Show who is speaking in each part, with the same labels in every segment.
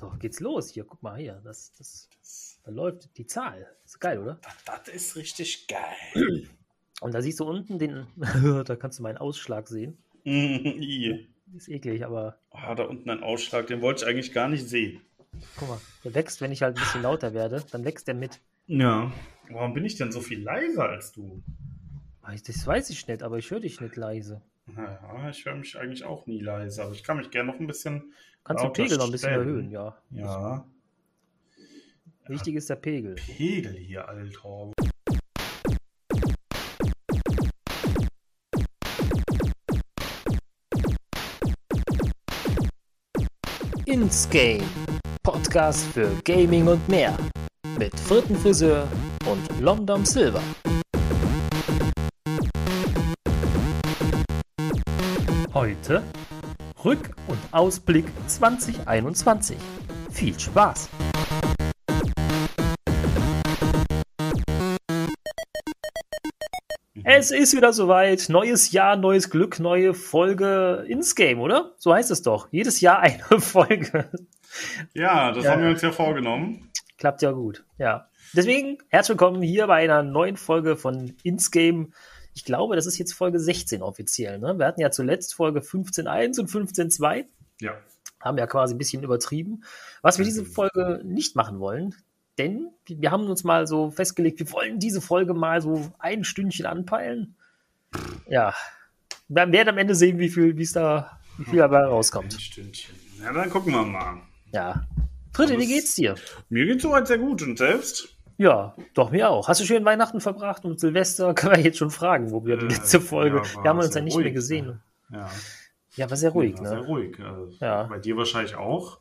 Speaker 1: So, geht's los. Hier, guck mal hier. Das, das, da läuft die Zahl. Ist geil, oder?
Speaker 2: Das, das ist richtig geil.
Speaker 1: Und da siehst du unten den, da kannst du meinen Ausschlag sehen. Ist eklig, aber
Speaker 2: Ah, da unten ein Ausschlag, den wollte ich eigentlich gar nicht sehen.
Speaker 1: guck mal, der wächst, wenn ich halt ein bisschen lauter werde, dann wächst der mit.
Speaker 2: Ja. Warum bin ich denn so viel leiser als du?
Speaker 1: Das weiß ich nicht, aber ich höre dich nicht leise.
Speaker 2: Naja, ich höre mich eigentlich auch nie leise, aber ich kann mich gerne noch ein bisschen.
Speaker 1: Kannst du den Pegel noch ein bisschen
Speaker 2: stellen.
Speaker 1: erhöhen, ja.
Speaker 2: Ja.
Speaker 1: Wichtig ist der Pegel.
Speaker 2: Pegel hier, Alter.
Speaker 1: Ins Game. Podcast für Gaming und mehr. Mit Frittenfriseur und Lomdom Silver. Heute Rück- und Ausblick 2021. Viel Spaß! Es ist wieder soweit. Neues Jahr, neues Glück, neue Folge ins Game, oder? So heißt es doch. Jedes Jahr eine Folge.
Speaker 2: Ja, das
Speaker 1: Ja.
Speaker 2: haben wir uns ja vorgenommen.
Speaker 1: Klappt ja gut, ja. Deswegen herzlich willkommen hier bei einer neuen Folge von Ins Game. Ich glaube, das ist jetzt Folge 16 offiziell. Ne? Wir hatten ja zuletzt Folge 15.1 und 15.2.
Speaker 2: Ja.
Speaker 1: Haben ja quasi ein bisschen übertrieben. Was wir diese Folge nicht machen wollen, denn wir haben uns mal so festgelegt, wir wollen diese Folge mal so ein Stündchen anpeilen. Ja. Wir werden am Ende sehen, wie viel, wie es da, wie viel dabei
Speaker 2: Ein
Speaker 1: rauskommt.
Speaker 2: Stündchen. Ja, dann gucken wir mal.
Speaker 1: Ja. Fritte, wie geht's dir?
Speaker 2: Mir geht's soweit sehr gut und selbst?
Speaker 1: Ja, doch, mir auch. Hast du schön Weihnachten verbracht und Silvester? Können wir jetzt schon fragen, wo wir die
Speaker 2: Äh,
Speaker 1: letzte Folge.
Speaker 2: ja,
Speaker 1: wir haben uns ja nicht
Speaker 2: ruhig,
Speaker 1: mehr gesehen.
Speaker 2: Ja.
Speaker 1: Ja, war sehr ruhig,
Speaker 2: ja,
Speaker 1: ne?
Speaker 2: Sehr ruhig. Also,
Speaker 1: Ja.
Speaker 2: Bei dir wahrscheinlich auch.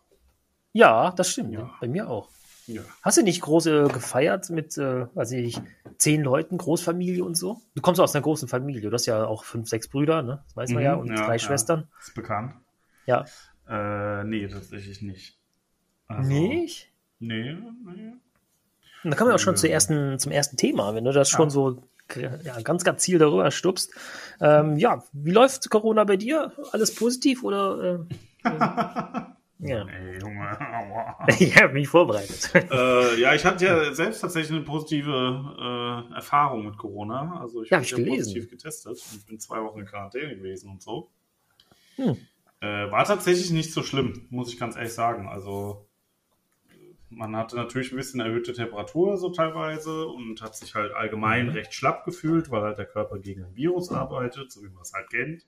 Speaker 1: Ja, das stimmt.
Speaker 2: Ja.
Speaker 1: Bei mir auch.
Speaker 2: Ja.
Speaker 1: Hast du nicht große gefeiert mit, äh, weiß ich, zehn Leuten, Großfamilie und so? Du kommst aus einer großen Familie. Du hast ja auch fünf, sechs Brüder, ne? Das weiß man
Speaker 2: Mhm,
Speaker 1: ja. Und
Speaker 2: ja,
Speaker 1: drei. Schwestern.
Speaker 2: Ist bekannt.
Speaker 1: Ja.
Speaker 2: Äh, nee, tatsächlich nicht. Also,
Speaker 1: Nicht?
Speaker 2: Nee, nee.
Speaker 1: Da kommen wir auch schon
Speaker 2: Nö.
Speaker 1: zur ersten, zum ersten Thema, wenn du das schon
Speaker 2: Ja.
Speaker 1: so ja, ganz, ganz Ziel darüber stupst. Ähm, ja, wie läuft Corona bei dir? Alles positiv oder? Äh, ja.
Speaker 2: Ey, Junge. aua.
Speaker 1: ich habe mich vorbereitet.
Speaker 2: äh, ja, ich hatte ja selbst tatsächlich eine positive äh, Erfahrung mit Corona. Also ich
Speaker 1: Ja,
Speaker 2: habe ja
Speaker 1: gelesen.
Speaker 2: positiv getestet und bin zwei Wochen in Quarantäne gewesen und so.
Speaker 1: Hm.
Speaker 2: Äh, war tatsächlich nicht so schlimm, muss ich ganz ehrlich sagen. Also man hatte natürlich ein bisschen erhöhte Temperatur so teilweise und hat sich halt allgemein
Speaker 1: Mhm.
Speaker 2: recht schlapp gefühlt, weil halt der Körper gegen ein Virus arbeitet, so wie man es halt kennt.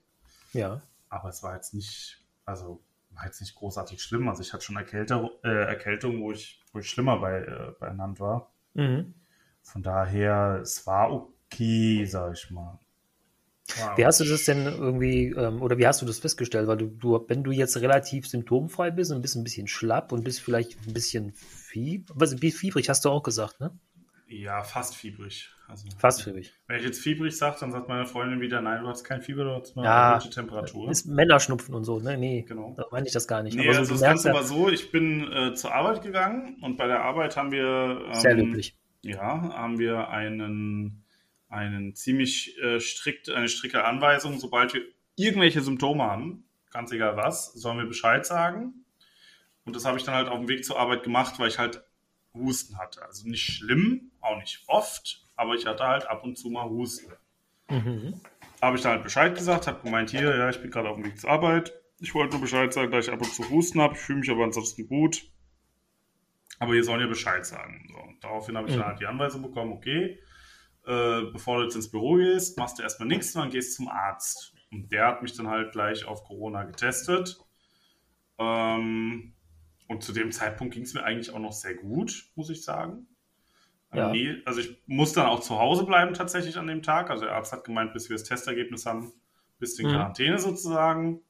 Speaker 1: Ja.
Speaker 2: Aber es war jetzt nicht, also war jetzt nicht großartig schlimm. Also ich hatte schon Erkältung, äh, Erkältung wo, ich, wo ich schlimmer bei, äh, beieinander war.
Speaker 1: Mhm.
Speaker 2: Von daher, es war okay, sag ich mal. War
Speaker 1: Wie hast du das denn irgendwie, ähm, oder wie hast du das festgestellt? Weil du, du, wenn du jetzt relativ symptomfrei bist und bist ein bisschen schlapp und bist vielleicht ein bisschen fieb was, fiebrig, hast du auch gesagt, ne?
Speaker 2: Ja, fast fiebrig. Also,
Speaker 1: Fast fiebrig.
Speaker 2: Wenn ich jetzt fiebrig sage, dann sagt meine Freundin wieder, nein, du hast kein Fieber, du hast nur
Speaker 1: Ja,
Speaker 2: eine gute Temperatur.
Speaker 1: Ist Männerschnupfen und so, ne? Nee,
Speaker 2: Genau.
Speaker 1: da meine ich das gar nicht.
Speaker 2: Nee,
Speaker 1: Aber so,
Speaker 2: also das Ganze
Speaker 1: ja,
Speaker 2: war so, ich bin äh, zur Arbeit gegangen und bei der Arbeit haben wir ähm,
Speaker 1: sehr löblich.
Speaker 2: Ja, haben wir einen, einen ziemlich äh, strikt, eine strikte Anweisung, sobald wir irgendwelche Symptome haben, ganz egal was, sollen wir Bescheid sagen. Und das habe ich dann halt auf dem Weg zur Arbeit gemacht, weil ich halt Husten hatte. Also nicht schlimm, auch nicht oft, aber ich hatte halt ab und zu mal Husten.
Speaker 1: Mhm.
Speaker 2: Habe ich dann halt Bescheid gesagt, habe gemeint, hier, ja, ich bin gerade auf dem Weg zur Arbeit. Ich wollte nur Bescheid sagen, da ich ab und zu Husten habe. Ich fühle mich aber ansonsten gut. Aber ihr sollt ja Bescheid sagen. So, daraufhin habe ich
Speaker 1: Mhm.
Speaker 2: dann halt die Anweisung bekommen, okay, äh, bevor du jetzt ins Büro gehst, machst du erstmal nichts dann gehst zum Arzt. Und der hat mich dann halt gleich auf Corona getestet. Ähm, und zu dem Zeitpunkt ging es mir eigentlich auch noch sehr gut, muss ich sagen.
Speaker 1: Ja.
Speaker 2: Nee, also ich muss dann auch zu Hause bleiben tatsächlich an dem Tag. Also der Arzt hat gemeint, bis wir das Testergebnis haben, bis in
Speaker 1: Mhm.
Speaker 2: Quarantäne sozusagen.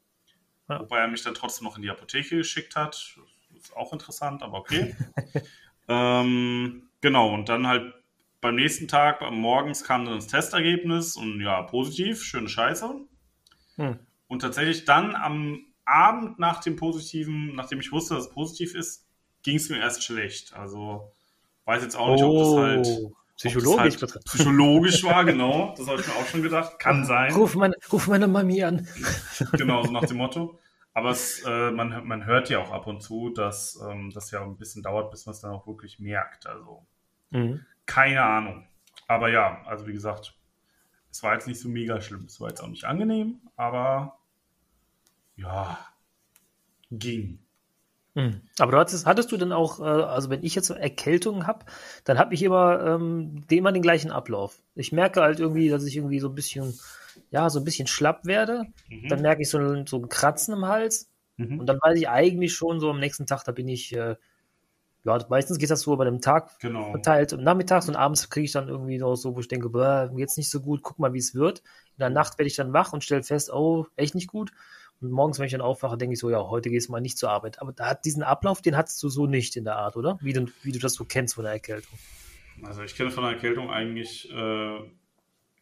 Speaker 1: Ja.
Speaker 2: Wobei er mich dann trotzdem noch in die Apotheke geschickt hat. Das ist auch interessant, aber okay. ähm, genau, und dann halt beim nächsten Tag, am morgens kam dann das Testergebnis und ja, positiv, schöne Scheiße.
Speaker 1: Hm.
Speaker 2: Und tatsächlich dann am Abend nach dem Positiven, nachdem ich wusste, dass es positiv ist, ging es mir erst schlecht. Also weiß jetzt auch nicht, ob das halt
Speaker 1: Oh, psychologisch
Speaker 2: ob das halt psychologisch war, genau. Das habe ich mir auch schon gedacht. Kann sein.
Speaker 1: Ruf meine, ruf meine Mami an.
Speaker 2: Genau, so nach dem Motto. Aber es, äh, man, man hört ja auch ab und zu, dass ähm, das ja ein bisschen dauert, bis man es dann auch wirklich merkt. Also
Speaker 1: Mhm.
Speaker 2: Keine Ahnung. Aber ja, also wie gesagt, es war jetzt nicht so mega schlimm. Es war jetzt auch nicht angenehm, aber ja, ging.
Speaker 1: Mhm. Aber du hattest, hattest du denn auch, äh, also wenn ich jetzt so Erkältungen habe, dann habe ich immer, ähm, den- immer den gleichen Ablauf. Ich merke halt irgendwie, dass ich irgendwie so ein bisschen, ja, so ein bisschen schlapp werde.
Speaker 2: Mhm.
Speaker 1: Dann merke ich so, ein- so ein Kratzen im Hals.
Speaker 2: Mhm.
Speaker 1: Und dann weiß ich eigentlich schon so am nächsten Tag, da bin ich, äh, ja, meistens geht das so über dem Tag
Speaker 2: Genau.
Speaker 1: verteilt. Und nachmittags und abends kriege ich dann irgendwie noch so, wo ich denke, boah, mir geht's nicht so gut, guck mal, wie es wird. In der Nacht werde ich dann wach und stelle fest, oh, echt nicht gut. Und morgens, wenn ich dann aufwache, denke ich so, ja, heute gehst du mal nicht zur Arbeit. Aber da hat diesen Ablauf, den hattest du so nicht in der Art, oder? Wie du, wie du das so kennst von der Erkältung.
Speaker 2: Also ich kenne von der Erkältung eigentlich, äh,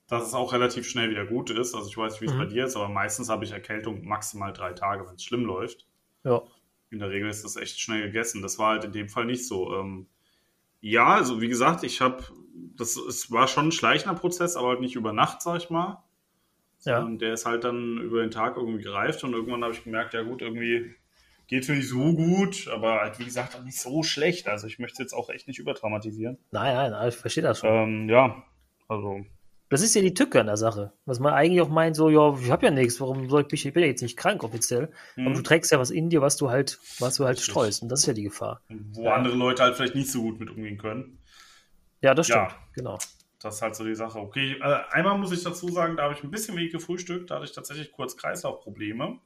Speaker 2: dass es auch relativ schnell wieder gut ist. Also ich weiß nicht, wie es
Speaker 1: Mhm.
Speaker 2: bei dir ist, aber meistens habe ich Erkältung maximal drei Tage, wenn es schlimm läuft.
Speaker 1: Ja.
Speaker 2: In der Regel ist das echt schnell gegessen. Das war halt in dem Fall nicht so. Ähm, ja, also wie gesagt, ich habe, das es war schon ein schleichender Prozess, aber halt nicht über Nacht, sag ich mal.
Speaker 1: Ja.
Speaker 2: Sondern der ist halt dann über den Tag irgendwie gereift und irgendwann habe ich gemerkt, ja gut, irgendwie geht mir nicht so gut, aber halt wie gesagt auch nicht so schlecht. Also ich möchte jetzt auch echt nicht übertraumatisieren.
Speaker 1: Nein, nein, nein, ich verstehe das schon.
Speaker 2: Ähm, ja, also
Speaker 1: Das ist ja die Tücke an der Sache. Was man eigentlich auch meint, so, ja, ich habe ja nichts, warum soll ich mich, ich bin ja jetzt nicht krank offiziell. Aber
Speaker 2: Mhm.
Speaker 1: du trägst ja was in dir, was du halt, was du halt
Speaker 2: Richtig.
Speaker 1: streust. Und das ist ja die Gefahr.
Speaker 2: wo
Speaker 1: Ja.
Speaker 2: andere Leute halt vielleicht nicht so gut mit umgehen können.
Speaker 1: Ja, das stimmt.
Speaker 2: Ja.
Speaker 1: Genau.
Speaker 2: Das ist halt so die Sache. Okay, äh, einmal muss ich dazu sagen, da habe ich ein bisschen wenig gefrühstückt, da hatte ich tatsächlich kurz Kreislaufprobleme.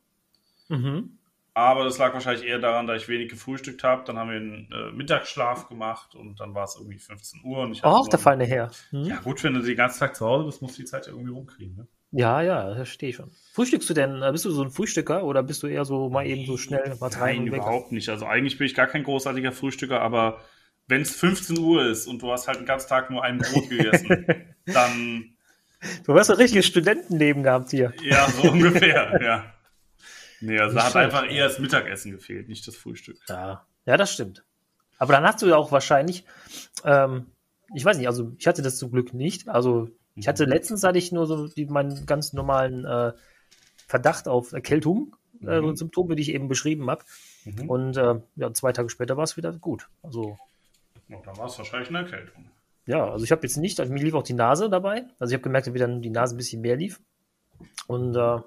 Speaker 1: Mhm.
Speaker 2: Aber das lag wahrscheinlich eher daran, da ich wenig gefrühstückt habe. Dann haben wir einen äh, Mittagsschlaf gemacht und dann war es irgendwie 15 Uhr. Und ich
Speaker 1: Oh,
Speaker 2: so
Speaker 1: der
Speaker 2: ein-
Speaker 1: Feine her. Hm?
Speaker 2: Ja, gut, wenn du den ganzen Tag zu Hause bist, musst du die Zeit ja irgendwie rumkriegen. Ne?
Speaker 1: Ja, ja, das verstehe ich schon. Frühstückst du denn, äh, bist du so ein Frühstücker oder bist du eher so mal eben so schnell mal rein
Speaker 2: Nein, überhaupt nicht. Also eigentlich bin ich gar kein großartiger Frühstücker, aber wenn es 15 Uhr ist und du hast halt den ganzen Tag nur ein Brot gegessen, dann
Speaker 1: Du hast ein richtiges Studentenleben gehabt hier.
Speaker 2: ja, so ungefähr, ja. Nee, also da hat einfach eher das Mittagessen gefehlt, nicht das Frühstück.
Speaker 1: Ja, ja, das stimmt. Aber dann hast du ja auch wahrscheinlich, ähm, ich weiß nicht, also ich hatte das zum Glück nicht. Also ich hatte letztens hatte ich nur so die, meinen ganz normalen äh, Verdacht auf Erkältung, äh,
Speaker 2: Mhm.
Speaker 1: Symptome, die ich eben beschrieben habe.
Speaker 2: Mhm.
Speaker 1: Und äh, ja, zwei Tage später war es wieder gut. Also
Speaker 2: Ja, dann war es wahrscheinlich eine Erkältung.
Speaker 1: ja, also ich habe jetzt nicht, also mir lief auch die Nase dabei. Also ich habe gemerkt, wie dann die Nase ein bisschen mehr lief. Und äh,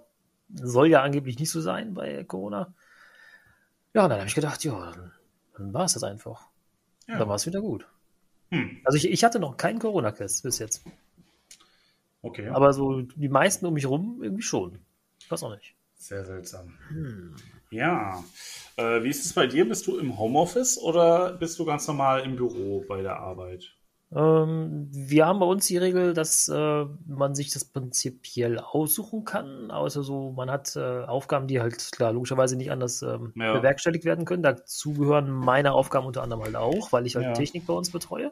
Speaker 1: soll ja angeblich nicht so sein bei Corona. Ja, und dann habe ich gedacht, ja, dann, dann war es das einfach.
Speaker 2: Ja.
Speaker 1: Dann war es wieder gut.
Speaker 2: Hm,
Speaker 1: Also ich, ich hatte noch keinen Corona-Test bis jetzt.
Speaker 2: okay.
Speaker 1: Aber so die meisten um mich rum irgendwie schon. Weiß auch nicht.
Speaker 2: Sehr seltsam.
Speaker 1: Hm.
Speaker 2: Ja. Äh, wie ist es bei dir? Bist du im Homeoffice oder bist du ganz normal im Büro bei der Arbeit?
Speaker 1: Ähm, wir haben bei uns die Regel, dass äh, man sich das prinzipiell aussuchen kann, außer so, man hat äh, Aufgaben, die halt klar logischerweise nicht anders ähm,
Speaker 2: Ja.
Speaker 1: bewerkstelligt werden können. Dazu gehören meine Aufgaben unter anderem halt auch, weil ich halt
Speaker 2: Ja.
Speaker 1: Technik bei uns betreue.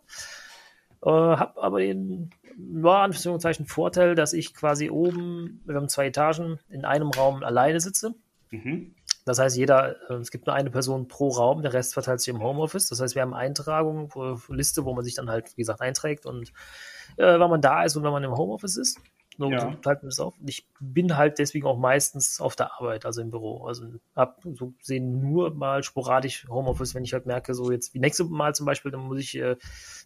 Speaker 1: Äh, hab aber den, ja, Anführungszeichen Vorteil, dass ich quasi oben, wir haben zwei Etagen, in einem Raum alleine sitze.
Speaker 2: Mhm.
Speaker 1: Das heißt, jeder, äh, es gibt nur eine Person pro Raum, der Rest verteilt sich im Homeoffice. Das heißt, wir haben Eintragungen, äh, Liste, wo man sich dann halt, wie gesagt, einträgt und äh, wann man da ist und wenn man im Homeoffice ist. So
Speaker 2: Ja.
Speaker 1: so teilt man das auf. Ich bin halt deswegen auch meistens auf der Arbeit, also im Büro. Also hab so gesehen nur mal sporadisch Homeoffice, wenn ich halt merke, so jetzt wie nächste Mal zum Beispiel, dann muss ich, äh,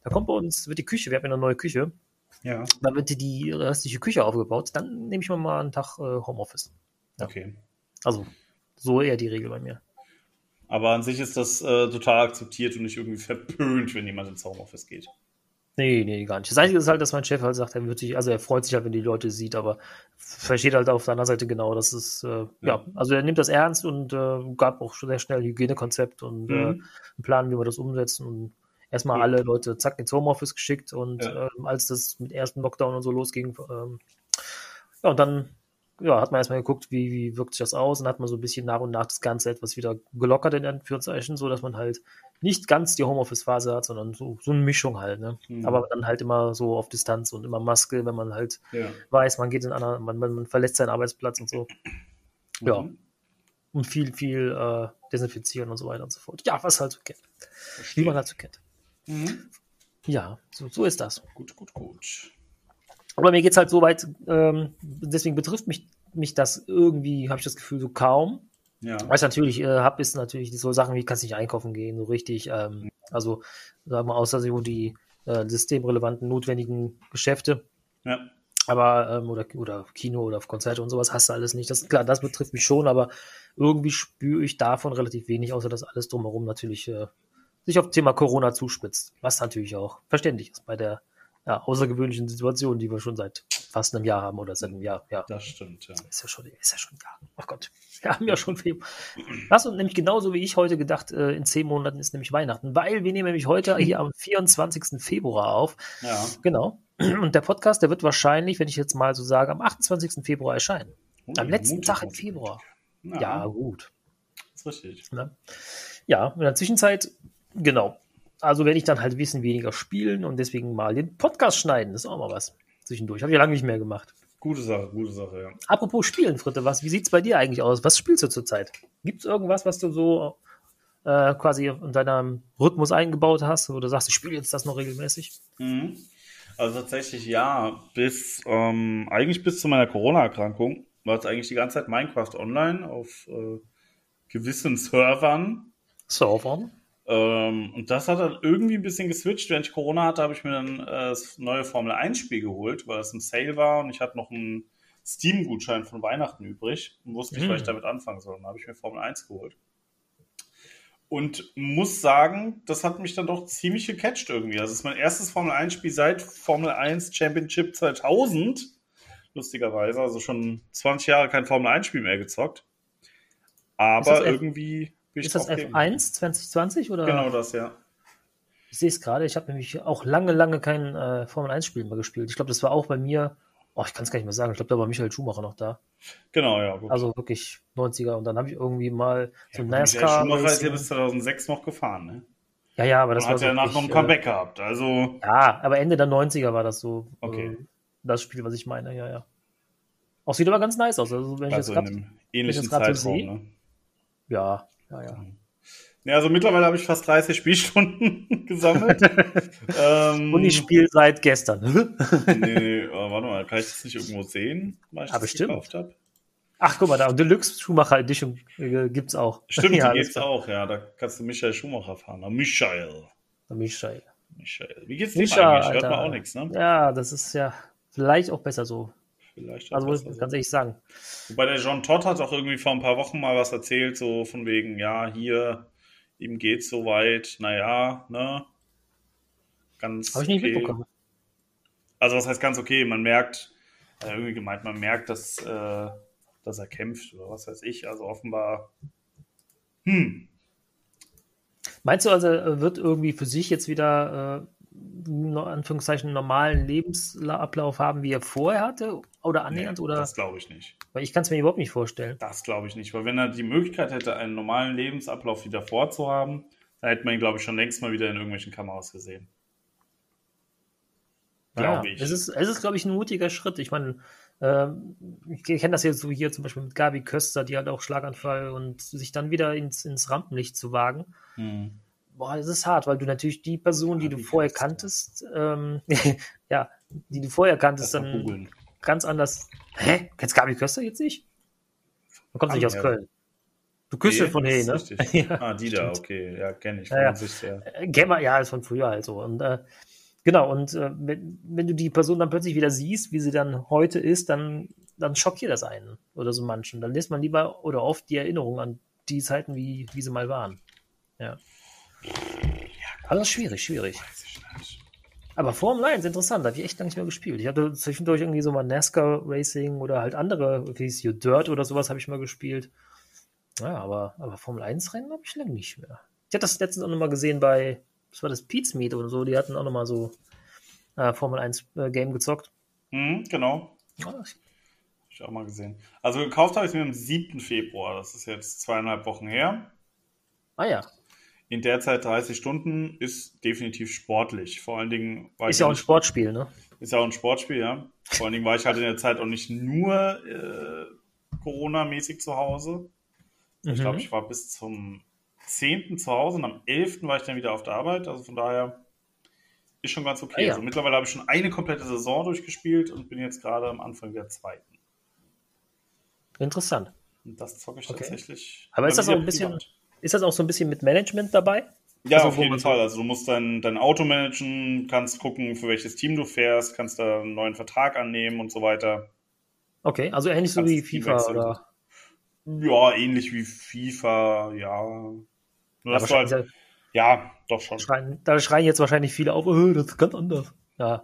Speaker 1: da kommt bei uns, wird die Küche, wir haben ja eine neue Küche,
Speaker 2: Ja.
Speaker 1: dann wird die, die restliche Küche aufgebaut, dann nehme ich mir mal einen Tag äh, Homeoffice. Ja.
Speaker 2: Okay.
Speaker 1: Also so eher die Regel bei mir.
Speaker 2: Aber an sich ist das äh, total akzeptiert und nicht irgendwie verpönt, wenn jemand ins Homeoffice geht.
Speaker 1: Nee, nee, gar nicht. Das Einzige ist halt, dass mein Chef halt sagt, er wird sich, also er freut sich halt, wenn die Leute sieht, aber versteht halt auf der anderen Seite genau, dass es, äh, ja. also er nimmt das ernst und äh, gab auch schon sehr schnell ein Hygienekonzept und äh,
Speaker 2: Mhm.
Speaker 1: einen Plan, wie wir das umsetzen und erstmal
Speaker 2: Ja.
Speaker 1: alle Leute zack ins Homeoffice geschickt und
Speaker 2: Ja.
Speaker 1: ähm, als das mit ersten Lockdown und so losging, ähm, ja, und dann ja, hat man erstmal geguckt, wie, wie wirkt sich das aus und hat man so ein bisschen nach und nach das Ganze etwas wieder gelockert in Anführungszeichen, so dass man halt nicht ganz die Homeoffice-Phase hat, sondern so, so eine Mischung halt, ne?
Speaker 2: Mhm.
Speaker 1: Aber dann halt immer so auf Distanz und immer Maske, wenn man halt
Speaker 2: Ja.
Speaker 1: weiß, man geht in einer, man, man, man verlässt seinen Arbeitsplatz und so. Ja.
Speaker 2: Mhm.
Speaker 1: Und viel, viel äh, desinfizieren und so weiter und so fort. Ja, was halt so kennt. Wie man halt so kennt.
Speaker 2: Mhm.
Speaker 1: Ja, so, so ist das.
Speaker 2: Gut, gut, gut.
Speaker 1: Aber mir geht's halt so weit, ähm, deswegen betrifft mich, mich das irgendwie, habe ich das Gefühl, so kaum. Ja. Was ich natürlich äh, habe, ist natürlich so Sachen wie, kannst nicht einkaufen gehen, so richtig. Ähm, also, sagen wir außer so die äh, systemrelevanten, notwendigen Geschäfte. Ja. Aber, ähm, oder, oder Kino oder Konzerte und sowas hast du alles nicht. Das, klar, das betrifft mich schon, aber irgendwie spüre ich davon relativ wenig, außer dass alles drumherum natürlich äh, sich auf Thema Corona zuspitzt. Was natürlich auch verständlich ist bei der ja, außergewöhnlichen Situation, die wir schon seit fast einem Jahr haben oder seit einem Jahr. Ja.
Speaker 2: Das stimmt, ja.
Speaker 1: Ist ja schon, ist ja schon ein Jahr. Oh Gott. Wir haben ja schon Februar. Das und nämlich genauso wie ich heute gedacht, äh, in zehn Monaten ist nämlich Weihnachten, weil wir nehmen nämlich heute hier am 24. Februar auf. Ja. Genau. Und der Podcast, der wird wahrscheinlich, wenn ich jetzt mal so sage, am 28. Februar erscheinen. Oh, am letzten Tag im Februar. Ja, ja gut.
Speaker 2: Das ist richtig.
Speaker 1: Ne? Ja, in der Zwischenzeit, genau. Also werde ich dann halt ein bisschen weniger spielen und deswegen mal den Podcast schneiden. Das ist auch mal was zwischendurch. Habe ich ja lange nicht mehr gemacht.
Speaker 2: Gute Sache, gute Sache, ja.
Speaker 1: Apropos Spielen, Fritte, was, wie sieht es bei dir eigentlich aus? Was spielst du zurzeit? Gibt es irgendwas, was du so äh, quasi in deinem Rhythmus eingebaut hast, wo du sagst, ich spiele jetzt das noch regelmäßig?
Speaker 2: Mhm. Also tatsächlich ja, bis ähm, eigentlich bis zu meiner Corona-Erkrankung war es eigentlich die ganze Zeit Minecraft online auf äh, gewissen Servern.
Speaker 1: Servern?
Speaker 2: Ähm, und das hat dann irgendwie ein bisschen geswitcht. Während ich Corona hatte, habe ich mir dann äh, das neue Formel 1-Spiel geholt, weil es im Sale war und ich hatte noch einen Steam-Gutschein von Weihnachten übrig und wusste nicht, mhm. was ich damit anfangen soll. Dann habe ich mir Formel 1 geholt. Und muss sagen, das hat mich dann doch ziemlich gecatcht irgendwie. Das ist mein erstes Formel 1-Spiel seit Formel 1 Championship 2000. Lustigerweise, also schon 20 Jahre kein Formel 1-Spiel mehr gezockt. Aber irgendwie
Speaker 1: ist das F1 2020 oder?
Speaker 2: Genau das, ja.
Speaker 1: Ich sehe es gerade, ich habe nämlich auch lange, lange kein äh, Formel 1-Spiel mehr gespielt. Ich glaube, das war auch bei mir, oh, ich kann es gar nicht mehr sagen, ich glaube, da war Michael Schumacher noch da.
Speaker 2: Genau, ja. Gut.
Speaker 1: Also wirklich 90er und dann habe ich irgendwie mal
Speaker 2: so ja, NASCAR. Michael Schumacher ist ja bis 2006 noch gefahren, ne?
Speaker 1: Ja, ja, aber das
Speaker 2: und war. Hat ja nach noch ein Comeback äh, gehabt, also.
Speaker 1: Ja, aber Ende der 90er war das so.
Speaker 2: Okay. Äh,
Speaker 1: das Spiel, was ich meine, ja, ja. Auch sieht aber ganz nice aus. Also, wenn
Speaker 2: also
Speaker 1: ich
Speaker 2: jetzt grad, ähnlichen Zeitraum, so sehe,
Speaker 1: ne? Ja, ja, ja. Mhm.
Speaker 2: Ja, also mittlerweile habe ich fast 30 Spielstunden gesammelt.
Speaker 1: ähm, Und ich spiele seit gestern.
Speaker 2: nee, nee, aber warte mal, kann ich das nicht irgendwo sehen,
Speaker 1: weil ich ah, das bestimmt. gekauft habe? Ach, guck mal, da Deluxe Schumacher Edition äh, gibt's auch.
Speaker 2: Stimmt, ja, die gibt's auch, ja. Da kannst du Michael Schumacher fahren. Na, Michael.
Speaker 1: Na, Michael.
Speaker 2: Michael. Wie geht's dir eigentlich? Hört man auch nichts, ne?
Speaker 1: Ja, das ist ja vielleicht auch besser so.
Speaker 2: Vielleicht
Speaker 1: also muss ich ganz ehrlich sagen.
Speaker 2: Wobei der John Todd hat auch irgendwie vor ein paar Wochen mal was erzählt, so von wegen, ja, hier, ihm geht soweit, naja, ne? Ganz
Speaker 1: Habe ich nicht okay. mitbekommen.
Speaker 2: Also was heißt ganz okay? Man merkt, also irgendwie gemeint, man merkt, dass, äh, dass er kämpft oder was weiß ich. Also offenbar, hm.
Speaker 1: Meinst du also, wird irgendwie für sich jetzt wieder äh, Anführungszeichen normalen Lebensablauf haben, wie er vorher hatte? Oder annähernd? Nee, oder?
Speaker 2: Das glaube ich nicht.
Speaker 1: Weil ich kann es mir überhaupt nicht vorstellen.
Speaker 2: Das glaube ich nicht. Weil wenn er die Möglichkeit hätte, einen normalen Lebensablauf wieder vorzuhaben, dann hätte man ihn, glaube ich, schon längst mal wieder in irgendwelchen Kameras gesehen.
Speaker 1: Glaube ja, ich. Es ist, es ist, glaube ich, ein mutiger Schritt. Ich meine, äh, ich kenne das jetzt so hier zum Beispiel mit Gabi Köster, die hat auch Schlaganfall und sich dann wieder ins, ins Rampenlicht zu wagen. Hm boah, das ist hart, weil du natürlich die Person, die du vorher kanntest, ähm, ja, die du vorher kanntest, dann ganz anders. Hä? Kennst Gabi Köster jetzt nicht? Du kommst nicht aus. Köln. Du küsst nee, von Hey, ne?
Speaker 2: ja, ah, die da, okay. Ja, kenne ich. Ja,
Speaker 1: ja. Ja. Gamer, ja, ist von früher halt so. Und äh, genau, und äh, wenn, wenn du die Person dann plötzlich wieder siehst, wie sie dann heute ist, dann, dann schockiert das einen oder so manchen. Dann lässt man lieber oder oft die Erinnerung an die Zeiten, wie, wie sie mal waren. Ja. Also schwierig, schwierig. Aber Formel 1, interessant, da habe ich echt lange nicht mehr gespielt. Ich hatte zwischendurch irgendwie so mal NASCAR Racing oder halt andere, wie hieß hier, Dirt oder sowas habe ich mal gespielt. Ja, aber, aber Formel 1 Rennen habe ich lange nicht mehr. Ich hatte das letztens auch nochmal gesehen bei, was war das, Pete's Meet oder so, die hatten auch nochmal so äh, Formel 1 äh, Game gezockt.
Speaker 2: Mhm, genau. Ja, habe ich auch mal gesehen. Also gekauft habe ich es mir am 7. Februar, das ist jetzt zweieinhalb Wochen her.
Speaker 1: Ah ja
Speaker 2: in der Zeit 30 Stunden ist definitiv sportlich. Vor allen Dingen.
Speaker 1: Ist ja auch ein Sportspiel, ne?
Speaker 2: Ist ja auch ein Sportspiel, ja. Vor allen Dingen war ich halt in der Zeit auch nicht nur äh, Corona-mäßig zu Hause. Mhm. Ich glaube, ich war bis zum 10. zu Hause und am 11. war ich dann wieder auf der Arbeit. Also von daher ist schon ganz okay. Ah, ja. Also mittlerweile habe ich schon eine komplette Saison durchgespielt und bin jetzt gerade am Anfang der zweiten.
Speaker 1: Interessant.
Speaker 2: Und das zocke ich
Speaker 1: Okay.
Speaker 2: tatsächlich.
Speaker 1: Aber ist das auch ein bisschen-
Speaker 2: privat.
Speaker 1: Ist das auch so ein bisschen mit Management dabei?
Speaker 2: Ja,
Speaker 1: Also,
Speaker 2: auf jeden Fall. Also du musst dein, dein Auto managen, kannst gucken, für welches Team du fährst, kannst da einen neuen Vertrag annehmen und so weiter.
Speaker 1: Okay, also ähnlich so wie FIFA oder.
Speaker 2: Ja, ähnlich wie FIFA, ja. Nur
Speaker 1: Ja,
Speaker 2: dass halt, ja, doch schon.
Speaker 1: da, schreien, da schreien jetzt wahrscheinlich viele auf, oh, das ist ganz anders. Ja,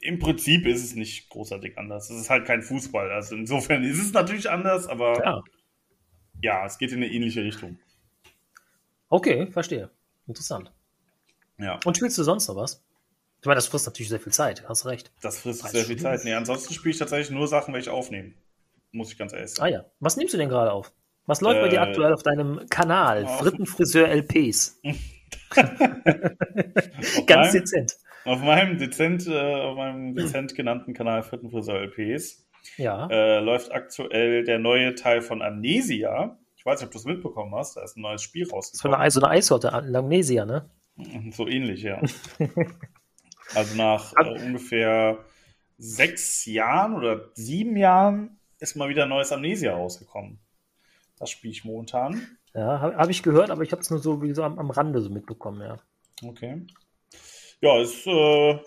Speaker 2: Im Prinzip ist es nicht großartig anders. Es ist halt kein Fußball. Also insofern ist es natürlich anders, aber ja,
Speaker 1: ja.
Speaker 2: es geht in eine ähnliche Richtung.
Speaker 1: Okay, verstehe. Interessant.
Speaker 2: Ja,
Speaker 1: Und spielst du sonst noch was? Ich meine, das frisst natürlich sehr viel Zeit, hast recht.
Speaker 2: das frisst
Speaker 1: Als
Speaker 2: sehr viel? Zeit. Nee, ansonsten spiele ich tatsächlich nur Sachen, welche aufnehmen. Muss ich ganz ehrlich
Speaker 1: Ah
Speaker 2: sagen.
Speaker 1: ja. Was nimmst du denn gerade auf? Was läuft bei dir
Speaker 2: Äh,
Speaker 1: aktuell auf deinem Kanal?
Speaker 2: auf-
Speaker 1: Frittenfriseur LPs. Ganz
Speaker 2: meinem-
Speaker 1: dezent.
Speaker 2: Auf meinem dezent, äh, auf meinem dezent genannten Kanal Frittenfriseur LPs
Speaker 1: Ja.
Speaker 2: äh, läuft aktuell der neue Teil von Amnesia. Ich weiß nicht, ob du es mitbekommen hast. Da ist ein neues Spiel
Speaker 1: Das war
Speaker 2: rausgekommen.
Speaker 1: eine, so eine Eissorte, Langnesia, ne?
Speaker 2: So ähnlich, ja. also nach äh, ungefähr sechs Jahren oder sieben Jahren ist mal wieder ein neues Amnesia rausgekommen. Das spiele ich momentan.
Speaker 1: Ja, habe hab ich gehört, aber ich habe es nur so wie so am, am Rande so mitbekommen, ja.
Speaker 2: Okay. Ja, es äh,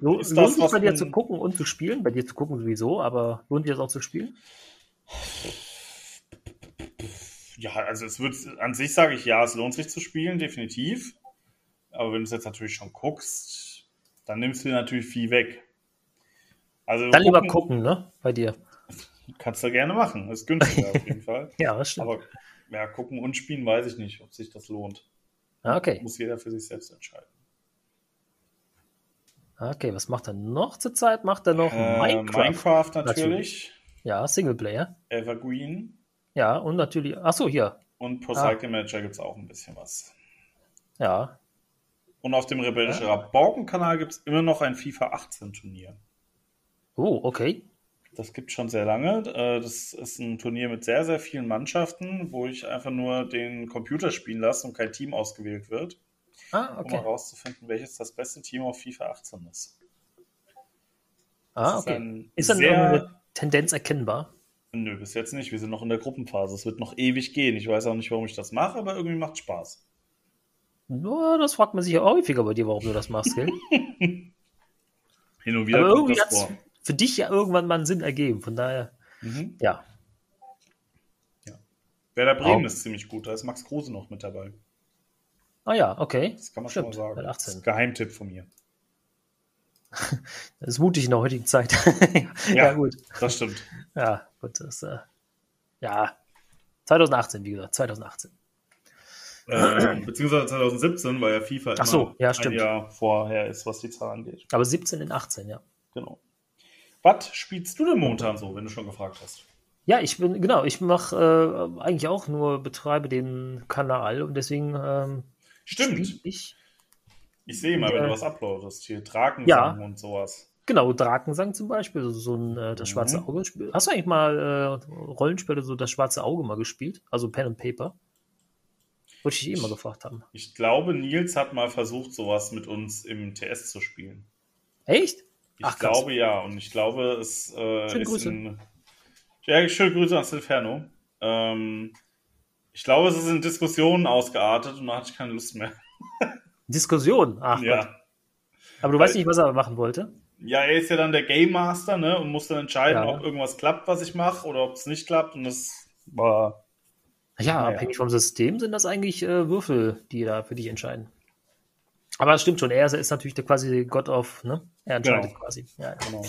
Speaker 1: Lo
Speaker 2: ist
Speaker 1: lohnt
Speaker 2: das,
Speaker 1: sich bei dir zu gucken und zu spielen? Bei dir zu gucken sowieso, aber lohnt sich das auch zu spielen?
Speaker 2: Ja, also es wird an sich sage ich ja, es lohnt sich zu spielen, definitiv. Aber wenn du es jetzt natürlich schon guckst, dann nimmst du dir natürlich viel weg. Also
Speaker 1: Dann lieber gucken, ne? Bei dir.
Speaker 2: kannst du gerne machen, ist günstiger auf jeden Fall.
Speaker 1: Ja, das stimmt.
Speaker 2: Aber ja, gucken und spielen weiß ich nicht, ob sich das lohnt.
Speaker 1: Ah, okay.
Speaker 2: Muss jeder für sich selbst entscheiden.
Speaker 1: Ah, Okay, was macht er noch zurzeit? Macht er noch
Speaker 2: Äh,
Speaker 1: Minecraft?
Speaker 2: Minecraft natürlich,
Speaker 1: Ja, Singleplayer.
Speaker 2: Evergreen
Speaker 1: Ja, und natürlich. Ach so, hier.
Speaker 2: und Pro
Speaker 1: Ah.
Speaker 2: Cycle Manager gibt es auch ein bisschen was.
Speaker 1: Ja.
Speaker 2: Und auf dem Rebellische Rabauken-Kanal gibt es immer noch ein FIFA 18 Turnier.
Speaker 1: Oh, okay.
Speaker 2: Das gibt schon sehr lange. Äh, Das ist ein Turnier mit sehr, sehr vielen Mannschaften, wo ich einfach nur den Computer spielen lasse und kein Team ausgewählt wird,
Speaker 1: Ah,
Speaker 2: um
Speaker 1: okay.
Speaker 2: herauszufinden, welches das beste Team auf FIFA 18 ist.
Speaker 1: Ah,
Speaker 2: Das ist
Speaker 1: okay.
Speaker 2: ein
Speaker 1: Ist dann
Speaker 2: sehr-
Speaker 1: irgendeine Tendenz erkennbar?
Speaker 2: Nö, bis jetzt nicht. Wir sind noch in der Gruppenphase. Es wird noch ewig gehen. Ich weiß auch nicht, warum ich das mache, aber irgendwie macht Spaß.
Speaker 1: Ja, das fragt man sich ja häufiger bei dir, warum du das machst, gell?
Speaker 2: Hin und wieder
Speaker 1: Aber irgendwie hat es
Speaker 2: vor.
Speaker 1: für dich ja irgendwann mal einen Sinn ergeben. Von daher,
Speaker 2: Mhm.
Speaker 1: ja.
Speaker 2: Werder Bremen
Speaker 1: Wow.
Speaker 2: ist ziemlich gut. Da ist Max Kruse noch mit dabei.
Speaker 1: Ah ja, okay.
Speaker 2: Das kann man
Speaker 1: Stimmt,
Speaker 2: schon mal sagen. Das ist
Speaker 1: 18.
Speaker 2: ein Geheimtipp von mir.
Speaker 1: Das ist mutig in der heutigen Zeit. ja,
Speaker 2: Ja.
Speaker 1: gut.
Speaker 2: Das stimmt.
Speaker 1: Ja, gut. Das, äh, ja. 2018, wie gesagt, 2018.
Speaker 2: ähm, beziehungsweise 2017, weil ja FIFA
Speaker 1: Ach so,
Speaker 2: immer
Speaker 1: ja,
Speaker 2: ein
Speaker 1: stimmt.
Speaker 2: Jahr vorher ist, was die Zahl angeht.
Speaker 1: Aber 17 in 18, ja.
Speaker 2: Genau. Was spielst du denn momentan so, wenn du schon gefragt hast?
Speaker 1: Ja, ich bin, genau, ich mache äh, eigentlich auch nur, betreibe den Kanal und deswegen ähm,
Speaker 2: Stimmt.
Speaker 1: ich,
Speaker 2: Ich sehe mal, wenn du was uploadest. Hier Drakensang
Speaker 1: Ja.
Speaker 2: und sowas.
Speaker 1: genau, Drakensang zum Beispiel, so, so ein äh, das
Speaker 2: Mhm.
Speaker 1: schwarze Auge. Spiel. Hast du eigentlich mal äh, Rollenspiele, so das schwarze Auge mal gespielt? Also Pen and Paper? Wollte ich dich eh mal gefragt haben.
Speaker 2: Ich glaube, Nils hat mal versucht, sowas mit uns im TS zu spielen.
Speaker 1: Echt?
Speaker 2: Ich
Speaker 1: Ach, krass.
Speaker 2: glaube ja. Und ich glaube, es äh,
Speaker 1: Schöne
Speaker 2: ist
Speaker 1: Grüße.
Speaker 2: in. Ja, schöne Grüße an Silferno. Ähm, ich glaube, es ist in Diskussionen ausgeartet und da hatte ich keine Lust mehr.
Speaker 1: Diskussion. Ach, Gott.
Speaker 2: ja.
Speaker 1: Aber du weißt nicht, was er machen wollte?
Speaker 2: Ja, er ist ja dann der Game Master, ne? Und muss dann entscheiden,
Speaker 1: Ja.
Speaker 2: ob irgendwas klappt, was ich mache, oder ob es nicht klappt. Und das war.
Speaker 1: Ja,
Speaker 2: Naja.
Speaker 1: abhängig vom System sind das eigentlich äh, Würfel, die da für dich entscheiden. Aber es stimmt schon, er ist, ist natürlich der quasi God of, ne? Er entscheidet
Speaker 2: Genau.
Speaker 1: quasi. Ja, ja.
Speaker 2: Genau.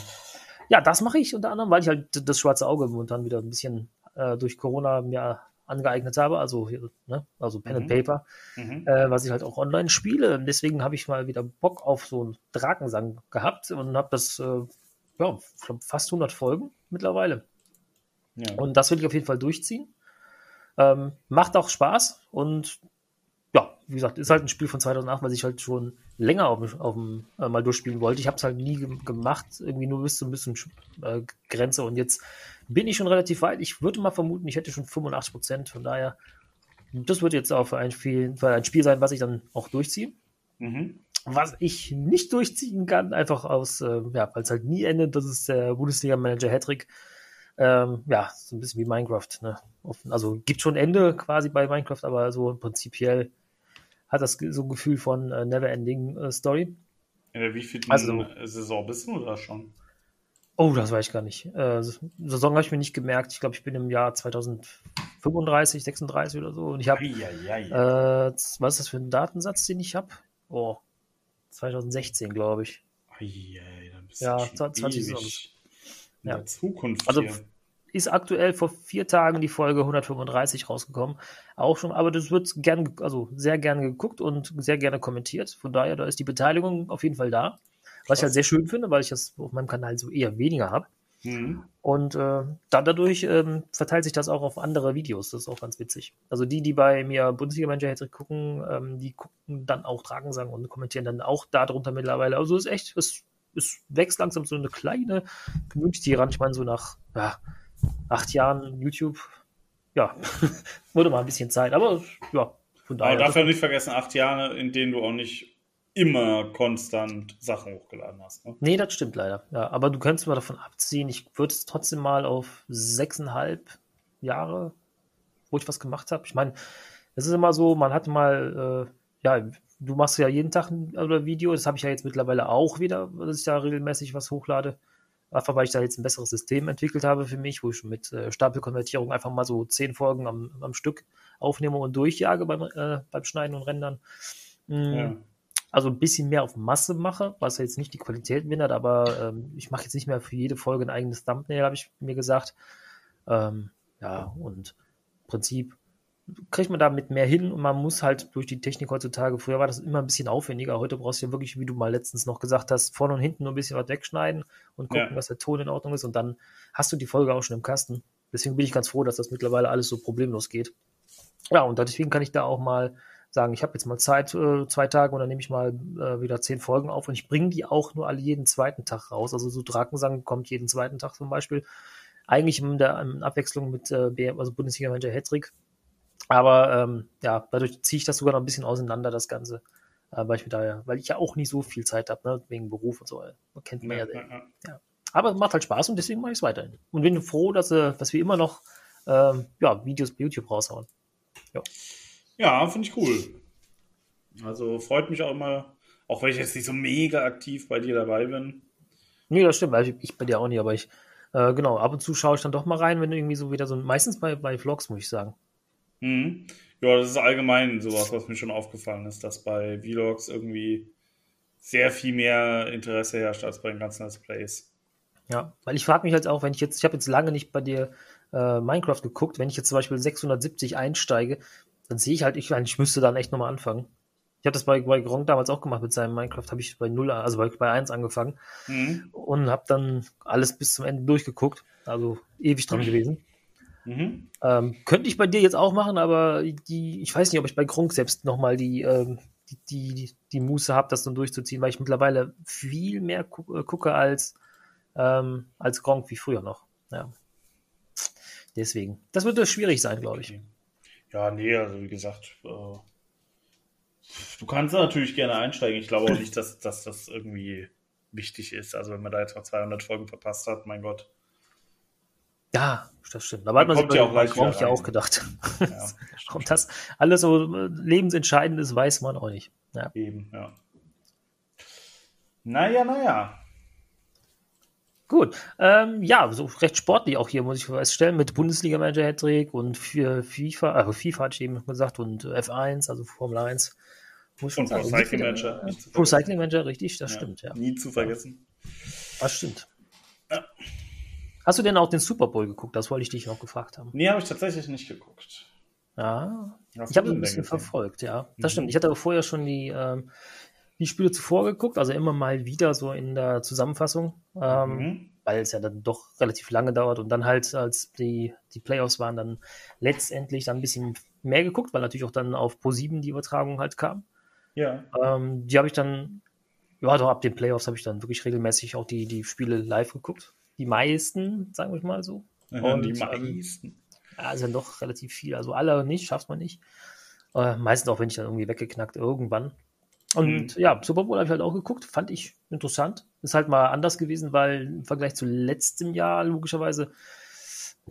Speaker 1: ja, das mache ich unter anderem, weil ich halt das schwarze Auge momentan wieder ein bisschen äh, durch Corona mir angeeignet habe, also, ne? also Pen and
Speaker 2: Mhm.
Speaker 1: Paper,
Speaker 2: Mhm.
Speaker 1: äh, was ich halt auch online spiele. Und deswegen habe ich mal wieder Bock auf so einen Drakensang gehabt und habe das, äh, ja, fast 100 Folgen mittlerweile.
Speaker 2: Ja.
Speaker 1: Und das will ich auf jeden Fall durchziehen. Ähm, macht auch Spaß und wie gesagt, ist halt ein Spiel von 2008, was ich halt schon länger auf, dem- auf äh, mal durchspielen wollte. Ich habe es halt nie ge gemacht, irgendwie nur bis zu ein bisschen äh, Grenze und jetzt bin ich schon relativ weit. Ich würde mal vermuten, ich hätte schon 85 Prozent, von daher, das wird jetzt auch für ein, Spiel, ein Spiel sein, was ich dann auch durchziehe.
Speaker 2: Mhm.
Speaker 1: Was ich nicht durchziehen kann, einfach aus, äh, ja, weil es halt nie endet, das ist der Bundesliga-Manager Hattrick, Ähm, ja, so ein bisschen wie Minecraft. Ne? Also gibt schon Ende quasi bei Minecraft, aber so prinzipiell hat das so ein Gefühl von äh, Never-Ending äh, Story.
Speaker 2: In wie viel also, Saison bist du da schon?
Speaker 1: Oh, das weiß ich gar nicht. Äh, Saison habe ich mir nicht gemerkt. Ich glaube, ich bin im Jahr 2035, 36 oder so. Und ich habe, äh, was ist das für ein Datensatz, den ich habe? Oh, 2016, glaube ich.
Speaker 2: Ei, ei,
Speaker 1: ja, 20 Saison.
Speaker 2: In ja. der Zukunft
Speaker 1: also,
Speaker 2: hier
Speaker 1: ist aktuell vor vier Tagen die Folge 135 rausgekommen. Auch schon, aber das wird gern, also sehr gerne geguckt und sehr gerne kommentiert. Von daher, da ist die Beteiligung auf jeden Fall da. Was ich halt sehr schön finde, weil ich das auf meinem Kanal so eher weniger habe. Mhm. Und äh, dann dadurch ähm, verteilt sich das auch auf andere Videos. Das ist auch ganz witzig. Also die, die bei mir Bundesliga-Manager Hattrick gucken, ähm, die gucken dann auch Tragensang und kommentieren dann auch darunter mittlerweile. Also es ist echt, es, es wächst langsam so eine kleine Community ran. Ich meine, so nach ja, acht Jahren YouTube, ja, wurde mal ein bisschen Zeit. Aber ja,
Speaker 2: von daher. Aber darf ja nicht vergessen, acht Jahre, in denen du auch nicht immer konstant Sachen hochgeladen hast. Ne?
Speaker 1: Nee, das stimmt leider. Ja, aber du könntest mal davon abziehen, ich würde es trotzdem mal auf sechseinhalb Jahre, wo ich was gemacht habe. Ich meine, es ist immer so, man hat mal, äh, ja, du machst ja jeden Tag ein Video, das habe ich ja jetzt mittlerweile auch wieder, dass ich da regelmäßig was hochlade. Einfach weil ich da jetzt ein besseres System entwickelt habe für mich, wo ich mit äh, Stapelkonvertierung einfach mal so zehn Folgen am, am Stück aufnehme und durchjage beim, äh, beim Schneiden und Rendern. Mhm. Ja also ein bisschen mehr auf Masse mache, was jetzt nicht die Qualität mindert, aber ähm, ich mache jetzt nicht mehr für jede Folge ein eigenes Thumbnail, habe ich mir gesagt. Ähm, ja, und im Prinzip kriegt man damit mehr hin und man muss halt durch die Technik heutzutage, früher war das immer ein bisschen aufwendiger, heute brauchst du ja wirklich, wie du mal letztens noch gesagt hast, vorne und hinten nur ein bisschen was wegschneiden und gucken, ja. dass der Ton in Ordnung ist und dann hast du die Folge auch schon im Kasten. Deswegen bin ich ganz froh, dass das mittlerweile alles so problemlos geht. Ja, und deswegen kann ich da auch mal sagen, ich habe jetzt mal Zeit, äh, zwei Tage und dann nehme ich mal äh, wieder zehn Folgen auf und ich bringe die auch nur alle jeden zweiten Tag raus. Also so Drakensang kommt jeden zweiten Tag zum Beispiel. Eigentlich in der in Abwechslung mit äh, also Bundesliga-Manager Hedrick. Aber ähm, ja, dadurch ziehe ich das sogar noch ein bisschen auseinander, das Ganze. Äh, weil, ich da, weil ich ja auch nicht so viel Zeit habe, ne? wegen Beruf und so. Man kennt man ja, ja, ja. ja. Aber es macht halt Spaß und deswegen mache ich es weiterhin. Und bin froh, dass, äh, dass wir immer noch ähm, ja, Videos bei YouTube raushauen.
Speaker 2: Ja. Ja, finde ich cool. Also freut mich auch immer, auch wenn ich jetzt nicht so mega aktiv bei dir dabei bin.
Speaker 1: Nee, das stimmt, also ich bei dir auch nicht, aber ich, äh, genau, ab und zu schaue ich dann doch mal rein, wenn irgendwie so wieder so, meistens bei, bei Vlogs, muss ich sagen.
Speaker 2: Mhm. Ja, das ist allgemein sowas, was mir schon aufgefallen ist, dass bei Vlogs irgendwie sehr viel mehr Interesse herrscht als bei den ganzen Let's Plays.
Speaker 1: Ja, weil ich frage mich halt auch, wenn ich jetzt, ich habe jetzt lange nicht bei dir äh, Minecraft geguckt, wenn ich jetzt zum Beispiel 670 einsteige, dann sehe ich halt, ich, ich müsste dann echt nochmal anfangen. Ich habe das bei, bei Gronk damals auch gemacht mit seinem Minecraft, habe ich bei 0, also bei, bei 1 angefangen mhm. und habe dann alles bis zum Ende durchgeguckt, also ewig dran mhm. gewesen. Mhm. Ähm, könnte ich bei dir jetzt auch machen, aber die, ich weiß nicht, ob ich bei Gronk selbst nochmal die, ähm, die, die, die Muße habe, das dann durchzuziehen, weil ich mittlerweile viel mehr gu äh, gucke als, ähm, als Gronk wie früher noch. Ja. Deswegen. Das wird schwierig sein, glaube ich.
Speaker 2: Ja, nee, also wie gesagt, äh, du kannst natürlich gerne einsteigen. Ich glaube auch nicht, dass, dass das irgendwie wichtig ist. Also wenn man da jetzt mal 200 Folgen verpasst hat, mein Gott.
Speaker 1: Ja, das stimmt. Aber hat man sich ja auch, gleich ja auch gedacht. Ja, das, das alles so äh, lebensentscheidend ist, weiß man auch nicht.
Speaker 2: Ja. Eben, ja. Naja, naja.
Speaker 1: Gut, ähm, ja, so recht sportlich auch hier, muss ich feststellen, mit Bundesliga-Manager Hattrick und für FIFA, also FIFA hatte ich eben gesagt, und F1, also Formel 1.
Speaker 2: Muss und Pro Cycling Manager.
Speaker 1: Äh, Pro Cycling Manager, richtig, das ja, stimmt, ja.
Speaker 2: Nie zu vergessen.
Speaker 1: Das stimmt. Ja. Hast du denn auch den Super Bowl geguckt? Das wollte ich dich noch gefragt haben.
Speaker 2: Nee, habe ich tatsächlich nicht geguckt.
Speaker 1: Ja, Hast ich habe ein bisschen verfolgt, ja. Das mhm. stimmt. Ich hatte vorher schon die, ähm, die Spiele zuvor geguckt, also immer mal wieder so in der Zusammenfassung, ähm, mhm. weil es ja dann doch relativ lange dauert und dann halt, als die, die Playoffs waren, dann letztendlich dann ein bisschen mehr geguckt, weil natürlich auch dann auf Pro7 die Übertragung halt kam.
Speaker 2: Ja.
Speaker 1: Ähm, die habe ich dann, ja, doch ab den Playoffs habe ich dann wirklich regelmäßig auch die, die Spiele live geguckt. Die meisten, sagen wir mal so.
Speaker 2: Ja, und, die meisten.
Speaker 1: Dann doch relativ viel. Also alle nicht, schafft man nicht. Äh, meistens auch, wenn ich dann irgendwie weggeknackt irgendwann. Und mhm. ja, Super Bowl habe ich halt auch geguckt, fand ich interessant. Ist halt mal anders gewesen, weil im Vergleich zu letztem Jahr logischerweise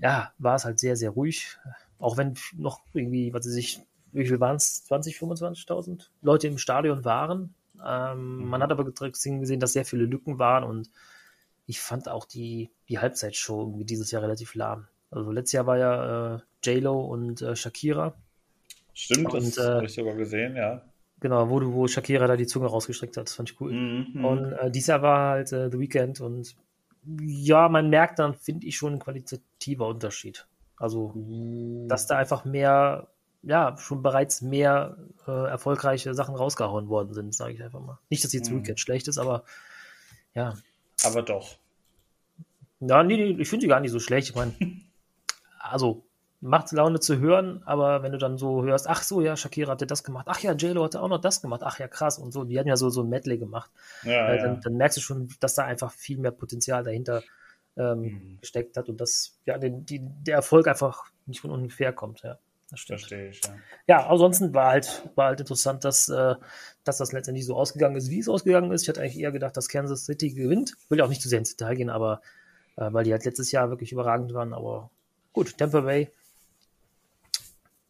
Speaker 1: ja, war es halt sehr, sehr ruhig. Auch wenn noch irgendwie, was weiß ich, wie viel waren es? 20, 25.000 Leute im Stadion waren. Ähm, mhm. Man hat aber gesehen, dass sehr viele Lücken waren und ich fand auch die, die Halbzeitshow irgendwie dieses Jahr relativ lahm. Also letztes Jahr war ja äh, J-Lo und äh, Shakira.
Speaker 2: Stimmt, und, das äh, habe ich sogar gesehen, ja.
Speaker 1: Genau, wo, wo Shakira da die Zunge rausgestreckt hat, das fand ich cool. Mhm. Und äh, dieses Jahr war halt äh, The Weeknd und ja, man merkt dann, finde ich, schon ein qualitativer Unterschied. Also, mhm. dass da einfach mehr, ja, schon bereits mehr äh, erfolgreiche Sachen rausgehauen worden sind, sage ich einfach mal. Nicht, dass jetzt mhm. Weekend schlecht ist, aber ja.
Speaker 2: Aber doch.
Speaker 1: Ja, nee, nee ich finde sie gar nicht so schlecht. Ich meine, also macht Laune zu hören, aber wenn du dann so hörst, ach so, ja, Shakira hatte das gemacht, ach ja, JLo hatte auch noch das gemacht, ach ja, krass und so, die hatten ja so, so ein Medley gemacht. Ja, äh, dann, ja. dann, merkst du schon, dass da einfach viel mehr Potenzial dahinter ähm, mhm. gesteckt hat und dass ja, den, die, der Erfolg einfach nicht von ungefähr kommt, ja.
Speaker 2: Das stimmt. Verstehe ich, ja.
Speaker 1: Ja, ansonsten war halt, war halt interessant, dass, äh, dass das letztendlich so ausgegangen ist, wie es ausgegangen ist. Ich hatte eigentlich eher gedacht, dass Kansas City gewinnt. Will ja auch nicht zu sehr ins Detail gehen, aber äh, weil die halt letztes Jahr wirklich überragend waren, aber gut, Tampa Bay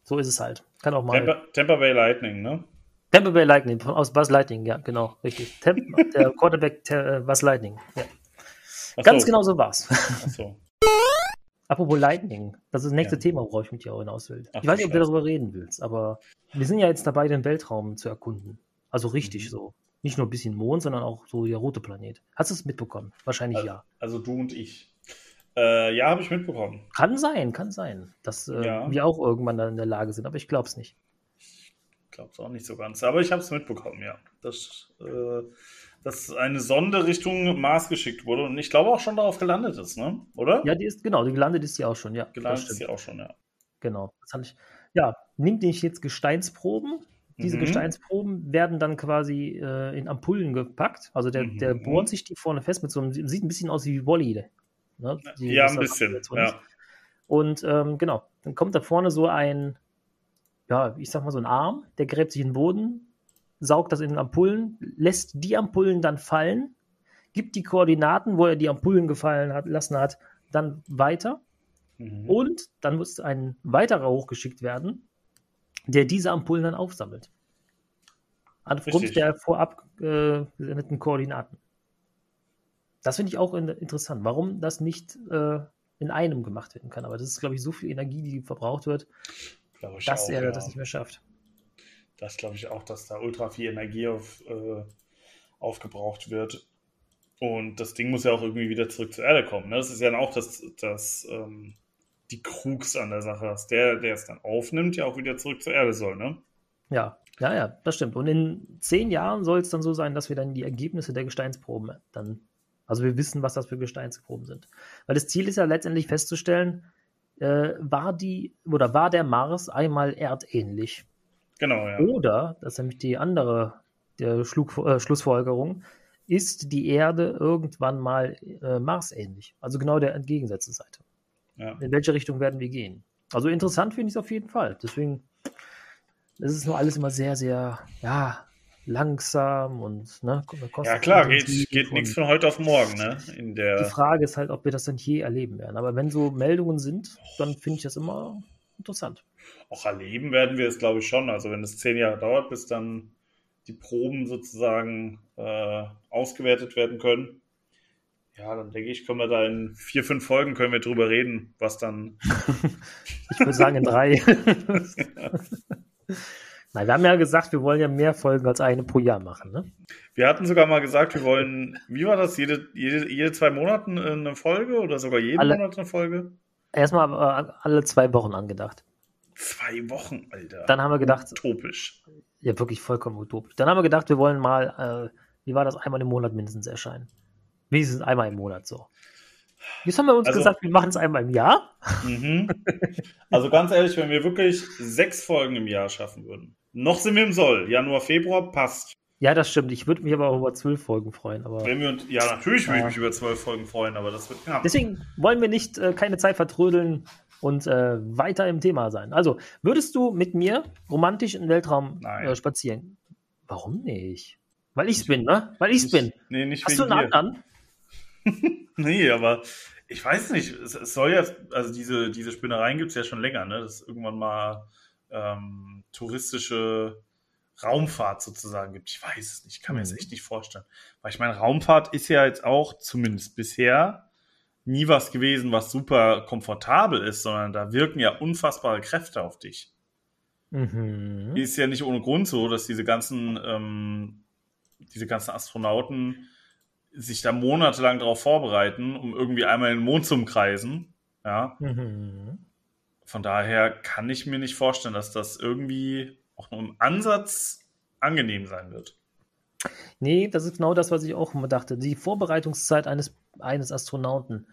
Speaker 1: so ist es halt. Kann auch mal.
Speaker 2: Tampa, Tampa Bay Lightning, ne?
Speaker 1: Tampa Bay Lightning, aus Buzz Lightning, ja, genau, richtig. Temp, der Quarterback äh, Buzz Lightning, ja. Ganz so. genau so war's. Ach so. Apropos Lightning, das ist das nächste ja. Thema, worauf ich mit dir auch hinaus will. Ach, ich weiß nicht, ob du darüber reden willst, aber wir sind ja jetzt dabei, den Weltraum zu erkunden. Also richtig mhm. so. Nicht nur ein bisschen Mond, sondern auch so der rote Planet. Hast du es mitbekommen? Wahrscheinlich
Speaker 2: also,
Speaker 1: ja.
Speaker 2: Also du und ich. Äh, ja, habe ich mitbekommen.
Speaker 1: Kann sein, kann sein, dass äh, ja. wir auch irgendwann dann in der Lage sind, aber ich glaube es nicht.
Speaker 2: Ich glaube es auch nicht so ganz, aber ich habe es mitbekommen, ja. Dass, äh, dass eine Sonde Richtung Mars geschickt wurde und ich glaube auch schon darauf gelandet ist, ne? Oder?
Speaker 1: Ja, die ist, genau, die gelandet ist sie auch schon, ja.
Speaker 2: Gelandet ist sie auch schon, ja.
Speaker 1: Genau. Das ich, ja, nimmt nicht jetzt Gesteinsproben. Diese mhm. Gesteinsproben werden dann quasi äh, in Ampullen gepackt. Also der, mhm. der bohrt sich die vorne fest mit so einem, sieht ein bisschen aus wie Wally,
Speaker 2: Ne? Die, ja, ein bisschen. Ja.
Speaker 1: Und ähm, genau, dann kommt da vorne so ein, ja, ich sag mal so ein Arm, der gräbt sich in den Boden, saugt das in den Ampullen, lässt die Ampullen dann fallen, gibt die Koordinaten, wo er die Ampullen gefallen hat, lassen hat, dann weiter. Mhm. Und dann muss ein weiterer hochgeschickt werden, der diese Ampullen dann aufsammelt. Aufgrund Richtig. der vorab äh, gesendeten Koordinaten. Das finde ich auch interessant, warum das nicht äh, in einem gemacht werden kann. Aber das ist, glaube ich, so viel Energie, die verbraucht wird, dass auch, er ja. das nicht mehr schafft.
Speaker 2: Das glaube ich auch, dass da ultra viel Energie auf, äh, aufgebraucht wird. Und das Ding muss ja auch irgendwie wieder zurück zur Erde kommen. Ne? Das ist ja auch das, das ähm, die Krux an der Sache, dass der, der es dann aufnimmt, ja auch wieder zurück zur Erde soll, ne?
Speaker 1: Ja, ja, ja, das stimmt. Und in zehn Jahren soll es dann so sein, dass wir dann die Ergebnisse der Gesteinsproben dann also wir wissen, was das für Gesteinsgruben sind. Weil das Ziel ist ja letztendlich festzustellen, äh, war die oder war der Mars einmal erdähnlich?
Speaker 2: Genau, ja.
Speaker 1: Oder, das ist nämlich die andere der Schlug, äh, Schlussfolgerung, ist die Erde irgendwann mal äh, Marsähnlich? Also genau der entgegengesetzte Seite. Ja. In welche Richtung werden wir gehen? Also interessant finde ich es auf jeden Fall. Deswegen es ist nur alles immer sehr, sehr, ja, langsam und ne,
Speaker 2: Ja klar, geht, geht nichts von heute auf morgen, ne? In der
Speaker 1: die Frage ist halt, ob wir das dann je erleben werden. Aber wenn so Meldungen sind, dann finde ich das immer interessant.
Speaker 2: Auch erleben werden wir es, glaube ich, schon. Also wenn es zehn Jahre dauert, bis dann die Proben sozusagen äh, ausgewertet werden können, ja, dann denke ich, können wir da in vier, fünf Folgen können wir drüber reden, was dann.
Speaker 1: ich würde sagen in drei. Nein, wir haben ja gesagt, wir wollen ja mehr Folgen als eine pro Jahr machen, ne?
Speaker 2: Wir hatten sogar mal gesagt, wir wollen, wie war das, jede, jede, jede zwei Monate eine Folge oder sogar jeden alle, Monat eine Folge?
Speaker 1: Erstmal äh, alle zwei Wochen angedacht.
Speaker 2: Zwei Wochen, Alter.
Speaker 1: Dann haben wir gedacht.
Speaker 2: Utopisch.
Speaker 1: Ja, wirklich vollkommen utopisch. Dann haben wir gedacht, wir wollen mal, äh, wie war das, einmal im Monat mindestens erscheinen. Wenigstens einmal im Monat so. Jetzt haben wir uns also, gesagt, wir machen es einmal im Jahr.
Speaker 2: Mhm. Also ganz ehrlich, wenn wir wirklich sechs Folgen im Jahr schaffen würden, noch sind wir im Soll. Januar, Februar passt.
Speaker 1: Ja, das stimmt. Ich würde mich aber auch über zwölf Folgen freuen. Aber,
Speaker 2: Wenn wir uns, ja, natürlich würde ich mich über zwölf Folgen freuen, aber das wird
Speaker 1: knapp. Deswegen wollen wir nicht äh, keine Zeit vertrödeln und äh, weiter im Thema sein. Also, würdest du mit mir romantisch im Weltraum äh, spazieren? Warum nicht? Weil ich's bin, ne? Weil ich's bin.
Speaker 2: Nee, nicht
Speaker 1: Hast du einen
Speaker 2: dir. anderen? nee, aber ich weiß nicht, es, es soll ja, also diese, diese Spinnereien gibt es ja schon länger, ne? Dass es irgendwann mal ähm, touristische Raumfahrt sozusagen gibt. Ich weiß es nicht, ich kann mir das
Speaker 1: Mhm.
Speaker 2: echt nicht vorstellen. Weil ich meine, Raumfahrt ist ja jetzt auch, zumindest bisher, nie was gewesen, was super komfortabel ist, sondern da wirken ja unfassbare Kräfte auf dich.
Speaker 1: Mhm.
Speaker 2: Ist ja nicht ohne Grund so, dass diese ganzen, ähm, diese ganzen Astronauten sich da monatelang darauf vorbereiten, um irgendwie einmal den Mond zu umkreisen. Ja,
Speaker 1: Mhm.
Speaker 2: von daher kann ich mir nicht vorstellen, dass das irgendwie auch nur im Ansatz angenehm sein wird.
Speaker 1: Nee, das ist genau das, was ich auch immer dachte. Die Vorbereitungszeit eines, eines Astronauten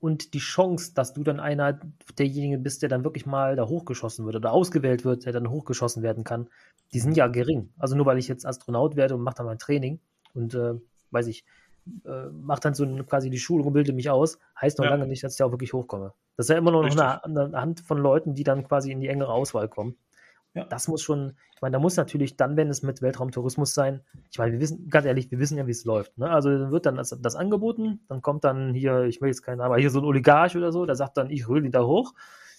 Speaker 1: und die Chance, dass du dann einer derjenigen bist, der dann wirklich mal da hochgeschossen wird oder ausgewählt wird, der dann hochgeschossen werden kann, die sind ja gering. Also nur weil ich jetzt Astronaut werde und mache dann mein Training und äh, weiß ich, äh, mache dann so quasi die Schulung und bilde mich aus, heißt noch
Speaker 2: Ja.
Speaker 1: lange nicht, dass ich da auch wirklich hochkomme. Das ist ja immer noch
Speaker 2: Richtig.
Speaker 1: eine, eine Hand von Leuten, die dann quasi in die engere Auswahl kommen.
Speaker 2: Ja.
Speaker 1: Das muss schon, ich meine, da muss natürlich dann, wenn es mit Weltraumtourismus sein, ich meine, wir wissen, ganz ehrlich, wir wissen ja, wie es läuft. Ne? Also dann wird dann das, das angeboten, dann kommt dann hier, ich will jetzt keinen Namen, aber hier so ein Oligarch oder so, der sagt dann, ich hole ihn da hoch.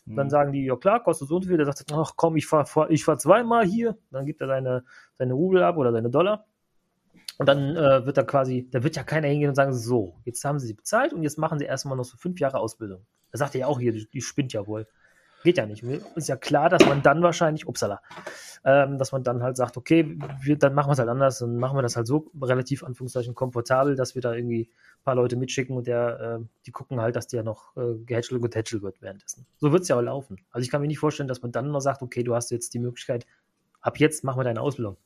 Speaker 1: Dann
Speaker 2: Hm.
Speaker 1: sagen die, ja klar, kostet so und so viel. Der sagt, ach komm, ich fahre ich fahr zweimal hier. Dann gibt er seine, seine Rubel ab oder seine Dollar. Und dann äh, wird da quasi, da wird ja keiner hingehen und sagen, so, jetzt haben sie sie bezahlt und jetzt machen sie erstmal noch so fünf Jahre Ausbildung. Da sagt er ja auch hier, die, die spinnt ja wohl. Geht ja nicht. Ist ja klar, dass man dann wahrscheinlich, upsala, ähm, dass man dann halt sagt, okay, wir, dann machen wir es halt anders und machen wir das halt so relativ, Anführungszeichen, komfortabel, dass wir da irgendwie ein paar Leute mitschicken und der, äh, die gucken halt, dass der noch äh, gehätschelt und getätschelt wird währenddessen. So wird es ja auch laufen. Also ich kann mir nicht vorstellen, dass man dann noch sagt, okay, du hast jetzt die Möglichkeit, ab jetzt machen wir deine Ausbildung.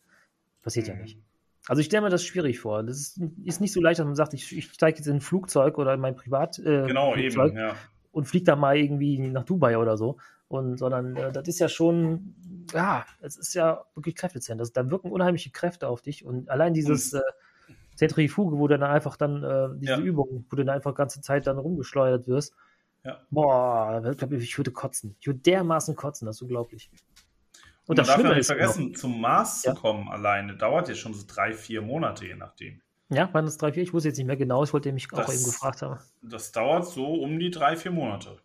Speaker 1: Passiert ja
Speaker 2: Mhm.
Speaker 1: nicht. Also ich stelle mir das schwierig vor. Das ist, ist nicht so leicht, dass man sagt, ich, ich steige jetzt in ein Flugzeug oder in mein Privat äh,
Speaker 2: Genau,
Speaker 1: Flugzeug
Speaker 2: eben, ja.
Speaker 1: Und fliege da mal irgendwie nach Dubai oder so. Und sondern äh, das ist ja schon, ja, es ist ja wirklich Kräftezentrum. Das, da wirken unheimliche Kräfte auf dich. Und allein dieses äh, Zentrifuge, wo du dann einfach dann, äh, diese
Speaker 2: Ja.
Speaker 1: Übung, wo du dann einfach ganze Zeit dann rumgeschleudert wirst,
Speaker 2: Ja.
Speaker 1: boah, ich glaube, ich würde kotzen. Ich würde dermaßen kotzen, das ist unglaublich.
Speaker 2: Und
Speaker 1: Und das
Speaker 2: man darf ja nicht
Speaker 1: ist noch,
Speaker 2: vergessen, zum Mars
Speaker 1: Ja.
Speaker 2: zu kommen alleine dauert ja schon so drei, vier Monate, je nachdem.
Speaker 1: Ja, waren das drei, vier? Ich wusste jetzt nicht mehr genau, ich wollte mich auch
Speaker 2: Das-
Speaker 1: eben gefragt haben.
Speaker 2: Das dauert so um die drei, vier Monate,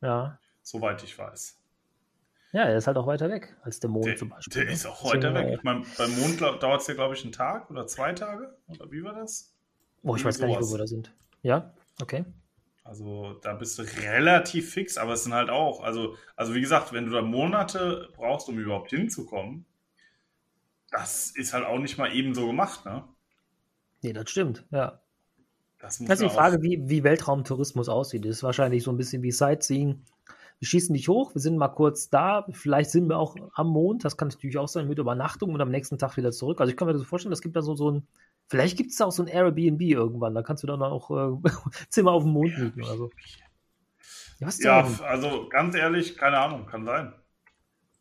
Speaker 1: Ja.
Speaker 2: soweit ich weiß.
Speaker 1: Ja, er ist halt auch weiter weg als der Mond
Speaker 2: Der,
Speaker 1: zum Beispiel.
Speaker 2: der
Speaker 1: ne?
Speaker 2: ist auch
Speaker 1: Deswegen,
Speaker 2: heute weg.
Speaker 1: äh,
Speaker 2: Ich meine, beim Mond dauert es ja, glaube ich, einen Tag oder zwei Tage. Oder wie war das?
Speaker 1: Oh, ich weiß gar nicht, wo wir da sind. Ja, okay.
Speaker 2: Also da bist du relativ fix, aber es sind halt auch, also, also wie gesagt, wenn du da Monate brauchst, um überhaupt hinzukommen, das ist halt auch nicht mal eben so gemacht, ne?
Speaker 1: Nee, das stimmt, ja.
Speaker 2: Das
Speaker 1: Das ist die Frage, wie, wie Weltraumtourismus aussieht. Das ist wahrscheinlich so ein bisschen wie Sightseeing. Wir schießen dich hoch, wir sind mal kurz da, vielleicht sind wir auch am Mond, das kann natürlich auch sein, mit Übernachtung und am nächsten Tag wieder zurück. Also ich kann mir das so vorstellen, das gibt da so, so ein, vielleicht gibt es da auch so ein Airbnb irgendwann, da kannst du dann auch äh, Zimmer auf dem Mond mieten oder so. Ja,
Speaker 2: ja, also ganz ehrlich, keine Ahnung, kann sein.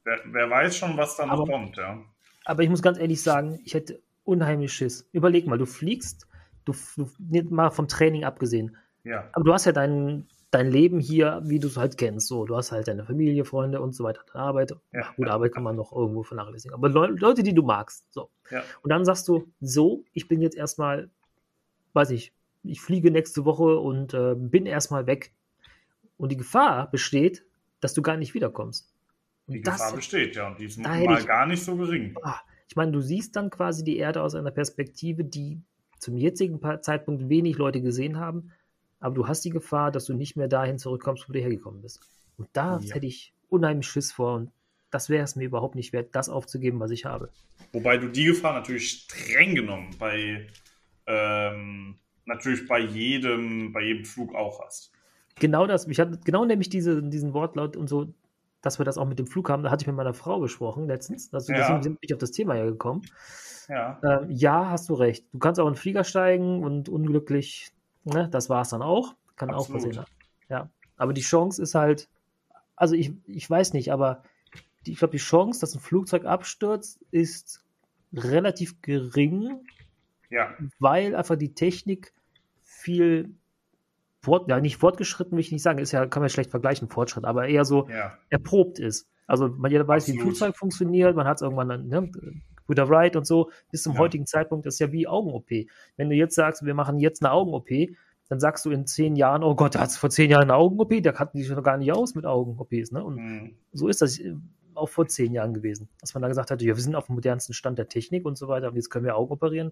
Speaker 2: Wer, wer weiß schon, was da noch kommt, ja.
Speaker 1: Aber ich muss ganz ehrlich sagen, ich hätte unheimlich Schiss. Überleg mal, du fliegst, du, du mal vom Training abgesehen,
Speaker 2: Ja,
Speaker 1: aber du hast ja dein, dein Leben hier, wie du es halt kennst. So, du hast halt deine Familie, Freunde und so weiter, deine Arbeit.
Speaker 2: Ja.
Speaker 1: Gut, Arbeit kann man noch irgendwo vernachlässigen. Aber Leu Leute, die du magst. So.
Speaker 2: Ja.
Speaker 1: Und dann sagst du, so, ich bin jetzt erstmal, weiß ich, ich fliege nächste Woche und äh, bin erstmal weg. Und die Gefahr besteht, dass du gar nicht wiederkommst. Und
Speaker 2: die
Speaker 1: das,
Speaker 2: Gefahr besteht, ja, und die ist mal gar nicht so gering.
Speaker 1: ah, ich meine, du siehst dann quasi die Erde aus einer Perspektive, die zum jetzigen Zeitpunkt wenig Leute gesehen haben, aber du hast die Gefahr, dass du nicht mehr dahin zurückkommst, wo du hergekommen bist. Und da
Speaker 2: Ja.
Speaker 1: hätte ich unheimlich Schiss vor und das wäre es mir überhaupt nicht wert, das aufzugeben, was ich habe.
Speaker 2: Wobei du die Gefahr natürlich streng genommen bei ähm, natürlich bei jedem, bei jedem Flug auch hast.
Speaker 1: Genau das, ich hatte genau nämlich diese, diesen Wortlaut und so, dass wir das auch mit dem Flug haben, da hatte ich mit meiner Frau besprochen letztens, also
Speaker 2: Ja.
Speaker 1: deswegen sind wir auf das Thema ja gekommen.
Speaker 2: Ja,
Speaker 1: Ähm, ja, hast du recht. Du kannst auch in den Flieger steigen und unglücklich, ne, das war es dann auch. Kann auch
Speaker 2: Absolut.
Speaker 1: passieren. Ja. Aber die Chance ist halt, also ich, ich weiß nicht, aber die, ich glaube, die Chance, dass ein Flugzeug abstürzt, ist relativ gering,
Speaker 2: ja,
Speaker 1: weil einfach die Technik viel fort, ja, nicht fortgeschritten, will ich nicht sagen, ist ja, kann man schlecht vergleichen, Fortschritt, aber eher so
Speaker 2: ja,
Speaker 1: erprobt ist. Also man jeder weiß, wie ein
Speaker 2: Absolut.
Speaker 1: Flugzeug funktioniert, man hat es irgendwann dann, ne, a Ride und so, bis zum
Speaker 2: Ja.
Speaker 1: heutigen Zeitpunkt ist ja wie Augen-OP. Wenn du jetzt sagst, wir machen jetzt eine Augen-OP, dann sagst du in zehn Jahren, oh Gott, der hat vor zehn Jahren eine Augen-OP, der kannte sich noch gar nicht aus mit Augen-OPs. Ne? Und
Speaker 2: Mhm.
Speaker 1: so ist das äh, auch vor zehn Jahren gewesen, dass man da gesagt hat, ja, wir sind auf dem modernsten Stand der Technik und so weiter und jetzt können wir Augen operieren.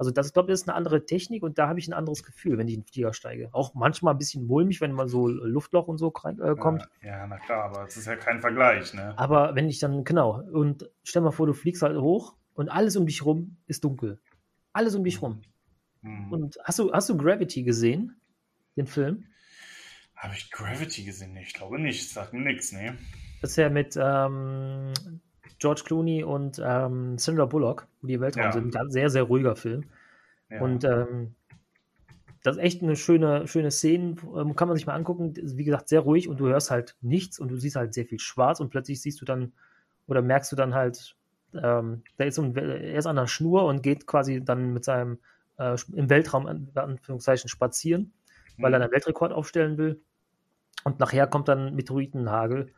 Speaker 1: Also das, ich glaube, das ist eine andere Technik und da habe ich ein anderes Gefühl, wenn ich in den Flieger steige. Auch manchmal ein bisschen mulmig, wenn man so Luftloch und so rein, äh, kommt.
Speaker 2: Ja, ja, na klar, aber es ist ja kein Vergleich, ne?
Speaker 1: Aber wenn ich dann, genau, und stell mal vor, du fliegst halt hoch und alles um dich rum ist dunkel. Alles um dich rum.
Speaker 2: Mhm.
Speaker 1: Und hast du, hast du Gravity gesehen? Den Film?
Speaker 2: Habe ich Gravity gesehen? Nee, ich glaube nicht. Das sagt mir nichts, ne?
Speaker 1: Das ist ja mit ähm, George Clooney und ähm, Sandra Bullock, wo die im Weltraum
Speaker 2: Ja.
Speaker 1: sind. Ein sehr, sehr ruhiger Film.
Speaker 2: Ja.
Speaker 1: Und ähm, das ist echt eine schöne, schöne Szene, ähm, kann man sich mal angucken. Wie gesagt, sehr ruhig und du hörst halt nichts und du siehst halt sehr viel schwarz und plötzlich siehst du dann oder merkst du dann halt, ähm, da ist so ein, er ist an der Schnur und geht quasi dann mit seinem äh, im Weltraum in Anführungszeichen spazieren, weil er
Speaker 2: Mhm.
Speaker 1: einen Weltrekord aufstellen will. Und nachher kommt dann Meteoritenhagel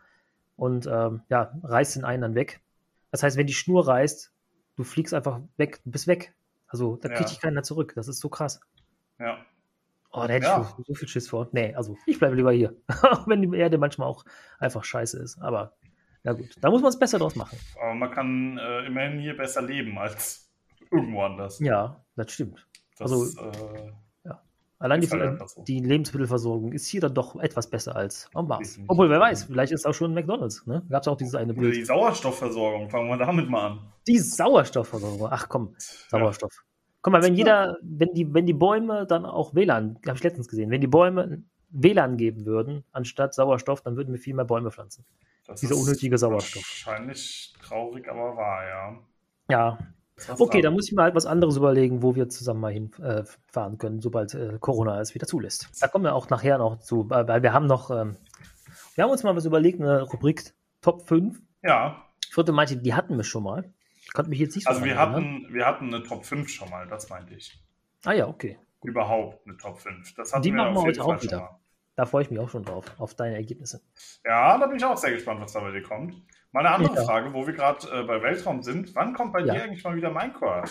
Speaker 1: und ähm, ja, reißt den einen dann weg. Das heißt, wenn die Schnur reißt, du fliegst einfach weg, du bist weg. Also da kriegt
Speaker 2: Ja.
Speaker 1: dich keiner zurück. Das ist so krass.
Speaker 2: Ja.
Speaker 1: Oh, da hätte
Speaker 2: Ja.
Speaker 1: ich so, so viel Schiss vor. Nee, also ich bleibe lieber hier. Auch wenn die Erde manchmal auch einfach scheiße ist. Aber na gut, da muss man es besser draus machen.
Speaker 2: Aber man kann äh, immerhin hier besser leben als irgendwo anders.
Speaker 1: Ja, das stimmt.
Speaker 2: Das,
Speaker 1: also-
Speaker 2: äh,
Speaker 1: Allein die,
Speaker 2: halt
Speaker 1: die Lebensmittelversorgung ist hier dann doch etwas besser als am Mars. Obwohl, wer weiß, vielleicht ist auch schon McDonalds. Ne? Gab es auch dieses eine Bild.
Speaker 2: die Sauerstoffversorgung, fangen wir damit mal an.
Speaker 1: Die Sauerstoffversorgung. Ach komm, Sauerstoff. Guck mal, wenn jeder, wenn die, wenn die Bäume dann auch WLAN, habe ich letztens gesehen, wenn die Bäume WLAN geben würden, anstatt Sauerstoff, dann würden wir viel mehr Bäume pflanzen.
Speaker 2: Das
Speaker 1: Dieser unnötige Sauerstoff.
Speaker 2: Wahrscheinlich traurig, aber wahr, ja.
Speaker 1: Ja, okay,
Speaker 2: da-
Speaker 1: dann muss ich mir halt was anderes überlegen, wo wir zusammen mal hinfahren äh, können, sobald äh, Corona es wieder zulässt. Da kommen wir auch nachher noch zu, weil wir haben noch, ähm, wir haben uns mal was überlegt, eine Rubrik Top 5.
Speaker 2: Ja,
Speaker 1: Vierte meinte, die hatten wir schon mal. Ich konnte mich jetzt nicht so
Speaker 2: also wir
Speaker 1: erinnern.
Speaker 2: hatten, wir hatten eine Top 5 schon mal, das meinte ich.
Speaker 1: Ah ja, okay.
Speaker 2: Überhaupt eine Top 5. Das hatten
Speaker 1: Die
Speaker 2: wir
Speaker 1: machen wir heute auch wieder.
Speaker 2: mal.
Speaker 1: Da freue ich mich auch schon drauf, auf deine Ergebnisse.
Speaker 2: Ja, da bin ich auch sehr gespannt, was da bei dir kommt. Mal eine andere
Speaker 1: Ja.
Speaker 2: Frage, wo wir gerade äh, bei Weltraum sind. Wann kommt bei
Speaker 1: Ja.
Speaker 2: dir eigentlich mal wieder Minecraft?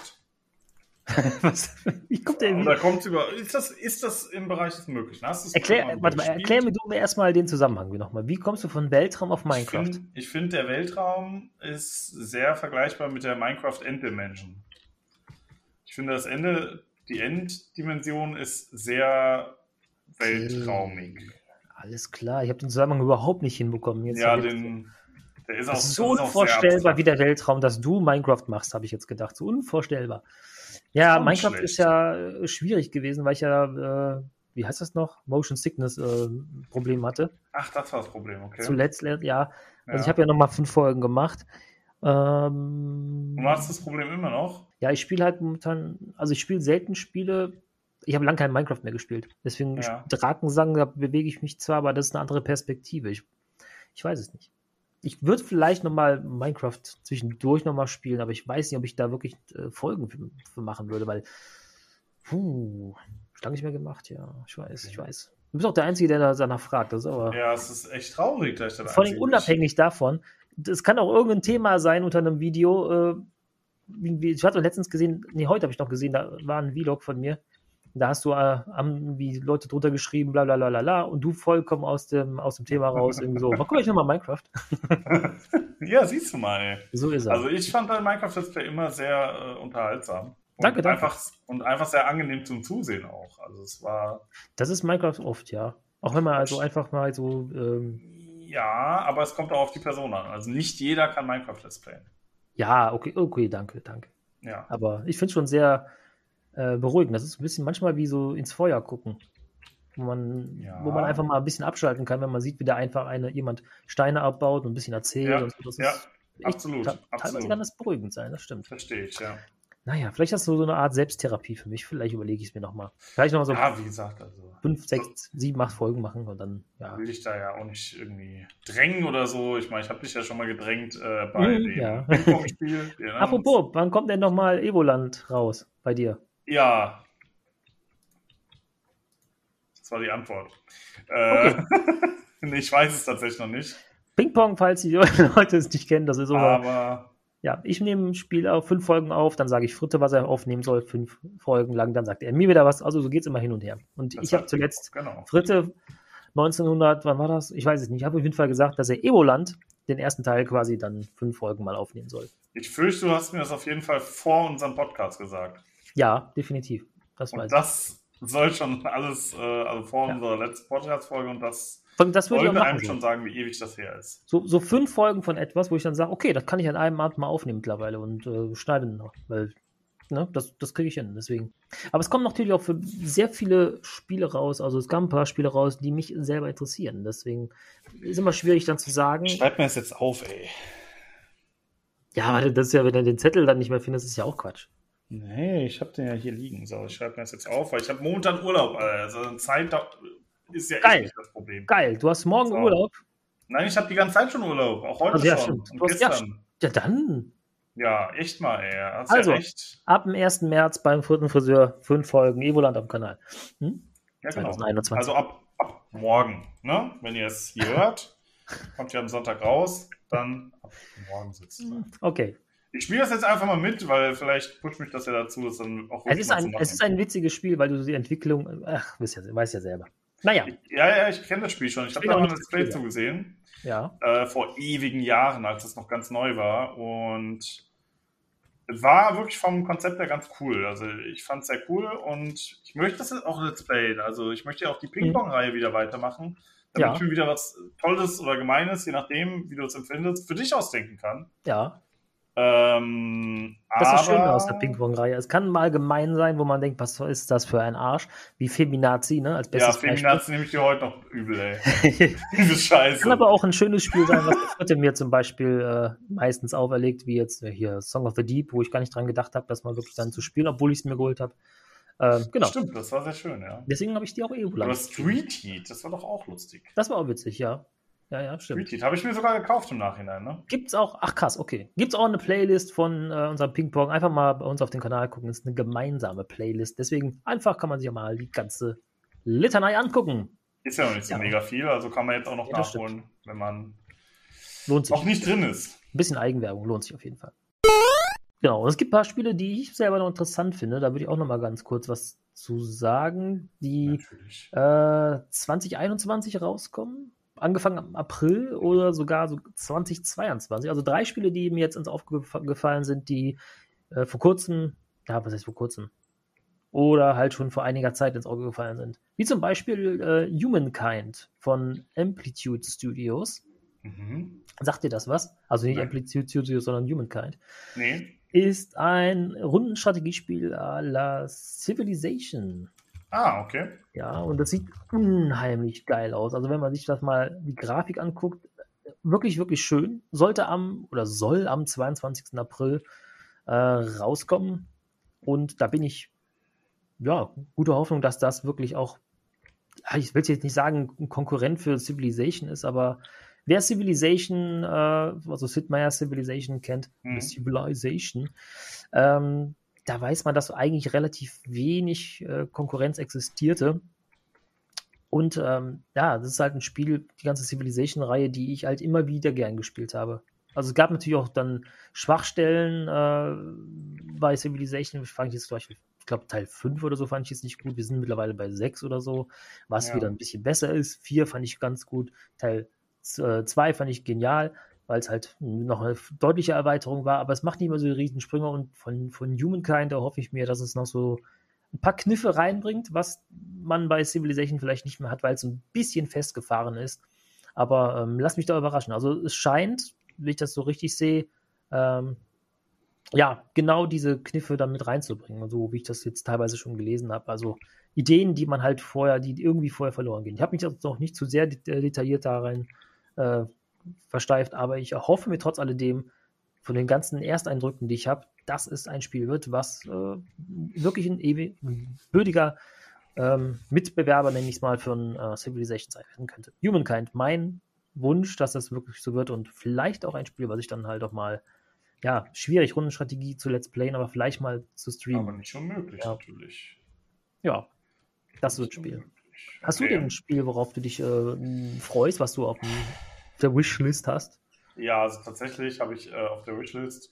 Speaker 1: was? Wie kommt der
Speaker 2: Oder kommt über. Ist das, ist das im Bereich des Möglichen? Hast
Speaker 1: Erklär, warte mal, erklär mir du mir erstmal den Zusammenhang nochmal. Wie kommst du von Weltraum auf Minecraft?
Speaker 2: Ich finde, find, der Weltraum ist sehr vergleichbar mit der Minecraft Enddimension. Ich finde, das Ende, die Enddimension ist sehr weltraumig.
Speaker 1: Alles klar, ich habe den Zusammenhang überhaupt nicht hinbekommen. Jetzt
Speaker 2: Ja, den, der ist auch,
Speaker 1: ist so
Speaker 2: ist
Speaker 1: unvorstellbar wie der Weltraum, dass du Minecraft machst, habe ich jetzt gedacht. So unvorstellbar. Ja,
Speaker 2: nicht
Speaker 1: Minecraft
Speaker 2: schlecht.
Speaker 1: ist ja äh, schwierig gewesen, weil ich ja, äh, wie heißt das noch? Motion Sickness äh, Problem hatte.
Speaker 2: Ach, das war das Problem, okay.
Speaker 1: Zuletzt, äh, ja. Also
Speaker 2: Ja.
Speaker 1: ich habe ja nochmal fünf Folgen gemacht. Ähm,
Speaker 2: Und du hast das Problem immer noch?
Speaker 1: Ja, ich spiele halt momentan, also ich spiele selten Spiele. Ich habe lange kein Minecraft mehr gespielt. Deswegen
Speaker 2: Ja.
Speaker 1: Drakensang, da bewege ich mich zwar, aber das ist eine andere Perspektive. Ich, ich weiß es nicht. Ich würde vielleicht nochmal Minecraft zwischendurch nochmal spielen, aber ich weiß nicht, ob ich da wirklich äh, Folgen für, für machen würde, weil, puh, lange nicht mehr gemacht, ja. Ich weiß, ich weiß. Du bist auch der Einzige, der da danach fragt. Das ist aber
Speaker 2: Ja, es ist echt traurig, dass ich da
Speaker 1: vor allem unabhängig davon. Es kann auch irgendein Thema sein unter einem Video. Äh, ich hatte letztens gesehen, nee, heute habe ich noch gesehen, da war ein Vlog von mir. Da hast du äh, haben wie Leute drunter geschrieben, bla bla bla bla und du vollkommen aus dem, aus dem Thema raus, irgendwie so, mal guck ich nochmal Minecraft.
Speaker 2: Ja, siehst du mal, ey.
Speaker 1: So ist er.
Speaker 2: Also ich fand dein Minecraft Let's Play immer sehr äh, unterhaltsam. Und
Speaker 1: Danke, danke.
Speaker 2: Einfach, und einfach sehr angenehm zum Zusehen auch. Also es war,
Speaker 1: das ist Minecraft oft, ja. Auch wenn man also einfach mal so, ähm,
Speaker 2: ja, aber es kommt auch auf die Person an. Also nicht jeder kann Minecraft Let's Playen.
Speaker 1: ja, okay, okay, danke, danke.
Speaker 2: Ja.
Speaker 1: Aber ich finde es schon sehr äh, beruhigend. Das ist ein bisschen manchmal wie so ins Feuer gucken. Wo man,
Speaker 2: Ja.
Speaker 1: wo man einfach mal ein bisschen abschalten kann, wenn man sieht, wie da einfach eine, jemand Steine abbaut und ein bisschen erzählt.
Speaker 2: Ja,
Speaker 1: und so. Das
Speaker 2: ja,
Speaker 1: ist
Speaker 2: absolut,
Speaker 1: Teilweise
Speaker 2: absolut.
Speaker 1: kann das beruhigend sein, das stimmt.
Speaker 2: Verstehe ich, ja.
Speaker 1: Naja, vielleicht hast du so eine Art Selbsttherapie für mich. Vielleicht überlege ich es mir nochmal. Vielleicht nochmal so
Speaker 2: Ja, wie gesagt, also
Speaker 1: fünf, sechs, sieben, acht Folgen machen und dann, ja.
Speaker 2: will ich da ja auch nicht irgendwie drängen oder so. Ich meine, ich habe dich ja schon mal gedrängt äh, bei
Speaker 1: Mhm,
Speaker 2: dem
Speaker 1: ja.
Speaker 2: Erinnern uns.
Speaker 1: Apropos, wann kommt denn nochmal Evoland raus bei dir?
Speaker 2: Ja. Das war die Antwort. Äh, nee, ich weiß es tatsächlich noch nicht.
Speaker 1: Ping-Pong, falls die Leute es nicht kennen, das ist immer.
Speaker 2: Aber
Speaker 1: Ja, ich nehme ein Spiel auf fünf Folgen auf, dann sage ich Fritte, was er aufnehmen soll, fünf Folgen lang, dann sagt er mir wieder was. Also so geht es immer hin und her. Und
Speaker 2: Das
Speaker 1: ich habe zuletzt
Speaker 2: Genau.
Speaker 1: Fritte 1900, wann war das? Ich weiß es nicht. Ich habe auf jeden Fall gesagt, dass er Evoland, den ersten Teil quasi dann fünf Folgen mal aufnehmen soll.
Speaker 2: Ich fürchte, du hast mir das auf jeden Fall vor unserem Podcast gesagt.
Speaker 1: Ja, definitiv. Das weiß
Speaker 2: Und das soll schon alles, äh, also vor
Speaker 1: Ja.
Speaker 2: unserer letzten Podcast-Folge und das
Speaker 1: ich. Das würde ich machen.
Speaker 2: einem schon sagen, wie ewig das her ist.
Speaker 1: So, so fünf Folgen von etwas, wo ich dann sage, okay, das kann ich an einem Abend mal aufnehmen mittlerweile und äh, schneiden noch, weil ne, das, das kriege ich hin. Deswegen. Aber es kommen natürlich auch für sehr viele Spiele raus. Also es kamen ein paar Spiele raus, die mich selber interessieren. Deswegen ist immer schwierig dann zu sagen.
Speaker 2: Schreib mir das jetzt auf, ey.
Speaker 1: Ja, warte, das ist ja, wenn du den Zettel dann nicht mehr findest, ist ja auch Quatsch.
Speaker 2: Nee, ich habe den ja hier liegen. So, ich schreibe mir das jetzt auf, weil ich habe momentan Urlaub. Also Zeit ist ja
Speaker 1: Geil.
Speaker 2: echt nicht das Problem.
Speaker 1: Geil, du hast morgen
Speaker 2: So.
Speaker 1: Urlaub.
Speaker 2: Nein, ich habe die ganze Zeit schon Urlaub. Auch heute
Speaker 1: Also ja,
Speaker 2: schon.
Speaker 1: stimmt.
Speaker 2: Und
Speaker 1: hast- ja,
Speaker 2: gestern.
Speaker 1: Ja, dann
Speaker 2: Ja, echt mal, ey. Hast
Speaker 1: Also.
Speaker 2: ja
Speaker 1: ab dem 1. März beim vierten Friseur fünf Folgen Evoland am Kanal. Hm?
Speaker 2: Ja, genau.
Speaker 1: 2021.
Speaker 2: Also ab, ab morgen, ne? Wenn ihr es hier hört, kommt ja am Sonntag raus, dann ab morgen sitzt.
Speaker 1: Okay.
Speaker 2: Ich spiele das jetzt einfach mal mit, weil vielleicht pusht mich das ja dazu, das dann auch
Speaker 1: Es ist, ein,
Speaker 2: machen.
Speaker 1: es ist ein witziges Spiel, weil du die Entwicklung, ach, weißt ja, weißt ja selber. Naja,
Speaker 2: Ja, ja, ich kenne das Spiel schon. Ich habe da mal ein
Speaker 1: nicht
Speaker 2: Let's Play
Speaker 1: so viel,
Speaker 2: zugesehen.
Speaker 1: ja.
Speaker 2: äh, vor ewigen Jahren, als es noch ganz neu war. Und es war wirklich vom Konzept her ganz cool. Also ich fand es sehr cool und ich möchte das jetzt auch Let's Play. Also ich möchte ja auch die Ping-Pong-Reihe wieder weitermachen, damit
Speaker 1: Ja.
Speaker 2: ich mir wieder was Tolles oder Gemeines, je nachdem, wie du es empfindest, für dich ausdenken kann.
Speaker 1: Ja,
Speaker 2: Ähm,
Speaker 1: das
Speaker 2: aber,
Speaker 1: ist schön aus der Ping-Pong-Reihe. Es kann mal gemein sein, wo man denkt, was ist das für ein Arsch? Wie Feminazi, ne? Als
Speaker 2: Ja,
Speaker 1: bestes
Speaker 2: Feminazi nehme ich dir heute noch übel, ey. Diese Scheiße.
Speaker 1: kann aber auch ein schönes Spiel sein, was Fritte mir zum Beispiel äh, meistens auferlegt, wie jetzt äh, hier Song of the Deep, wo ich gar nicht dran gedacht habe, das mal wirklich dann zu spielen, obwohl ich es mir geholt habe. Ähm, genau.
Speaker 2: Stimmt, das war sehr schön, ja.
Speaker 1: Deswegen habe ich die auch eh
Speaker 2: Oder Street Heat, das war doch auch lustig.
Speaker 1: Das war auch witzig, ja. Ja, ja, stimmt.
Speaker 2: Street Heat habe ich mir sogar gekauft im Nachhinein, ne?
Speaker 1: Gibt's auch, ach krass, okay. Gibt's auch eine Playlist von äh, unserem Ping-Pong. Einfach mal bei uns auf den Kanal gucken. Das ist eine gemeinsame Playlist. Deswegen einfach kann man sich ja mal die ganze Litanei angucken.
Speaker 2: Ist ja noch nicht so
Speaker 1: Ja.
Speaker 2: mega viel, also kann man jetzt auch noch
Speaker 1: Ja,
Speaker 2: nachholen, wenn man
Speaker 1: Lohnt sich.
Speaker 2: auch nicht drin ist.
Speaker 1: Ein bisschen Eigenwerbung lohnt sich auf jeden Fall. Genau, und es gibt ein paar Spiele, die ich selber noch interessant finde. Da würde ich auch noch mal ganz kurz was zu sagen, die äh, 2021 rauskommen. Angefangen am April oder sogar so 2022. Also drei Spiele, die mir jetzt ins aufgefallen sind, die äh, vor kurzem, ja, was heißt vor kurzem? Oder halt schon vor einiger Zeit ins Auge gefallen sind. Wie zum Beispiel äh, Humankind von Amplitude Studios.
Speaker 2: Mhm.
Speaker 1: Sagt dir das was? Also nicht
Speaker 2: Nein.
Speaker 1: Amplitude Studios, sondern Humankind.
Speaker 2: Nee.
Speaker 1: Ist ein Rundenstrategiespiel à la Civilization.
Speaker 2: Ah, okay.
Speaker 1: Ja, und das sieht unheimlich geil aus. Also wenn man sich das mal die Grafik anguckt, wirklich, wirklich schön. Sollte am oder soll am 22. April äh, rauskommen. Und da bin ich, ja, gute Hoffnung, dass das wirklich auch, ich will jetzt nicht sagen, ein Konkurrent für Civilization ist, aber wer Civilization, äh, also Sid Meier Civilization kennt,
Speaker 2: Mhm.
Speaker 1: Civilization, ähm, da weiß man, dass eigentlich relativ wenig äh, Konkurrenz existierte. Und ähm, ja, das ist halt ein Spiel, die ganze Civilization-Reihe, die ich halt immer wieder gern gespielt habe. Also es gab natürlich auch dann Schwachstellen äh, bei Civilization. Ich fand ich jetzt zum Beispiel, ich glaube Teil 5 oder so fand ich jetzt nicht gut. Wir sind mittlerweile bei 6 oder so, was
Speaker 2: Ja.
Speaker 1: wieder ein bisschen besser ist. 4 fand ich ganz gut. Teil 2 fand ich genial, weil es halt noch eine deutliche Erweiterung war. Aber es macht nicht mehr so Riesensprünge. Und von, von Humankind, da hoffe ich mir, dass es noch so ein paar Kniffe reinbringt, was man bei Civilization vielleicht nicht mehr hat, weil es ein bisschen festgefahren ist. Aber ähm, lass mich da überraschen. Also es scheint, wenn ich das so richtig sehe, ähm, ja, genau diese Kniffe dann mit reinzubringen. So wie ich das jetzt teilweise schon gelesen habe. Also Ideen, die man halt vorher, die irgendwie vorher verloren gehen. Ich habe mich jetzt noch nicht zu sehr det detailliert darin äh, versteift, aber ich erhoffe mir trotz alledem von den ganzen Ersteindrücken, die ich habe, dass es ein Spiel wird, was äh, wirklich ein ewig ein würdiger ähm, Mitbewerber, nenne ich es mal, für ein äh, Civilization sein werden könnte. Humankind, mein Wunsch, dass das wirklich so wird und vielleicht auch ein Spiel, was ich dann halt auch mal, ja, schwierig, Rundenstrategie zu Let's Playen, aber vielleicht mal zu streamen.
Speaker 2: Aber nicht unmöglich,
Speaker 1: Ja.
Speaker 2: natürlich.
Speaker 1: Ja, das wird
Speaker 2: Nicht
Speaker 1: Spiel.
Speaker 2: unmöglich.
Speaker 1: Hast du
Speaker 2: Okay.
Speaker 1: denn ein Spiel, worauf du dich äh, freust, was du auf dem- der Wishlist hast?
Speaker 2: Ja, also tatsächlich habe ich äh, auf der Wishlist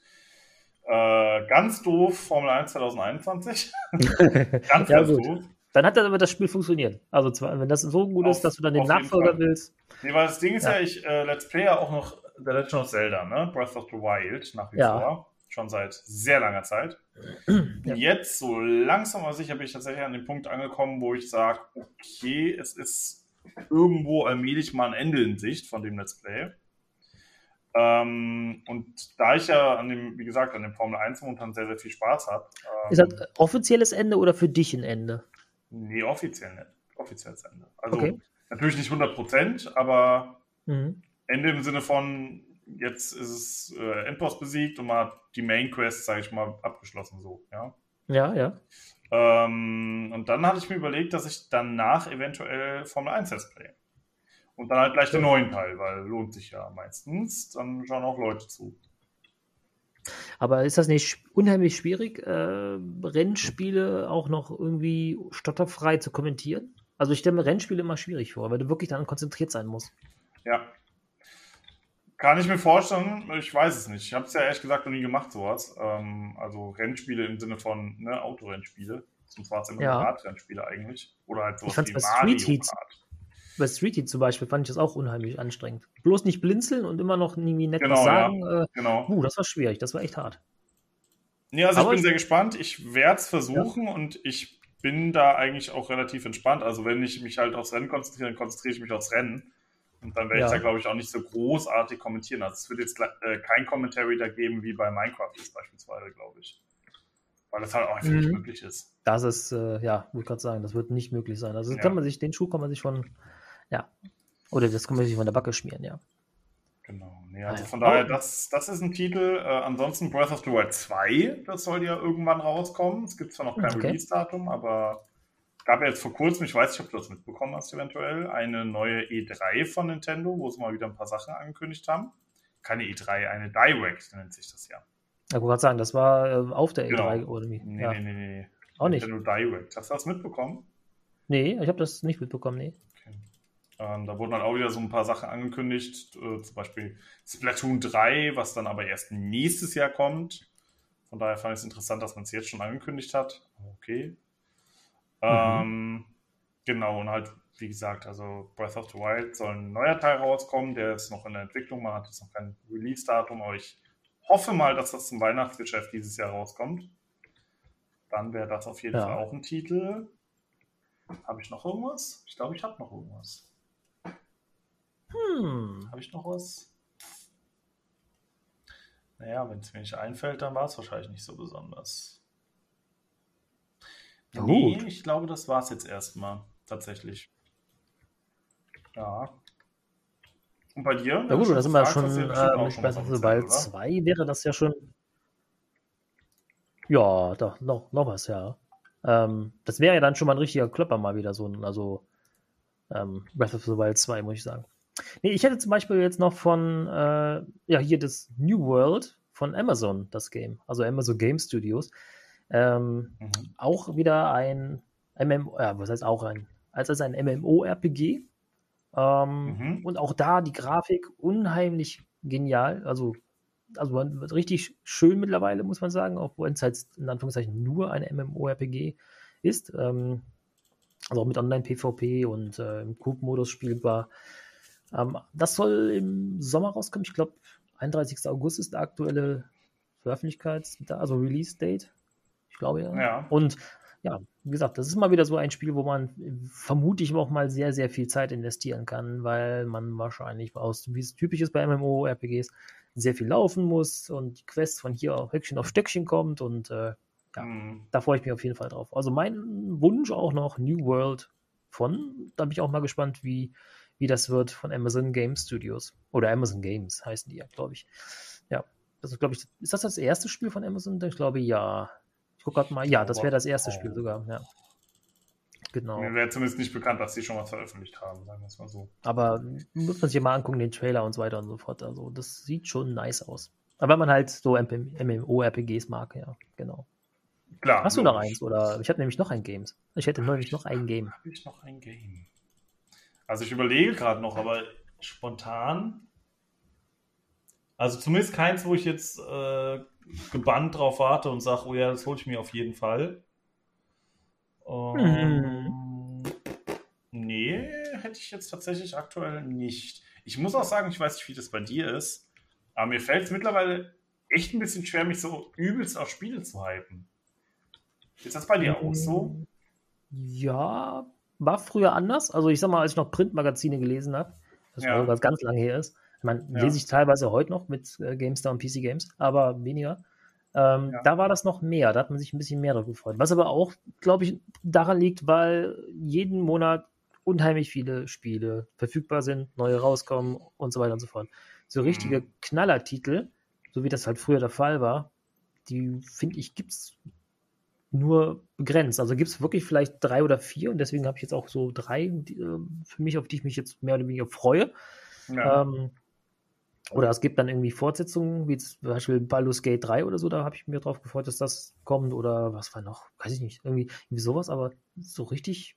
Speaker 2: Äh, ganz doof Formel 1 2021.
Speaker 1: ganz, ja, ganz gut. doof. Dann hat aber das Spiel funktioniert. Also zwar, wenn das so gut auf, ist, dass du dann den Nachfolger willst.
Speaker 2: Nee, weil das Ding ist ja, ja ich äh, Let's Play ja auch noch The Legend of Zelda, ne? Breath of the Wild nach wie ja. vor. Schon seit sehr langer Zeit. Ja. Jetzt, so langsam aber sicher, bin ich tatsächlich an den Punkt angekommen, wo ich sage, okay, es ist irgendwo allmählich mal ein Ende in Sicht von dem Let's Play. Ähm, und da ich ja an dem, wie gesagt, an dem Formel 1 momentan sehr, sehr viel Spaß habe.
Speaker 1: Ähm, ist das offizielles Ende oder für dich ein Ende?
Speaker 2: Nee, offiziell nicht. Offizielles Ende. Also okay. natürlich nicht 100 Prozent, aber mhm. Ende im Sinne von, jetzt ist es äh, Endboss besiegt und man hat die Main Quest, sage ich mal, abgeschlossen so, ja.
Speaker 1: Ja, ja.
Speaker 2: Ähm, und dann hatte ich mir überlegt, dass ich danach eventuell Formel 1 Let's Play. Und dann halt gleich den neuen Teil, weil lohnt sich ja meistens. Dann schauen auch Leute zu.
Speaker 1: Aber ist das nicht unheimlich schwierig, äh, Rennspiele auch noch irgendwie stotterfrei zu kommentieren? Also ich stelle mir Rennspiele immer schwierig vor, weil du wirklich dann konzentriert sein musst.
Speaker 2: Ja. Kann ich mir vorstellen, ich weiß es nicht. Ich habe es ja ehrlich gesagt noch nie gemacht, sowas. Ähm, also Rennspiele im Sinne von ne, Autorennspiele. Zum zwar immer ja. Radrennspiele eigentlich. Oder halt sowas
Speaker 1: wie Mario Street Heat, Kart bei Street Heat zum Beispiel fand ich das auch unheimlich anstrengend. Bloß nicht blinzeln und immer noch irgendwie nett genau, sagen. Ja. Äh, genau. Uh, das war schwierig, das war echt hart.
Speaker 2: Ja, also Aber ich bin sehr gespannt. Ich werde es versuchen ja. und ich bin da eigentlich auch relativ entspannt. Also wenn ich mich halt aufs Rennen konzentriere, dann konzentriere ich mich aufs Rennen. Und dann werde ja. ich da, glaube ich, auch nicht so großartig kommentieren. Also es wird jetzt äh, kein Commentary da geben wie bei Minecraft jetzt beispielsweise, glaube ich. Weil das halt auch einfach mhm. nicht möglich ist.
Speaker 1: Das ist, äh, ja, würde ich gerade sagen, das wird nicht möglich sein. Also ja. kann man sich, den Schuh kann man sich von ja. Oder das kann man sich von der Backe schmieren, ja.
Speaker 2: Genau. Nee, also von daher, das, das ist ein Titel. Äh, ansonsten Breath of the Wild 2, das soll ja irgendwann rauskommen. Es gibt zwar noch kein okay. Release-Datum, aber gab ja jetzt vor kurzem, ich weiß nicht, ob du das mitbekommen hast, eventuell, eine neue E3 von Nintendo, wo sie mal wieder ein paar Sachen angekündigt haben. Keine E3, eine Direct nennt sich das ja.
Speaker 1: Ich wollte sagen, das war äh, auf der genau. E3 oder wie?
Speaker 2: Nee, ja. nee, nee, nee.
Speaker 1: Auch nicht.
Speaker 2: Nintendo Direct. Hast du das mitbekommen?
Speaker 1: Nee, ich habe das nicht mitbekommen, nee.
Speaker 2: Ähm, da wurden dann auch wieder so ein paar Sachen angekündigt, äh, zum Beispiel Splatoon 3, was dann aber erst nächstes Jahr kommt. Von daher fand ich es interessant, dass man es jetzt schon angekündigt hat. Okay. Mhm. Ähm, genau, und halt, wie gesagt, also Breath of the Wild soll ein neuer Teil rauskommen, der ist noch in der Entwicklung, man hat jetzt noch kein Release-Datum, aber ich hoffe mal, dass das zum Weihnachtsgeschäft dieses Jahr rauskommt. Dann wäre das auf jeden ja. Fall auch ein Titel. Habe ich noch irgendwas? Ich glaube, ich habe noch irgendwas. Hm, habe ich noch was? Naja, wenn es mir nicht einfällt, dann war es wahrscheinlich nicht so besonders. Ja, nee, gut. ich glaube, das war es jetzt erstmal. Tatsächlich. Ja. Und bei dir?
Speaker 1: Ja gut, da sind wir schon, äh, mit Breath of the Wild 2 wäre das ja schon. Ja, doch, noch, noch was, ja. Ähm, das wäre ja dann schon mal ein richtiger Klopper mal wieder so ein, also ähm, Breath of the Wild 2, muss ich sagen. Nee, ich hätte zum Beispiel jetzt noch von, äh, ja, hier das New World von Amazon, das Game, also Amazon Game Studios. Ähm, mhm. Auch wieder ein MMO, ja, was heißt auch ein, als, als ein MMO-RPG. Ähm, mhm. Und auch da die Grafik unheimlich genial, also, also richtig schön mittlerweile, muss man sagen, obwohl es halt in Anführungszeichen nur ein MMO-RPG ist. Ähm, also auch mit Online-PvP und äh, im Coop-Modus spielbar. Ähm, das soll im Sommer rauskommen. Ich glaube, 31. August ist der aktuelle Veröffentlichkeits-, also Release-Date. Ich glaube ja.
Speaker 2: ja.
Speaker 1: Und ja, wie gesagt, das ist mal wieder so ein Spiel, wo man vermutlich auch mal sehr, sehr viel Zeit investieren kann, weil man wahrscheinlich aus, wie es typisch ist bei MMO-RPGs, sehr viel laufen muss und die Quest von hier auf Höckchen auf Stöckchen kommt und äh, ja, mhm. da freue ich mich auf jeden Fall drauf. Also mein Wunsch auch noch New World von, da bin ich auch mal gespannt, wie, wie das wird von Amazon Game Studios. Oder Amazon Games heißen die ja, glaube ich. Ja, das ist, glaube ich, ist das das erste Spiel von Amazon? Ich glaube, ja. Ich gucke gerade mal. Ja, das wäre das erste Spiel sogar, ja.
Speaker 2: Genau. Mir wäre zumindest nicht bekannt, dass sie schon was veröffentlicht haben, sagen wir es mal so.
Speaker 1: Aber muss man sich mal angucken, den Trailer und so weiter und so fort. Also, das sieht schon nice aus. Aber wenn man halt so MMO-RPGs mag, ja, genau. Klar. Hast du noch eins? Oder ich habe nämlich noch ein Game. Ich hätte neulich noch ein Game.
Speaker 2: Habe ich noch ein Game? Also ich überlege gerade noch, aber spontan. Also zumindest keins, wo ich jetzt äh, gebannt drauf warte und sage, oh ja, das hole ich mir auf jeden Fall. Ähm, Nee, hätte ich jetzt tatsächlich aktuell nicht. Ich muss auch sagen, ich weiß nicht, wie das bei dir ist, aber mir fällt es mittlerweile echt ein bisschen schwer, mich so übelst auf Spiele zu hypen. Ist das bei dir auch so?
Speaker 1: Ja, war früher anders. Also ich sag mal, als ich noch Printmagazine gelesen habe, das
Speaker 2: Ja.
Speaker 1: war was ganz lange her ist. Ich meine,
Speaker 2: Ja.
Speaker 1: lese ich teilweise heute noch mit äh, GameStar und PC Games, aber weniger. Ähm,
Speaker 2: Ja.
Speaker 1: Da war das noch mehr, da hat man sich ein bisschen mehr drauf gefreut. Was aber auch, glaube ich, daran liegt, weil jeden Monat unheimlich viele Spiele verfügbar sind, neue rauskommen und so weiter und so fort. So richtige
Speaker 2: Mhm.
Speaker 1: Knallertitel, so wie das halt früher der Fall war, die finde ich, gibt es nur begrenzt. Also gibt es wirklich vielleicht drei oder vier und deswegen habe ich jetzt auch so drei die, äh, für mich, auf die ich mich jetzt mehr oder weniger freue.
Speaker 2: Ja.
Speaker 1: Ähm, oder es gibt dann irgendwie Fortsetzungen, wie zum Beispiel Baldur's Gate 3 oder so, da habe ich mir drauf gefreut, dass das kommt. Oder was war noch? Weiß ich nicht. Irgendwie, irgendwie sowas, aber so richtig.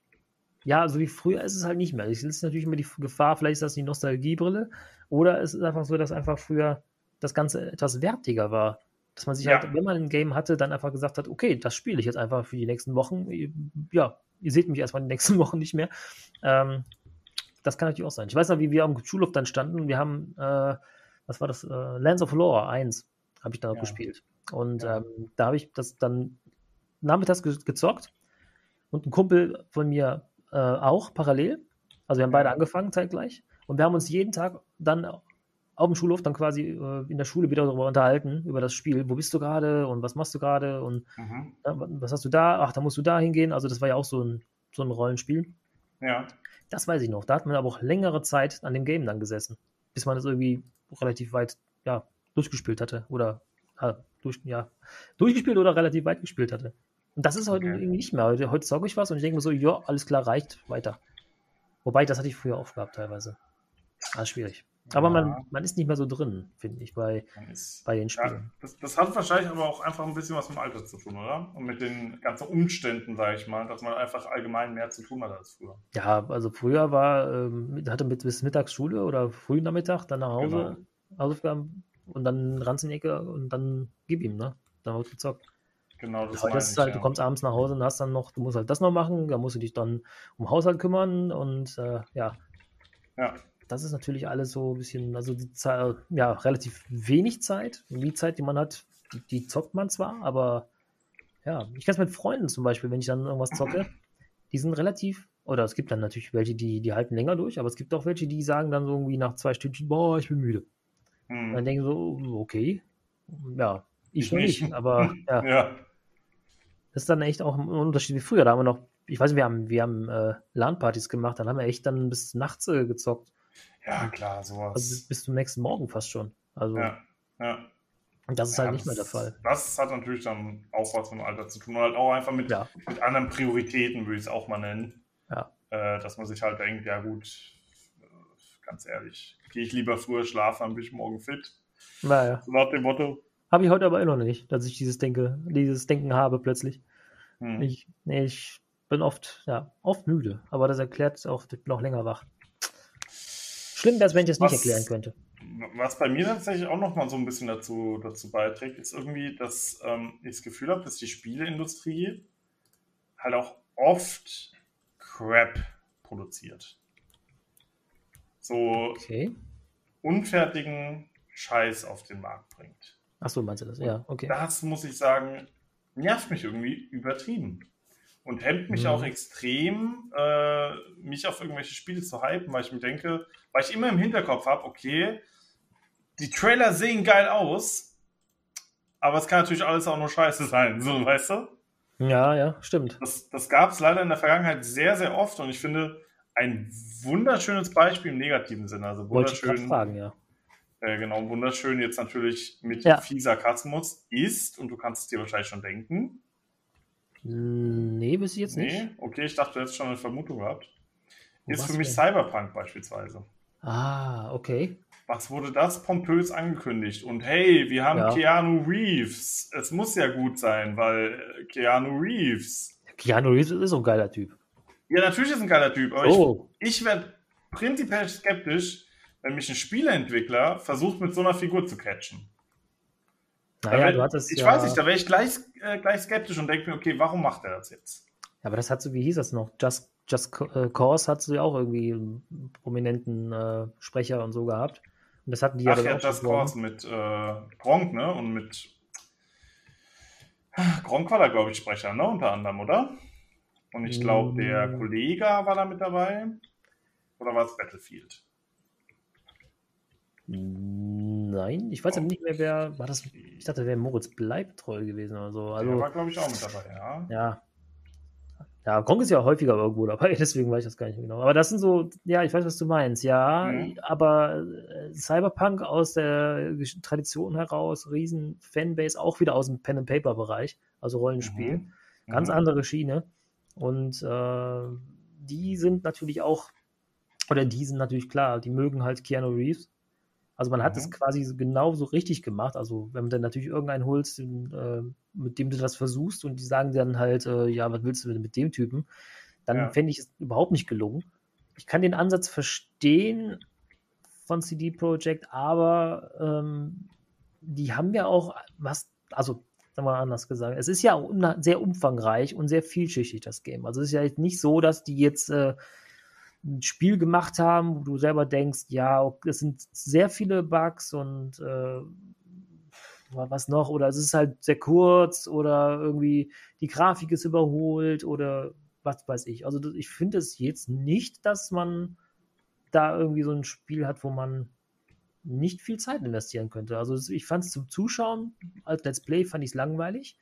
Speaker 1: Ja, so wie früher ist es halt nicht mehr. Es ist natürlich immer die Gefahr, vielleicht ist das die Nostalgiebrille. Oder es ist einfach so, dass einfach früher das Ganze etwas wertiger war. Dass man sich
Speaker 2: Ja.
Speaker 1: halt, wenn man ein Game hatte, dann einfach gesagt hat, okay, das spiele ich jetzt einfach für die nächsten Wochen. Ja, ihr seht mich erstmal die nächsten Wochen nicht mehr. Ähm, das kann natürlich auch sein. Ich weiß noch, wie wir am Schulhof dann standen. Wir haben, äh, was war das? Äh, Lands of Lore 1 habe ich da
Speaker 2: Ja.
Speaker 1: gespielt. Und
Speaker 2: Ja.
Speaker 1: ähm, da habe ich das dann nachmittags ge gezockt und ein Kumpel von mir äh, auch parallel. Also wir haben beide angefangen zeitgleich. Und wir haben uns jeden Tag dann auf dem Schulhof dann quasi äh, in der Schule wieder darüber unterhalten, über das Spiel. Wo bist du gerade und was machst du gerade und
Speaker 2: Mhm.
Speaker 1: ja, was hast du da? Ach, da musst du da hingehen. Also das war ja auch so ein, so ein Rollenspiel.
Speaker 2: Ja.
Speaker 1: Das weiß ich noch. Da hat man aber auch längere Zeit an dem Game dann gesessen, bis man es irgendwie relativ weit ja, durchgespielt hatte. Oder äh, durch, ja, durchgespielt oder relativ weit gespielt hatte. Und das ist heute
Speaker 2: Okay.
Speaker 1: irgendwie nicht mehr. Heute, heute zocke ich was und ich denke mir so, ja, alles klar, reicht, weiter. Wobei, das hatte ich früher auch gehabt teilweise. Ah, schwierig. Aber
Speaker 2: Ja.
Speaker 1: man, man ist nicht mehr so drin, finde ich, bei,
Speaker 2: ist,
Speaker 1: bei den
Speaker 2: ja,
Speaker 1: Spielen.
Speaker 2: das, das hat wahrscheinlich aber auch einfach ein bisschen was mit dem Alter zu tun, oder? Und mit den ganzen Umständen, sage ich mal, dass man einfach allgemein mehr zu tun hat als früher.
Speaker 1: Ja, also früher war, ähm, hatte mit, bis mittags Schule oder frühen Nachmittag, dann nach Hause, Hausaufgaben und dann Ranz in die Ecke und dann gib ihm, ne? Dann wird gezockt.
Speaker 2: Genau, das meine
Speaker 1: ist halt,
Speaker 2: ja.
Speaker 1: du kommst abends nach Hause und hast dann noch, du musst halt das noch machen, da musst du dich dann um Haushalt kümmern und äh, ja,
Speaker 2: Ja,
Speaker 1: das ist natürlich alles so ein bisschen, also die Zeit, ja, relativ wenig Zeit. Und die Zeit, die man hat, die, die zockt man zwar, aber ja, ich kann es mit Freunden zum Beispiel, wenn ich dann irgendwas zocke, die sind relativ, oder es gibt dann natürlich welche, die, die halten länger durch, aber es gibt auch welche, die sagen dann so irgendwie nach zwei Stündchen, boah, ich bin müde.
Speaker 2: hm.
Speaker 1: Und dann denke ich so, okay, ja, ich
Speaker 2: Ich
Speaker 1: nicht,
Speaker 2: nicht.
Speaker 1: aber ja,
Speaker 2: ja.
Speaker 1: das ist dann echt auch ein Unterschied wie früher. Da haben wir noch, ich weiß nicht, wir haben, wir haben äh, LAN-Partys gemacht, dann haben wir echt dann bis nachts äh, gezockt.
Speaker 2: Ja, klar, sowas.
Speaker 1: Also bis, bis zum nächsten Morgen fast schon. Also
Speaker 2: ja, ja.
Speaker 1: und das ist
Speaker 2: Ja,
Speaker 1: halt nicht mehr der
Speaker 2: das-
Speaker 1: Fall.
Speaker 2: Das hat natürlich dann auch was mit dem Alter zu tun. Und halt auch einfach mit,
Speaker 1: Ja.
Speaker 2: mit anderen Prioritäten, würde ich es auch mal nennen.
Speaker 1: Ja.
Speaker 2: Äh, dass man sich halt denkt, ja gut, ganz ehrlich, gehe ich lieber früher schlafen, dann bin ich morgen fit.
Speaker 1: Naja.
Speaker 2: So nach dem Motto.
Speaker 1: Habe ich heute aber immer noch nicht, dass ich dieses Denke, dieses Denken habe plötzlich.
Speaker 2: Hm.
Speaker 1: Ich, ich bin oft, ja, oft müde, aber das erklärt auch noch länger wach. Schlimm es, wenn ich es nicht erklären könnte.
Speaker 2: Was bei mir tatsächlich auch noch mal so ein bisschen dazu, dazu beiträgt, ist irgendwie, dass ähm, ich das Gefühl habe, dass die Spieleindustrie halt auch oft Crap produziert. So
Speaker 1: Okay.
Speaker 2: unfertigen Scheiß auf den Markt bringt.
Speaker 1: Ach so, meinst du das? Ja, okay.
Speaker 2: Das muss ich sagen, nervt mich irgendwie übertrieben. Und hemmt mich
Speaker 1: Mhm.
Speaker 2: auch extrem, äh, mich auf irgendwelche Spiele zu hypen, weil ich mir denke, weil ich immer im Hinterkopf habe, okay, die Trailer sehen geil aus, aber es kann natürlich alles auch nur scheiße sein, so, weißt du?
Speaker 1: Ja, ja, stimmt.
Speaker 2: Das, das gab es leider in der Vergangenheit sehr, sehr oft und ich finde ein wunderschönes Beispiel im negativen Sinne. Also
Speaker 1: Wollte ich
Speaker 2: wunderschön,
Speaker 1: fragen, ja.
Speaker 2: äh, genau, wunderschön jetzt natürlich mit
Speaker 1: Ja.
Speaker 2: viel Sarkasmus ist, und du kannst es dir wahrscheinlich schon denken.
Speaker 1: Nee, bis jetzt nicht.
Speaker 2: Nee, okay, ich dachte, du hättest schon eine Vermutung gehabt. Ist
Speaker 1: Was
Speaker 2: für mich
Speaker 1: denn?
Speaker 2: Cyberpunk beispielsweise.
Speaker 1: Ah, okay.
Speaker 2: Was wurde das pompös angekündigt? Und hey, wir haben
Speaker 1: Ja.
Speaker 2: Keanu Reeves. Es muss ja gut sein, weil äh, Keanu Reeves.
Speaker 1: Keanu Reeves ist so ein geiler Typ.
Speaker 2: Ja, natürlich ist ein geiler Typ, aber
Speaker 1: Oh,
Speaker 2: ich, ich werde prinzipiell skeptisch, wenn mich ein Spieleentwickler versucht, mit so einer Figur zu catchen.
Speaker 1: Naja, du hattest
Speaker 2: ich
Speaker 1: ja,
Speaker 2: weiß nicht, da wäre ich gleich, äh, gleich skeptisch und denke mir, okay, warum macht er das jetzt?
Speaker 1: Ja, aber das hat so, wie hieß das noch? Just, Just äh, Cause hat so ja auch irgendwie einen prominenten äh, Sprecher und so gehabt. Und das hatten die
Speaker 2: Ach
Speaker 1: ja
Speaker 2: ja,
Speaker 1: auch
Speaker 2: Just. Cause mit äh, Gronk, ne? Und mit Gronk war da, glaube ich, Sprecher, ne? Unter anderem, oder? Und ich glaube, der
Speaker 1: Mm.
Speaker 2: Kollege war da mit dabei. Oder war es Battlefield?
Speaker 1: Nein, ich weiß aber nicht mehr, wer war das. Ich dachte, wäre Moritz Bleibtreu gewesen oder so.
Speaker 2: der
Speaker 1: Also,
Speaker 2: war, glaube ich, auch mit dabei, ja.
Speaker 1: ja. Ja, Gronk ist ja häufiger irgendwo dabei, deswegen weiß ich das gar nicht mehr genau. Aber das sind so, ja, ich weiß, was du meinst, ja.
Speaker 2: Mhm.
Speaker 1: Aber äh, Cyberpunk aus der Tradition heraus, riesen Fanbase, auch wieder aus dem Pen-and-Paper-Bereich, also Rollenspiel.
Speaker 2: Mhm.
Speaker 1: Ganz
Speaker 2: Mhm.
Speaker 1: andere Schiene. Und äh, die sind natürlich auch, oder die sind natürlich klar, die mögen halt Keanu Reeves. Also man hat es
Speaker 2: Mhm.
Speaker 1: quasi so genauso richtig gemacht. Also wenn du dann natürlich irgendeinen holst, den, äh, mit dem du das versuchst und die sagen dann halt, äh, ja, was willst du denn mit dem Typen? Dann
Speaker 2: Ja.
Speaker 1: fände ich es überhaupt nicht gelungen. Ich kann den Ansatz verstehen von CD Projekt, aber ähm, die haben ja auch was, also sagen wir mal anders gesagt, es ist ja sehr umfangreich und sehr vielschichtig, das Game. Also es ist ja nicht so, dass die jetzt äh, ein Spiel gemacht haben, wo du selber denkst, ja, es sind sehr viele Bugs und äh, was noch, oder es ist halt sehr kurz oder irgendwie die Grafik ist überholt oder was weiß ich. Also ich finde es jetzt nicht, dass man da irgendwie so ein Spiel hat, wo man nicht viel Zeit investieren könnte. Also ich fand es zum Zuschauen als Let's Play fand ich es langweilig.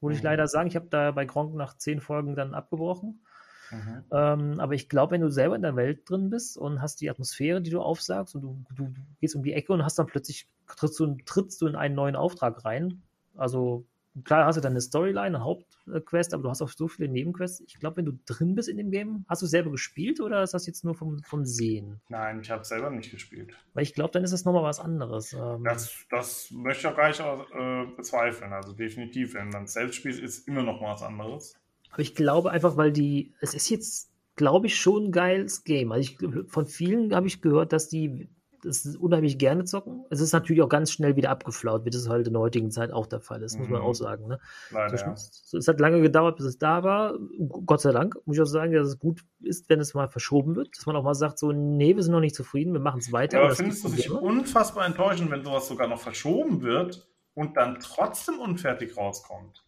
Speaker 1: Muss ich
Speaker 2: Mhm.
Speaker 1: leider sagen, ich habe da bei Gronk nach zehn Folgen dann abgebrochen.
Speaker 2: Mhm.
Speaker 1: Ähm, aber ich glaube, wenn du selber in der Welt drin bist und hast die Atmosphäre, die du aufsagst und du, du, du gehst um die Ecke und hast dann plötzlich trittst du, trittst du in einen neuen Auftrag rein. Also klar hast du dann eine Storyline, eine Hauptquest, aber du hast auch so viele Nebenquests. Ich glaube, wenn du drin bist in dem Game, hast du selber gespielt oder ist das jetzt nur vom, vom Sehen?
Speaker 2: Nein, ich habe selber nicht gespielt.
Speaker 1: Weil ich glaube, dann ist das nochmal was anderes. Ähm,
Speaker 2: Das, das möchte ich auch gar nicht äh, bezweifeln. Also definitiv, wenn man es selbst spielt, ist immer noch was anderes.
Speaker 1: Aber ich glaube einfach, weil die, es ist jetzt, glaube ich, schon ein geiles Game. Also ich, von vielen habe ich gehört, dass die das unheimlich gerne zocken. Es ist natürlich auch ganz schnell wieder abgeflaut, wie das halt in der heutigen Zeit auch der Fall ist, muss man
Speaker 2: Mhm.
Speaker 1: auch sagen. Ne?
Speaker 2: Leider. Ja.
Speaker 1: es hat lange gedauert, bis es da war. Gott sei Dank, muss ich auch sagen, dass es gut ist, wenn es mal verschoben wird, dass man auch mal sagt, so, nee, wir sind noch nicht zufrieden, wir machen es weiter.
Speaker 2: Ja, aber findest du dich unfassbar enttäuschend, wenn sowas sogar noch verschoben wird und dann trotzdem unfertig rauskommt?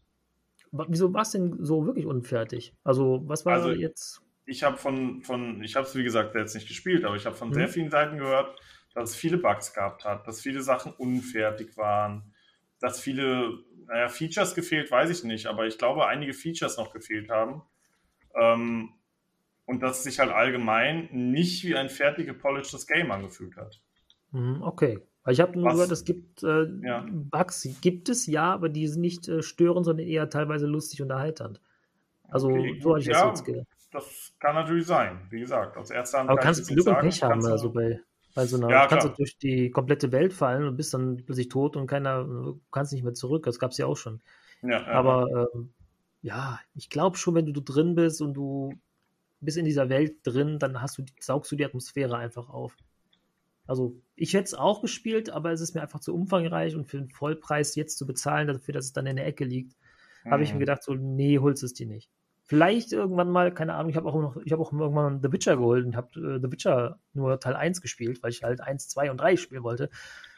Speaker 1: Wieso war es denn so wirklich unfertig? Also, was war
Speaker 2: Also,
Speaker 1: jetzt?
Speaker 2: Ich habe von, von, ich habe es wie gesagt jetzt nicht gespielt, aber ich habe von
Speaker 1: Mhm.
Speaker 2: sehr vielen Seiten gehört, dass es viele Bugs gehabt hat, dass viele Sachen unfertig waren, dass viele, naja, Features gefehlt, weiß ich nicht, aber ich glaube, einige Features noch gefehlt haben. Ähm, und dass es sich halt allgemein nicht wie ein fertig gepolishtes Game angefühlt hat.
Speaker 1: Mhm, Okay. Weil ich habe nur gehört, es gibt äh,
Speaker 2: Ja.
Speaker 1: Bugs, gibt es ja, aber die sind nicht äh, störend, sondern eher teilweise lustig und erheiternd. Also,
Speaker 2: Okay,
Speaker 1: so hatte ich das
Speaker 2: ja,
Speaker 1: jetzt gehört.
Speaker 2: Das kann natürlich sein, wie gesagt. Erster Hand
Speaker 1: Aber
Speaker 2: kann
Speaker 1: kannst du Glück und
Speaker 2: nicht
Speaker 1: Pech haben, also
Speaker 2: du-
Speaker 1: bei, bei so einer,
Speaker 2: Ja,
Speaker 1: kannst du durch die komplette Welt fallen und bist dann plötzlich tot und keiner, du kannst nicht mehr zurück. Das gab es ja auch schon.
Speaker 2: Ja.
Speaker 1: Aber ähm, ja, ich glaube schon, wenn du drin bist und du bist in dieser Welt drin, dann hast du, saugst du die Atmosphäre einfach auf. Also, ich hätte es auch gespielt, aber es ist mir einfach zu umfangreich und für den Vollpreis jetzt zu bezahlen, dafür, dass es dann in der Ecke liegt, habe ich mir
Speaker 2: Mhm.
Speaker 1: gedacht, so, nee, holst es dir nicht. Vielleicht irgendwann mal, keine Ahnung, ich habe auch noch, ich habe auch irgendwann The Witcher geholt und habe äh, The Witcher nur Teil 1 gespielt, weil ich halt 1, 2 und 3 spielen wollte.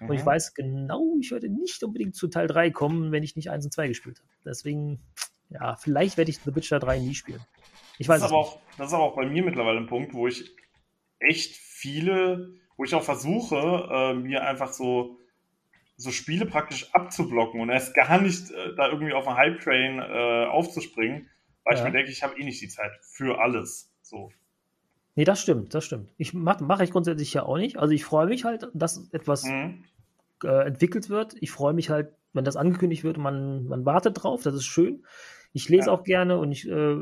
Speaker 1: Und ich
Speaker 2: Mhm.
Speaker 1: weiß genau, ich werde nicht unbedingt zu Teil 3 kommen, wenn ich nicht 1 und 2 gespielt habe. Deswegen, ja, vielleicht werde ich The Witcher 3 nie spielen. Ich weiß
Speaker 2: das, ist aber
Speaker 1: nicht.
Speaker 2: auch, das ist aber auch bei mir mittlerweile ein Punkt, wo ich echt viele, wo ich auch versuche, äh, mir einfach so, so Spiele praktisch abzublocken und erst gar nicht äh, da irgendwie auf einen Hype-Train äh, aufzuspringen, weil
Speaker 1: Ja.
Speaker 2: ich mir denke, ich habe eh nicht die Zeit für alles. So.
Speaker 1: Nee, das stimmt, das stimmt. Ich mache mach ich grundsätzlich ja auch nicht. Also ich freue mich halt, dass etwas
Speaker 2: Mhm.
Speaker 1: äh, entwickelt wird. Ich freue mich halt, wenn das angekündigt wird und man, man wartet drauf. Das ist schön. Ich lese
Speaker 2: Ja.
Speaker 1: auch gerne und ich äh,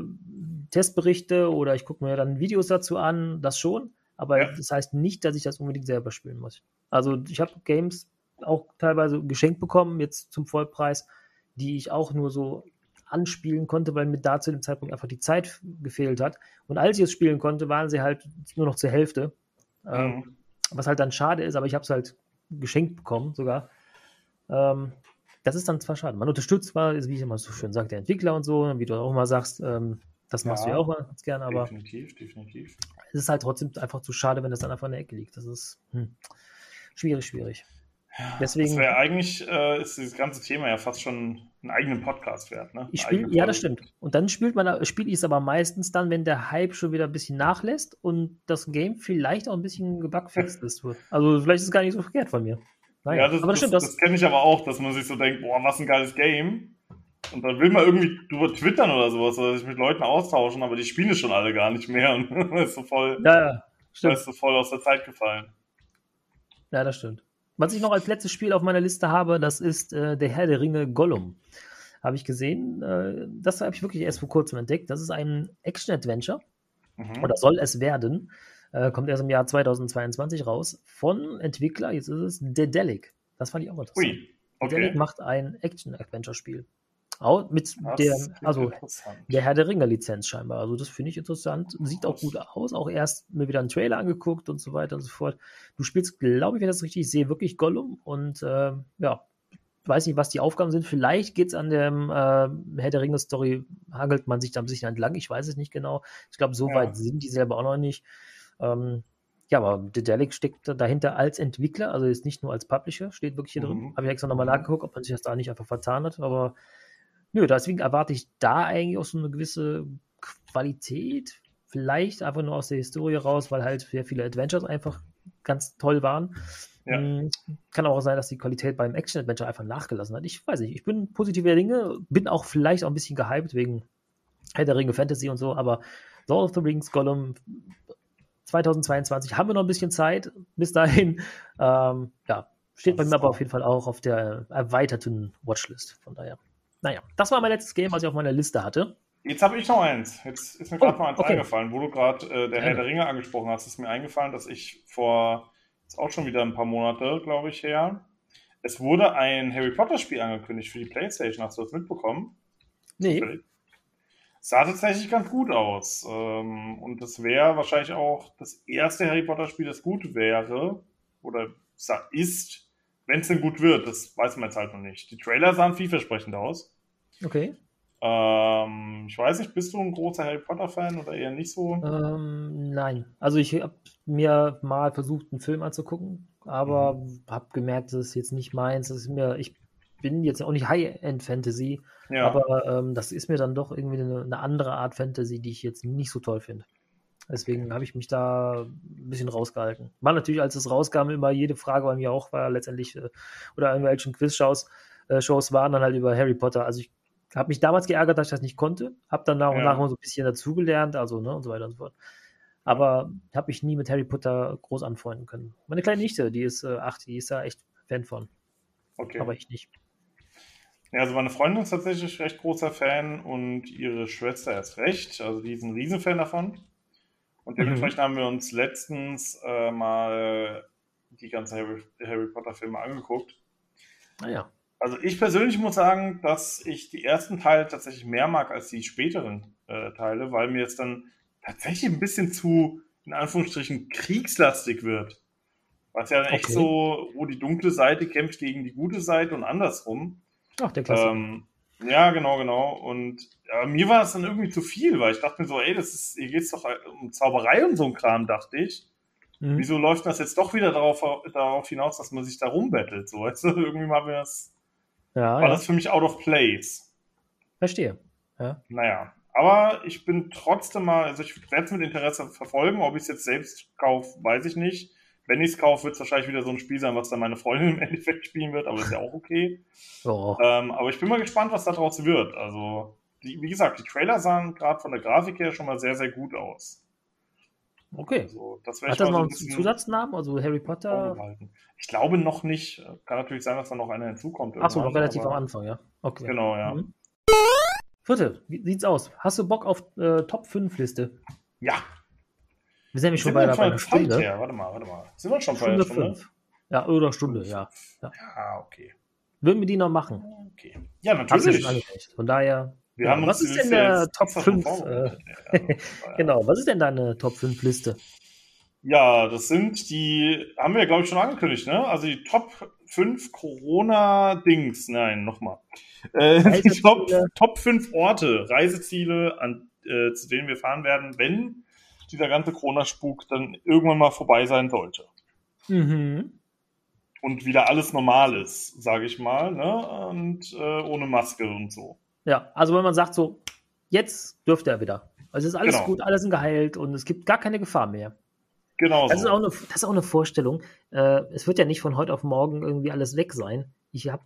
Speaker 1: Testberichte oder ich gucke mir dann Videos dazu an, das schon. Aber
Speaker 2: Ja.
Speaker 1: das heißt nicht, dass ich das unbedingt selber spielen muss. Also ich habe Games auch teilweise geschenkt bekommen, jetzt zum Vollpreis, die ich auch nur so anspielen konnte, weil mir da zu dem Zeitpunkt einfach die Zeit gefehlt hat. Und als ich es spielen konnte, waren sie halt nur noch zur Hälfte. Ähm,
Speaker 2: Mhm.
Speaker 1: was halt dann schade ist, aber ich habe es halt geschenkt bekommen sogar. Ähm, das ist dann zwar schade. Man unterstützt zwar, wie ich immer so schön sage, der Entwickler und so, wie du auch immer sagst, ähm, das machst ja, du ja auch mal ganz gerne, aber
Speaker 2: definitiv, definitiv.
Speaker 1: Es ist halt trotzdem einfach zu schade, wenn das dann einfach in der Ecke liegt. Das ist hm, schwierig, schwierig.
Speaker 2: Deswegen, das wäre eigentlich, äh, ist dieses ganze Thema ja fast schon einen eigenen Podcast wert. Ne?
Speaker 1: Ich spiel, ja, das stimmt. Und dann spielt man, spiele ich es aber meistens dann, wenn der Hype schon wieder ein bisschen nachlässt und das Game vielleicht auch ein bisschen gebugfixed ist. Also vielleicht ist es gar nicht so verkehrt von mir.
Speaker 2: Naja, ja, das, das, das, das kenne ich aber auch, dass man sich so denkt, boah, was ein geiles Game. Und dann will man irgendwie drüber twittern oder sowas, oder sich mit Leuten austauschen, aber die spielen es schon alle gar nicht mehr. Und ist so voll,
Speaker 1: ja, ja,
Speaker 2: stimmt. ist so voll aus der Zeit gefallen.
Speaker 1: Ja, das stimmt. Was ich noch als letztes Spiel auf meiner Liste habe, das ist äh, der Herr der Ringe Gollum. Habe ich gesehen. Äh, das habe ich wirklich erst vor kurzem entdeckt. Das ist ein Action-Adventure. Mhm. Oder soll es werden. Äh, kommt erst im Jahr 2022 raus. Von Entwickler, jetzt ist es Dedelic. Das fand ich auch interessant. Ui, okay. Dedelic macht ein Action-Adventure-Spiel. Auch mit der, also der Herr der Ringe-Lizenz scheinbar. Also das finde ich interessant. Sieht auch gut aus. Auch erst mir wieder einen Trailer angeguckt und so weiter und so fort. Du spielst, glaube ich, wenn das richtig sehe, wirklich Gollum und äh, ja, weiß nicht, was die Aufgaben sind. Vielleicht geht es an dem äh, Herr der Ringe-Story, hangelt man sich da ein bisschen entlang. Ich weiß es nicht genau. Ich glaube, so ja. weit sind die selber auch noch nicht. Ähm, ja, aber Dedelic steckt dahinter als Entwickler, also ist nicht nur als Publisher, steht wirklich hier mhm. drin. Habe ich extra nochmal mhm. nachgeguckt, ob man sich das da nicht einfach vertan hat, aber Nö, deswegen erwarte ich da eigentlich auch so eine gewisse Qualität. Vielleicht einfach nur aus der Historie raus, weil halt sehr viele Adventures einfach ganz toll waren. Ja. Hm, kann auch sein, dass die Qualität beim Action-Adventure einfach nachgelassen hat. Ich weiß nicht, ich bin positiver Dinge, bin auch vielleicht auch ein bisschen gehypt wegen Herr der Ringe Fantasy und so, aber Lord of the Rings, Gollum 2022 haben wir noch ein bisschen Zeit. Bis dahin, ähm, ja, steht bei mir aber auf jeden Fall auch auf der erweiterten Watchlist. Von daher. Naja, das war mein letztes Game, was ich auf meiner Liste hatte.
Speaker 2: Jetzt habe ich noch eins. Jetzt ist mir gerade oh, mal eins okay. eingefallen, wo du gerade äh, der Herr der Ringe angesprochen hast. Ist mir eingefallen, dass ich vor, ist auch schon wieder ein paar Monate, glaube ich, her, es wurde ein Harry Potter Spiel angekündigt für die Playstation. Hast du das mitbekommen?
Speaker 1: Nee.
Speaker 2: Sah tatsächlich ganz gut aus. Ähm, und das wäre wahrscheinlich auch das erste Harry Potter Spiel, das gut wäre. Oder ist wenn es denn gut wird, das weiß man jetzt halt noch nicht. Die Trailer sahen vielversprechend aus.
Speaker 1: Okay.
Speaker 2: Ähm, ich weiß nicht, bist du ein großer Harry Potter-Fan oder eher nicht so?
Speaker 1: Ähm, nein. Also ich habe mir mal versucht, einen Film anzugucken, aber mhm. habe gemerkt, das ist jetzt nicht meins. Das ist mir, ich bin jetzt auch nicht High-End-Fantasy, ja. aber ähm, das ist mir dann doch irgendwie eine, eine, andere Art Fantasy, die ich jetzt nicht so toll finde. Deswegen habe ich mich da ein bisschen rausgehalten. War natürlich, als es rauskam, immer jede Frage bei mir auch war letztendlich, äh, oder irgendwelchen Quiz-Shows äh, Shows waren dann halt über Harry Potter. Also ich habe mich damals geärgert, dass ich das nicht konnte, habe dann nach und ja. nach mal so ein bisschen dazugelernt, also ne, und so weiter und so fort. Aber habe ich nie mit Harry Potter groß anfreunden können. Meine kleine Nichte, die ist äh, acht, die ist da echt Fan von.
Speaker 2: Okay.
Speaker 1: Aber ich nicht.
Speaker 2: Ja, also meine Freundin ist tatsächlich recht großer Fan und ihre Schwester erst recht. Also die ist ein Riesenfan davon. Und dementsprechend mhm. haben wir uns letztens äh, mal die ganzen Harry, Harry Potter-Filme angeguckt.
Speaker 1: Naja.
Speaker 2: Also ich persönlich muss sagen, dass ich die ersten Teile tatsächlich mehr mag als die späteren äh, Teile, weil mir jetzt dann tatsächlich ein bisschen zu, in Anführungsstrichen, kriegslastig wird. Was ja okay. echt so, wo die dunkle Seite kämpft gegen die gute Seite und andersrum.
Speaker 1: Ach, der Klassiker. Ähm,
Speaker 2: ja, genau, genau. Und ja, mir war es dann irgendwie zu viel, weil ich dachte mir so, ey, das ist, hier geht's doch um Zauberei und so ein Kram, dachte ich. Mhm. Wieso läuft das jetzt doch wieder darauf, darauf hinaus, dass man sich da rumbettelt? So, weißt du, irgendwie mal mir das. Ja, war ja. das für mich out of place.
Speaker 1: Verstehe.
Speaker 2: Ja. Naja. Aber ich bin trotzdem mal, also ich werde es mit Interesse verfolgen. Ob ich es jetzt selbst kaufe, weiß ich nicht. Wenn ich es kaufe, wird es wahrscheinlich wieder so ein Spiel sein, was dann meine Freundin im Endeffekt spielen wird, aber ist ja auch okay. Oh. Ähm, aber ich bin mal gespannt, was daraus wird. Also, die, wie gesagt, die Trailer sahen gerade von der Grafik her schon mal sehr, sehr gut aus.
Speaker 1: Okay. Also, das Hat das noch einen Zusatznamen, also Harry Potter?
Speaker 2: Ich glaube noch nicht. Kann natürlich sein, dass da noch einer hinzukommt.
Speaker 1: Achso, noch relativ am Anfang, ja.
Speaker 2: Okay. Genau, ja. Mhm.
Speaker 1: Vierte, wie sieht's aus? Hast du Bock auf äh, Top 5 Liste?
Speaker 2: Ja,
Speaker 1: wir sind nämlich schon bei, bei einer Stunde.
Speaker 2: Her. Warte mal, warte mal. Sind wir schon bei einer Stunde? Fünf.
Speaker 1: Ja, oder Stunde, ja.
Speaker 2: ja. Ja, okay.
Speaker 1: Würden wir die noch machen?
Speaker 2: Okay. Ja, natürlich.
Speaker 1: Von daher.
Speaker 2: Wir ja,
Speaker 1: was ist denn der Top 5? Äh, genau, was ist denn deine Top 5 Liste?
Speaker 2: Ja, das sind die, haben wir ja, glaube ich, schon angekündigt, ne? Also die Top 5 Corona-Dings, nein, nochmal. Äh, die Top, Top 5 Orte, Reiseziele, an, äh, zu denen wir fahren werden, wenn dieser ganze Corona-Spuk dann irgendwann mal vorbei sein sollte. Mhm. Und wieder alles normal ist, sage ich mal, ne? Und äh, ohne Maske und so.
Speaker 1: Ja, also wenn man sagt so, jetzt dürfte er wieder. Also es ist alles genau. gut, alles sind geheilt und es gibt gar keine Gefahr mehr.
Speaker 2: Genau.
Speaker 1: Das, so. ist, auch eine, das ist auch eine Vorstellung. Äh, es wird ja nicht von heute auf morgen irgendwie alles weg sein. Ich habe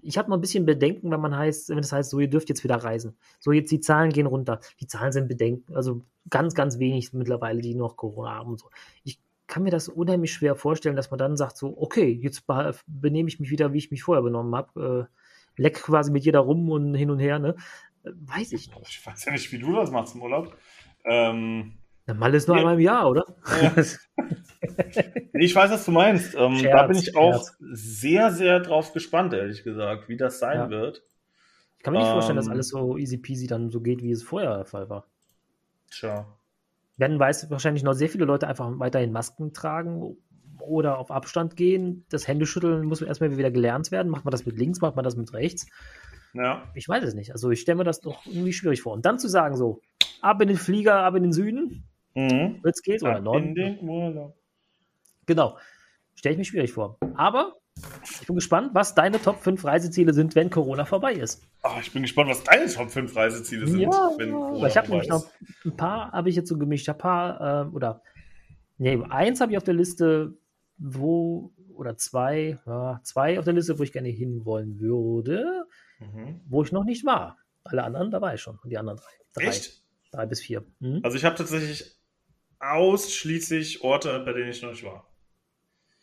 Speaker 1: ich hab mal ein bisschen Bedenken, wenn man heißt, wenn es heißt, so ihr dürft jetzt wieder reisen. So jetzt die Zahlen gehen runter. Die Zahlen sind Bedenken, also ganz, ganz wenig mittlerweile, die noch Corona haben und so. Ich kann mir das unheimlich schwer vorstellen, dass man dann sagt so, okay, jetzt benehme ich mich wieder, wie ich mich vorher benommen habe. Äh, leck quasi mit jeder rum und hin und her, ne? Äh, weiß ich nicht.
Speaker 2: Ich weiß ja nicht, wie du das machst im Urlaub. Ähm,
Speaker 1: ja, mal ist nur ja. einmal im Jahr, oder? Ja.
Speaker 2: ich weiß, was du meinst. Ähm, Scherz, da bin ich auch Scherz. sehr, sehr drauf gespannt, ehrlich gesagt, wie das sein ja. wird.
Speaker 1: Ich kann mir nicht ähm, vorstellen, dass ähm, alles so easy peasy dann so geht, wie es vorher der Fall war.
Speaker 2: Tja.
Speaker 1: Werden weiß wahrscheinlich noch sehr viele Leute einfach weiterhin Masken tragen oder auf Abstand gehen. Das Händeschütteln muss erstmal wieder gelernt werden. Macht man das mit links, macht man das mit rechts?
Speaker 2: Ja.
Speaker 1: Ich weiß es nicht. Also ich stelle mir das doch irgendwie schwierig vor. Und dann zu sagen so, ab in den Flieger, ab in den Süden,
Speaker 2: Mhm.
Speaker 1: Jetzt geht's oder
Speaker 2: Norden. In den Urlaub.
Speaker 1: Genau. Stelle ich mir schwierig vor. Aber ich bin gespannt, was deine Top 5 Reiseziele sind, wenn Corona vorbei ist.
Speaker 2: Ach, ich bin gespannt, was deine Top 5 Reiseziele sind,
Speaker 1: ja, wenn Corona Ich habe nämlich noch ein paar, habe ich jetzt so gemischt. Ein paar, äh, oder, nee, eins habe ich auf der Liste, wo, oder zwei, ja, zwei auf der Liste, wo ich gerne hinwollen würde, mhm. wo ich noch nicht war. Alle anderen dabei schon. Und die anderen drei.
Speaker 2: drei. Echt?
Speaker 1: Drei bis vier. Mhm.
Speaker 2: Also ich habe tatsächlich ausschließlich Orte, bei denen ich noch nicht war.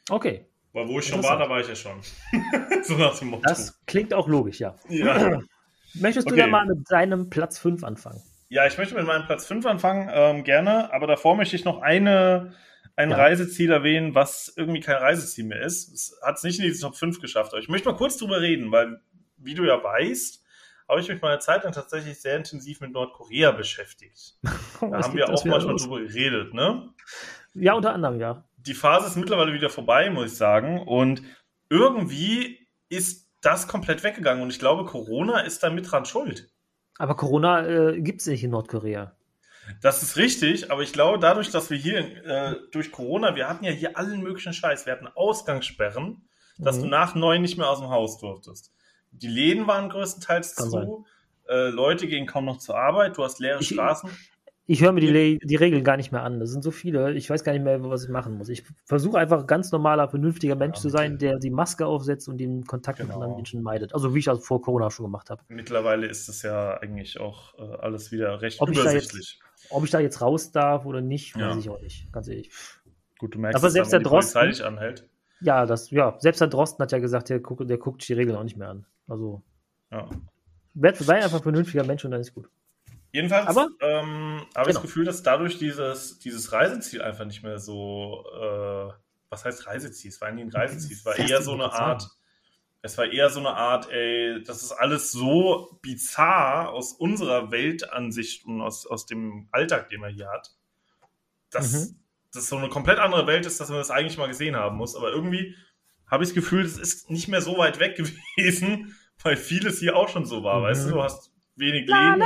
Speaker 1: Okay.
Speaker 2: Weil wo ich schon war, da war ich ja schon.
Speaker 1: so nach dem Motto. Das klingt auch logisch, ja.
Speaker 2: ja.
Speaker 1: Möchtest du okay. dann mal mit deinem Platz 5 anfangen?
Speaker 2: Ja, ich möchte mit meinem Platz 5 anfangen, ähm, gerne, aber davor möchte ich noch eine, ein ja. Reiseziel erwähnen, was irgendwie kein Reiseziel mehr ist. Es hat es nicht in die Top 5 geschafft, aber ich möchte mal kurz drüber reden, weil, wie du ja weißt, habe ich mich mal eine Zeit lang tatsächlich sehr intensiv mit Nordkorea beschäftigt. da haben wir auch manchmal los? drüber geredet, ne?
Speaker 1: Ja, unter anderem, ja.
Speaker 2: Die Phase ist mittlerweile wieder vorbei, muss ich sagen. Und irgendwie ist das komplett weggegangen. Und ich glaube, Corona ist da mit dran schuld.
Speaker 1: Aber Corona äh, gibt es nicht in Nordkorea.
Speaker 2: Das ist richtig, aber ich glaube, dadurch, dass wir hier äh, durch Corona, wir hatten ja hier allen möglichen Scheiß, wir hatten Ausgangssperren, dass mhm. du nach neun nicht mehr aus dem Haus durftest. Die Läden waren größtenteils Kann zu. Äh, Leute gehen kaum noch zur Arbeit. Du hast leere ich, Straßen.
Speaker 1: Ich höre mir die, die Regeln gar nicht mehr an. Das sind so viele. Ich weiß gar nicht mehr, was ich machen muss. Ich versuche einfach ganz normaler, vernünftiger Mensch ja, zu sein, der die Maske aufsetzt und den Kontakt genau. mit anderen Menschen meidet. Also wie ich das vor Corona schon gemacht habe.
Speaker 2: Mittlerweile ist das ja eigentlich auch äh, alles wieder recht ob übersichtlich.
Speaker 1: Ob ich da jetzt raus darf oder nicht, weiß ja. ich auch nicht. Ganz ehrlich.
Speaker 2: Gut, du merkst,
Speaker 1: Aber selbst dann, der Drosten,
Speaker 2: anhält.
Speaker 1: Ja, das, ja, selbst der Drosten hat ja gesagt, der, guckt, der guckt die Regeln auch nicht mehr an. Also,
Speaker 2: ja.
Speaker 1: sei einfach ein vernünftiger Mensch und dann ist gut.
Speaker 2: Jedenfalls Aber, ähm, habe genau. ich das Gefühl, dass dadurch dieses, dieses Reiseziel einfach nicht mehr so, äh, was heißt Reiseziel? Es war nie ein Reiseziel, es war eher so eine Art, es war eher so eine Art, ey, das ist alles so bizarr aus unserer Weltansicht und aus, aus dem Alltag, den man hier hat, dass mhm. das so eine komplett andere Welt ist, dass man das eigentlich mal gesehen haben muss. Aber irgendwie habe ich das Gefühl, es ist nicht mehr so weit weg gewesen, weil vieles hier auch schon so war. Mhm. Weißt du, du hast wenig Leben.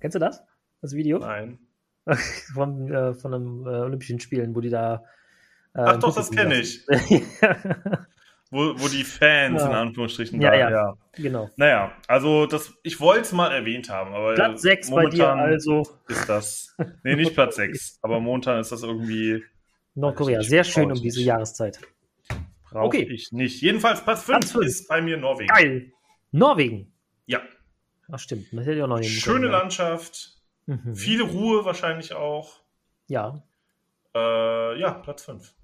Speaker 1: Kennst du das? Das Video?
Speaker 2: Nein.
Speaker 1: von, äh, von einem äh, Olympischen Spielen, wo die da.
Speaker 2: Äh, Ach doch, das kenne ich. wo, wo die Fans ja. in Anführungsstrichen
Speaker 1: ja, da, ja, ja, genau.
Speaker 2: Naja, also das, ich wollte es mal erwähnt haben, aber
Speaker 1: Platz 6 bei dir also.
Speaker 2: Ist das. Nee, nicht Platz 6, aber momentan ist das irgendwie
Speaker 1: Nordkorea, sehr schön um diese Jahreszeit.
Speaker 2: Brauche okay. ich nicht. Jedenfalls Platz 5 ist bei mir Norwegen.
Speaker 1: Geil. Norwegen?
Speaker 2: Ja.
Speaker 1: Ach stimmt, das hätte ich auch noch
Speaker 2: Schöne Landschaft, mhm. viel Ruhe wahrscheinlich auch.
Speaker 1: Ja.
Speaker 2: Äh, ja, Platz 5.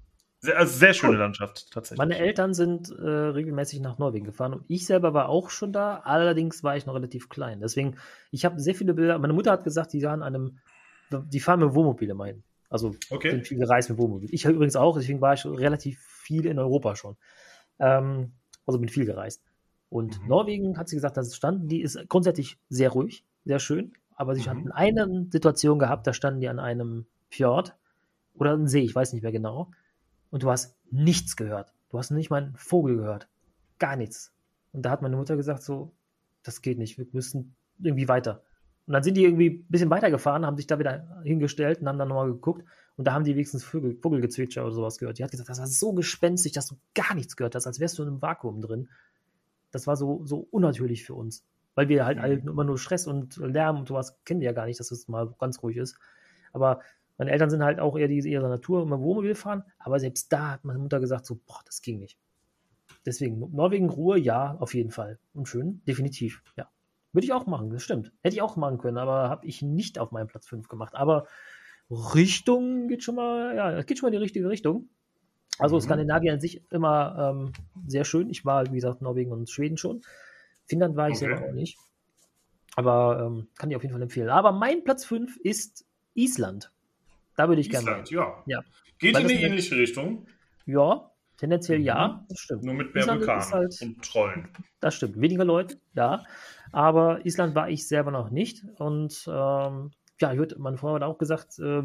Speaker 2: Sehr, also sehr schöne cool. Landschaft, tatsächlich.
Speaker 1: Meine Eltern sind äh, regelmäßig nach Norwegen gefahren und ich selber war auch schon da, allerdings war ich noch relativ klein. Deswegen, ich habe sehr viele Bilder. Meine Mutter hat gesagt, die waren an einem, die fahren mit Wohnmobil immerhin. Also
Speaker 2: okay.
Speaker 1: sind viel gereist mit Wohnmobil. Ich übrigens auch, deswegen war ich relativ viel in Europa schon. Ähm, also bin viel gereist. Und mhm. Norwegen, hat sie gesagt, das stand, die ist grundsätzlich sehr ruhig, sehr schön, aber sie mhm. hatten eine Situation gehabt, da standen die an einem Fjord oder einem See, ich weiß nicht mehr genau. Und du hast nichts gehört. Du hast nicht mal einen Vogel gehört. Gar nichts. Und da hat meine Mutter gesagt, so, das geht nicht, wir müssen irgendwie weiter. Und dann sind die irgendwie ein bisschen weitergefahren, haben sich da wieder hingestellt und haben dann nochmal geguckt. Und da haben die wenigstens Vögel, Vogelgezwitscher oder sowas gehört. Die hat gesagt, das war so gespenstig, dass du gar nichts gehört hast, als wärst du in einem Vakuum drin. Das war so, so unnatürlich für uns. Weil wir halt mhm. immer nur Stress und Lärm und sowas kennen wir ja gar nicht, dass es mal ganz ruhig ist. Aber meine Eltern sind halt auch eher die eher der Natur, immer Wohnmobil fahren. Aber selbst da hat meine Mutter gesagt, so, boah, das ging nicht. Deswegen, Norwegen Ruhe, ja, auf jeden Fall. Und schön, definitiv, ja. Würde ich auch machen, das stimmt. Hätte ich auch machen können, aber habe ich nicht auf meinem Platz 5 gemacht. Aber Richtung geht schon mal, ja, geht schon mal in die richtige Richtung. Also mhm. Skandinavien an sich immer ähm, sehr schön. Ich war, wie gesagt, Norwegen und Schweden schon. Finnland war ich okay. selber auch nicht. Aber ähm, kann ich auf jeden Fall empfehlen. Aber mein Platz 5 ist Island. Da würde ich gerne.
Speaker 2: Island, ja. ja. Geht Weil in eine ähnliche Richtung.
Speaker 1: Ja, tendenziell mhm. ja,
Speaker 2: das stimmt. Nur mit mehr Vulkanen halt, und Trollen.
Speaker 1: Das stimmt. Weniger Leute, ja. Aber Island war ich selber noch nicht. Und ähm, ja, ich würde, meine Frau hat auch gesagt, äh,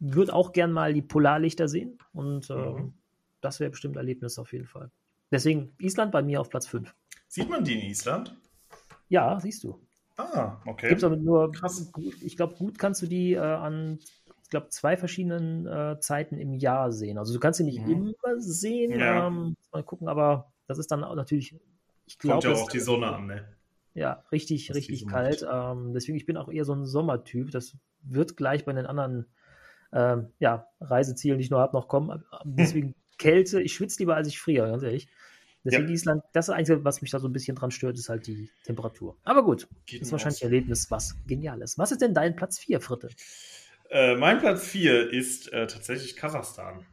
Speaker 1: würde auch gern mal die Polarlichter sehen. Und äh, mhm. das wäre bestimmt ein Erlebnis auf jeden Fall. Deswegen Island bei mir auf Platz 5.
Speaker 2: Sieht man die in Island?
Speaker 1: Ja, siehst du.
Speaker 2: Ah, okay.
Speaker 1: Gibt's aber nur, Krass. ich glaube, gut kannst du die äh, an, glaube, zwei verschiedenen äh, Zeiten im Jahr sehen. Also du kannst sie nicht mhm. immer sehen. Ja. Ähm, mal gucken, aber das ist dann auch natürlich,
Speaker 2: ich glaube. Kommt ja auch die Sonne an, ne?
Speaker 1: Ja, richtig, Was richtig kalt. Ähm, deswegen, ich bin auch eher so ein Sommertyp. Das wird gleich bei den anderen ähm, ja, Reisezielen, die ich noch habe, noch kommen. Deswegen Kälte, ich schwitze lieber, als ich friere, ganz ehrlich. Deswegen ja. Island, das ist das Einzige, was mich da so ein bisschen dran stört, ist halt die Temperatur. Aber gut, Geht ist wahrscheinlich ein Erlebnis, was Geniales. Was ist denn dein Platz 4, Fritte?
Speaker 2: Äh, mein Platz 4 ist äh, tatsächlich Kasachstan.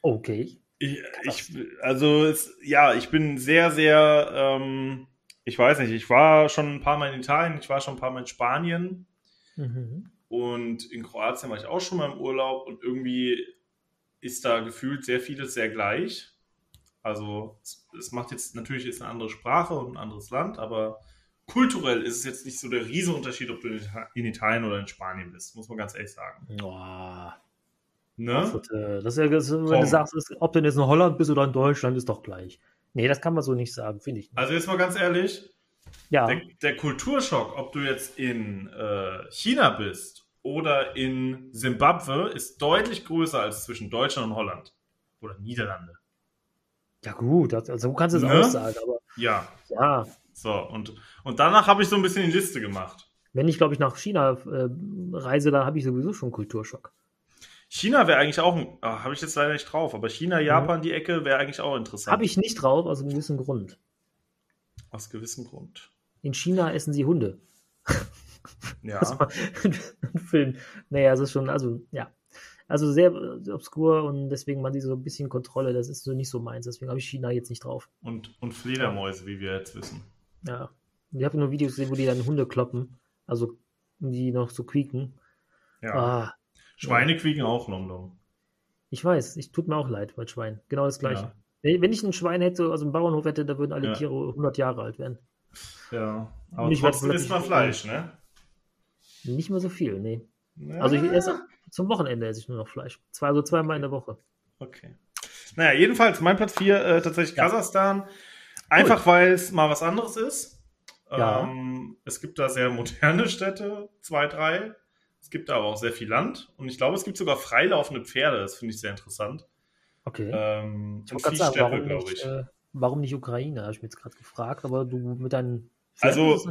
Speaker 1: Okay.
Speaker 2: Ich, ich, also, es, ja, ich bin sehr, sehr, ähm, ich weiß nicht, ich war schon ein paar Mal in Italien, ich war schon ein paar Mal in Spanien mhm. und in Kroatien war ich auch schon mal im Urlaub und irgendwie ist da gefühlt sehr vieles sehr gleich. Also es, es, macht jetzt natürlich ist eine andere Sprache und ein anderes Land, aber kulturell ist es jetzt nicht so der Riesenunterschied, ob du in Italien oder in Spanien bist, muss man ganz ehrlich sagen.
Speaker 1: Boah. Ne? Das ist ja, das, wenn Komm. du sagst, ob du jetzt in Holland bist oder in Deutschland, ist doch gleich. Nee, das kann man so nicht sagen, finde ich. Nicht.
Speaker 2: Also jetzt mal ganz ehrlich, ja. der, der Kulturschock, ob du jetzt in äh, China bist oder in Simbabwe, ist deutlich größer als zwischen Deutschland und Holland oder Niederlande.
Speaker 1: Ja, gut, also so kannst du es ne? auch sagen, aber.
Speaker 2: Ja. Ja. So, und, und danach habe ich so ein bisschen die Liste gemacht.
Speaker 1: Wenn ich, glaube ich, nach China äh, reise, dann habe ich sowieso schon Kulturschock.
Speaker 2: China wäre eigentlich auch, oh, habe ich jetzt leider nicht drauf, aber China, mhm. Japan, mhm. die Ecke wäre eigentlich auch interessant.
Speaker 1: Habe ich nicht drauf, aus einem gewissen Grund.
Speaker 2: Aus gewissem Grund.
Speaker 1: In China essen sie Hunde.
Speaker 2: Ja.
Speaker 1: ein Film. Naja, es ist schon, also, ja. Also sehr obskur und deswegen man diese so ein bisschen Kontrolle, das ist so nicht so meins. Deswegen habe ich China jetzt nicht drauf.
Speaker 2: Und, und Fledermäuse, wie wir jetzt wissen.
Speaker 1: Ja. Ich habe nur Videos gesehen, wo die dann Hunde kloppen. Also die noch so quieken.
Speaker 2: Ja. Ah, Schweine ja. quieken auch, London.
Speaker 1: Ich weiß, ich tut mir auch leid bei Schweinen. Genau das gleiche. Ja. Wenn ich ein Schwein hätte, also einen Bauernhof hätte, da würden alle ja. Tiere 100 Jahre alt werden.
Speaker 2: Ja, aber nicht trotzdem isst man Fleisch, ne?
Speaker 1: Nicht mehr so viel, nee. Ja. Also ich esse zum Wochenende esse ich nur noch Fleisch. Zwei, also zweimal in der Woche.
Speaker 2: Okay. Naja, jedenfalls mein Platz 4 äh, tatsächlich ja. Kasachstan. Einfach cool. weil es mal was anderes ist. Ja. Ähm, es gibt da sehr moderne Städte, zwei, drei. Es gibt da aber auch sehr viel Land. Und ich glaube, es gibt sogar freilaufende Pferde. Das finde ich sehr interessant.
Speaker 1: Okay.
Speaker 2: Ähm, ich Viehstätte, glaube ich.
Speaker 1: Äh, warum nicht Ukraine, habe ich mir jetzt gerade gefragt. Aber du mit deinen
Speaker 2: Pferden Also,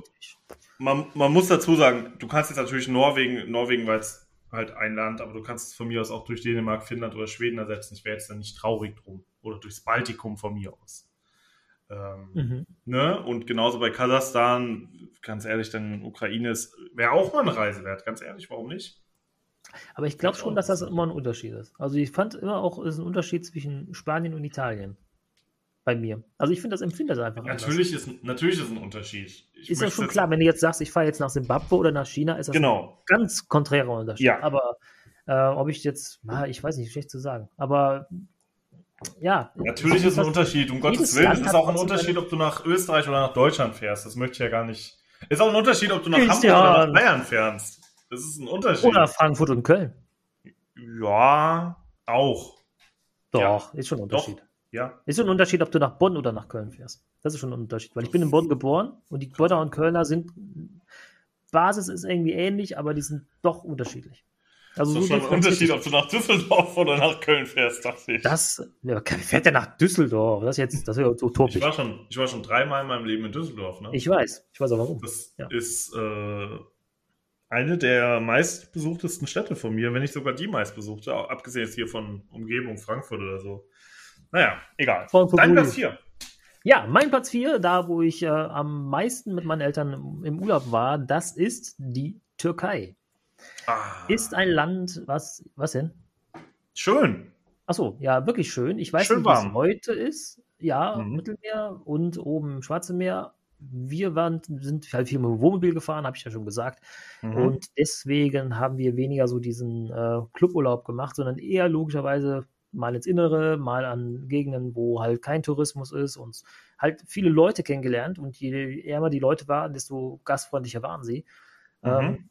Speaker 2: man, man muss dazu sagen, du kannst jetzt natürlich Norwegen, Norwegen, weil es halt ein Land, aber du kannst es von mir aus auch durch Dänemark, Finnland oder Schweden ersetzen. Ich wäre jetzt dann nicht traurig drum. Oder durchs Baltikum von mir aus. Ähm, mhm. ne? Und genauso bei Kasachstan, ganz ehrlich, dann Ukraine ist, wäre auch mal eine Reise wert, ganz ehrlich, warum nicht?
Speaker 1: Aber ich glaube schon, dass das immer ein Unterschied ist. Also ich fand immer auch, es ist ein Unterschied zwischen Spanien und Italien bei mir. Also ich finde das empfinde das einfach
Speaker 2: natürlich anders. ist Natürlich ist ein Unterschied.
Speaker 1: Ich ist ja schon klar, wenn du jetzt sagst, ich fahre jetzt nach Simbabwe oder nach China, ist das
Speaker 2: genau.
Speaker 1: ein ganz konträrer Unterschied.
Speaker 2: Ja.
Speaker 1: Aber äh, ob ich jetzt, na, ich weiß nicht, schlecht zu sagen. Aber ja.
Speaker 2: Natürlich ist ein Unterschied, um Gottes Willen. Es ist auch ein Unterschied, ob du nach Österreich oder nach Deutschland fährst. Das möchte ich ja gar nicht. Es ist auch ein Unterschied, ob du nach. Hamburg oder nach Bayern fährst. Das ist ein Unterschied.
Speaker 1: Oder Frankfurt und Köln.
Speaker 2: Ja, auch.
Speaker 1: Doch, ist schon ein Unterschied.
Speaker 2: Doch, ja.
Speaker 1: Ist schon ein Unterschied, ob du nach Bonn oder nach Köln fährst. Das ist schon ein Unterschied, weil ich bin in Bonn geboren und die Bonner und Kölner sind, Basis ist irgendwie ähnlich, aber die sind doch unterschiedlich.
Speaker 2: Also Das ist schon ein Unterschied, ob du nach Düsseldorf oder nach Köln fährst, dachte ich.
Speaker 1: Das, ja, fährt denn nach Düsseldorf? Das jetzt, das ist
Speaker 2: ich,
Speaker 1: utopisch.
Speaker 2: war schon, ich war schon dreimal in meinem Leben in Düsseldorf. Ne?
Speaker 1: Ich weiß, ich weiß auch warum.
Speaker 2: Das
Speaker 1: Ja.
Speaker 2: ist äh, eine der meistbesuchtesten Städte von mir, wenn nicht sogar die meistbesuchte, abgesehen jetzt hier von Umgebung Frankfurt oder so. Naja, egal.
Speaker 1: Frankfurt
Speaker 2: Dein. Platz 4.
Speaker 1: Ja, mein Platz 4, da wo ich äh, am meisten mit meinen Eltern im Urlaub war, das ist die Türkei.
Speaker 2: Ah,
Speaker 1: Ist ein Land, was, was denn?
Speaker 2: schön.
Speaker 1: Achso, ja, wirklich schön. Ich weiß
Speaker 2: Schön
Speaker 1: nicht, wie es
Speaker 2: warm.
Speaker 1: heute ist. Ja,
Speaker 2: Mhm.
Speaker 1: Mittelmeer und oben im Schwarze Meer. Wir waren, sind halt viel mit dem Wohnmobil gefahren, habe ich ja schon gesagt.
Speaker 2: Mhm.
Speaker 1: Und deswegen haben wir weniger so diesen äh, Cluburlaub gemacht, sondern eher logischerweise mal ins Innere, mal an Gegenden, wo halt kein Tourismus ist und halt viele Leute kennengelernt. Und je ärmer die Leute waren, desto gastfreundlicher waren sie.
Speaker 2: Mhm.
Speaker 1: Ähm,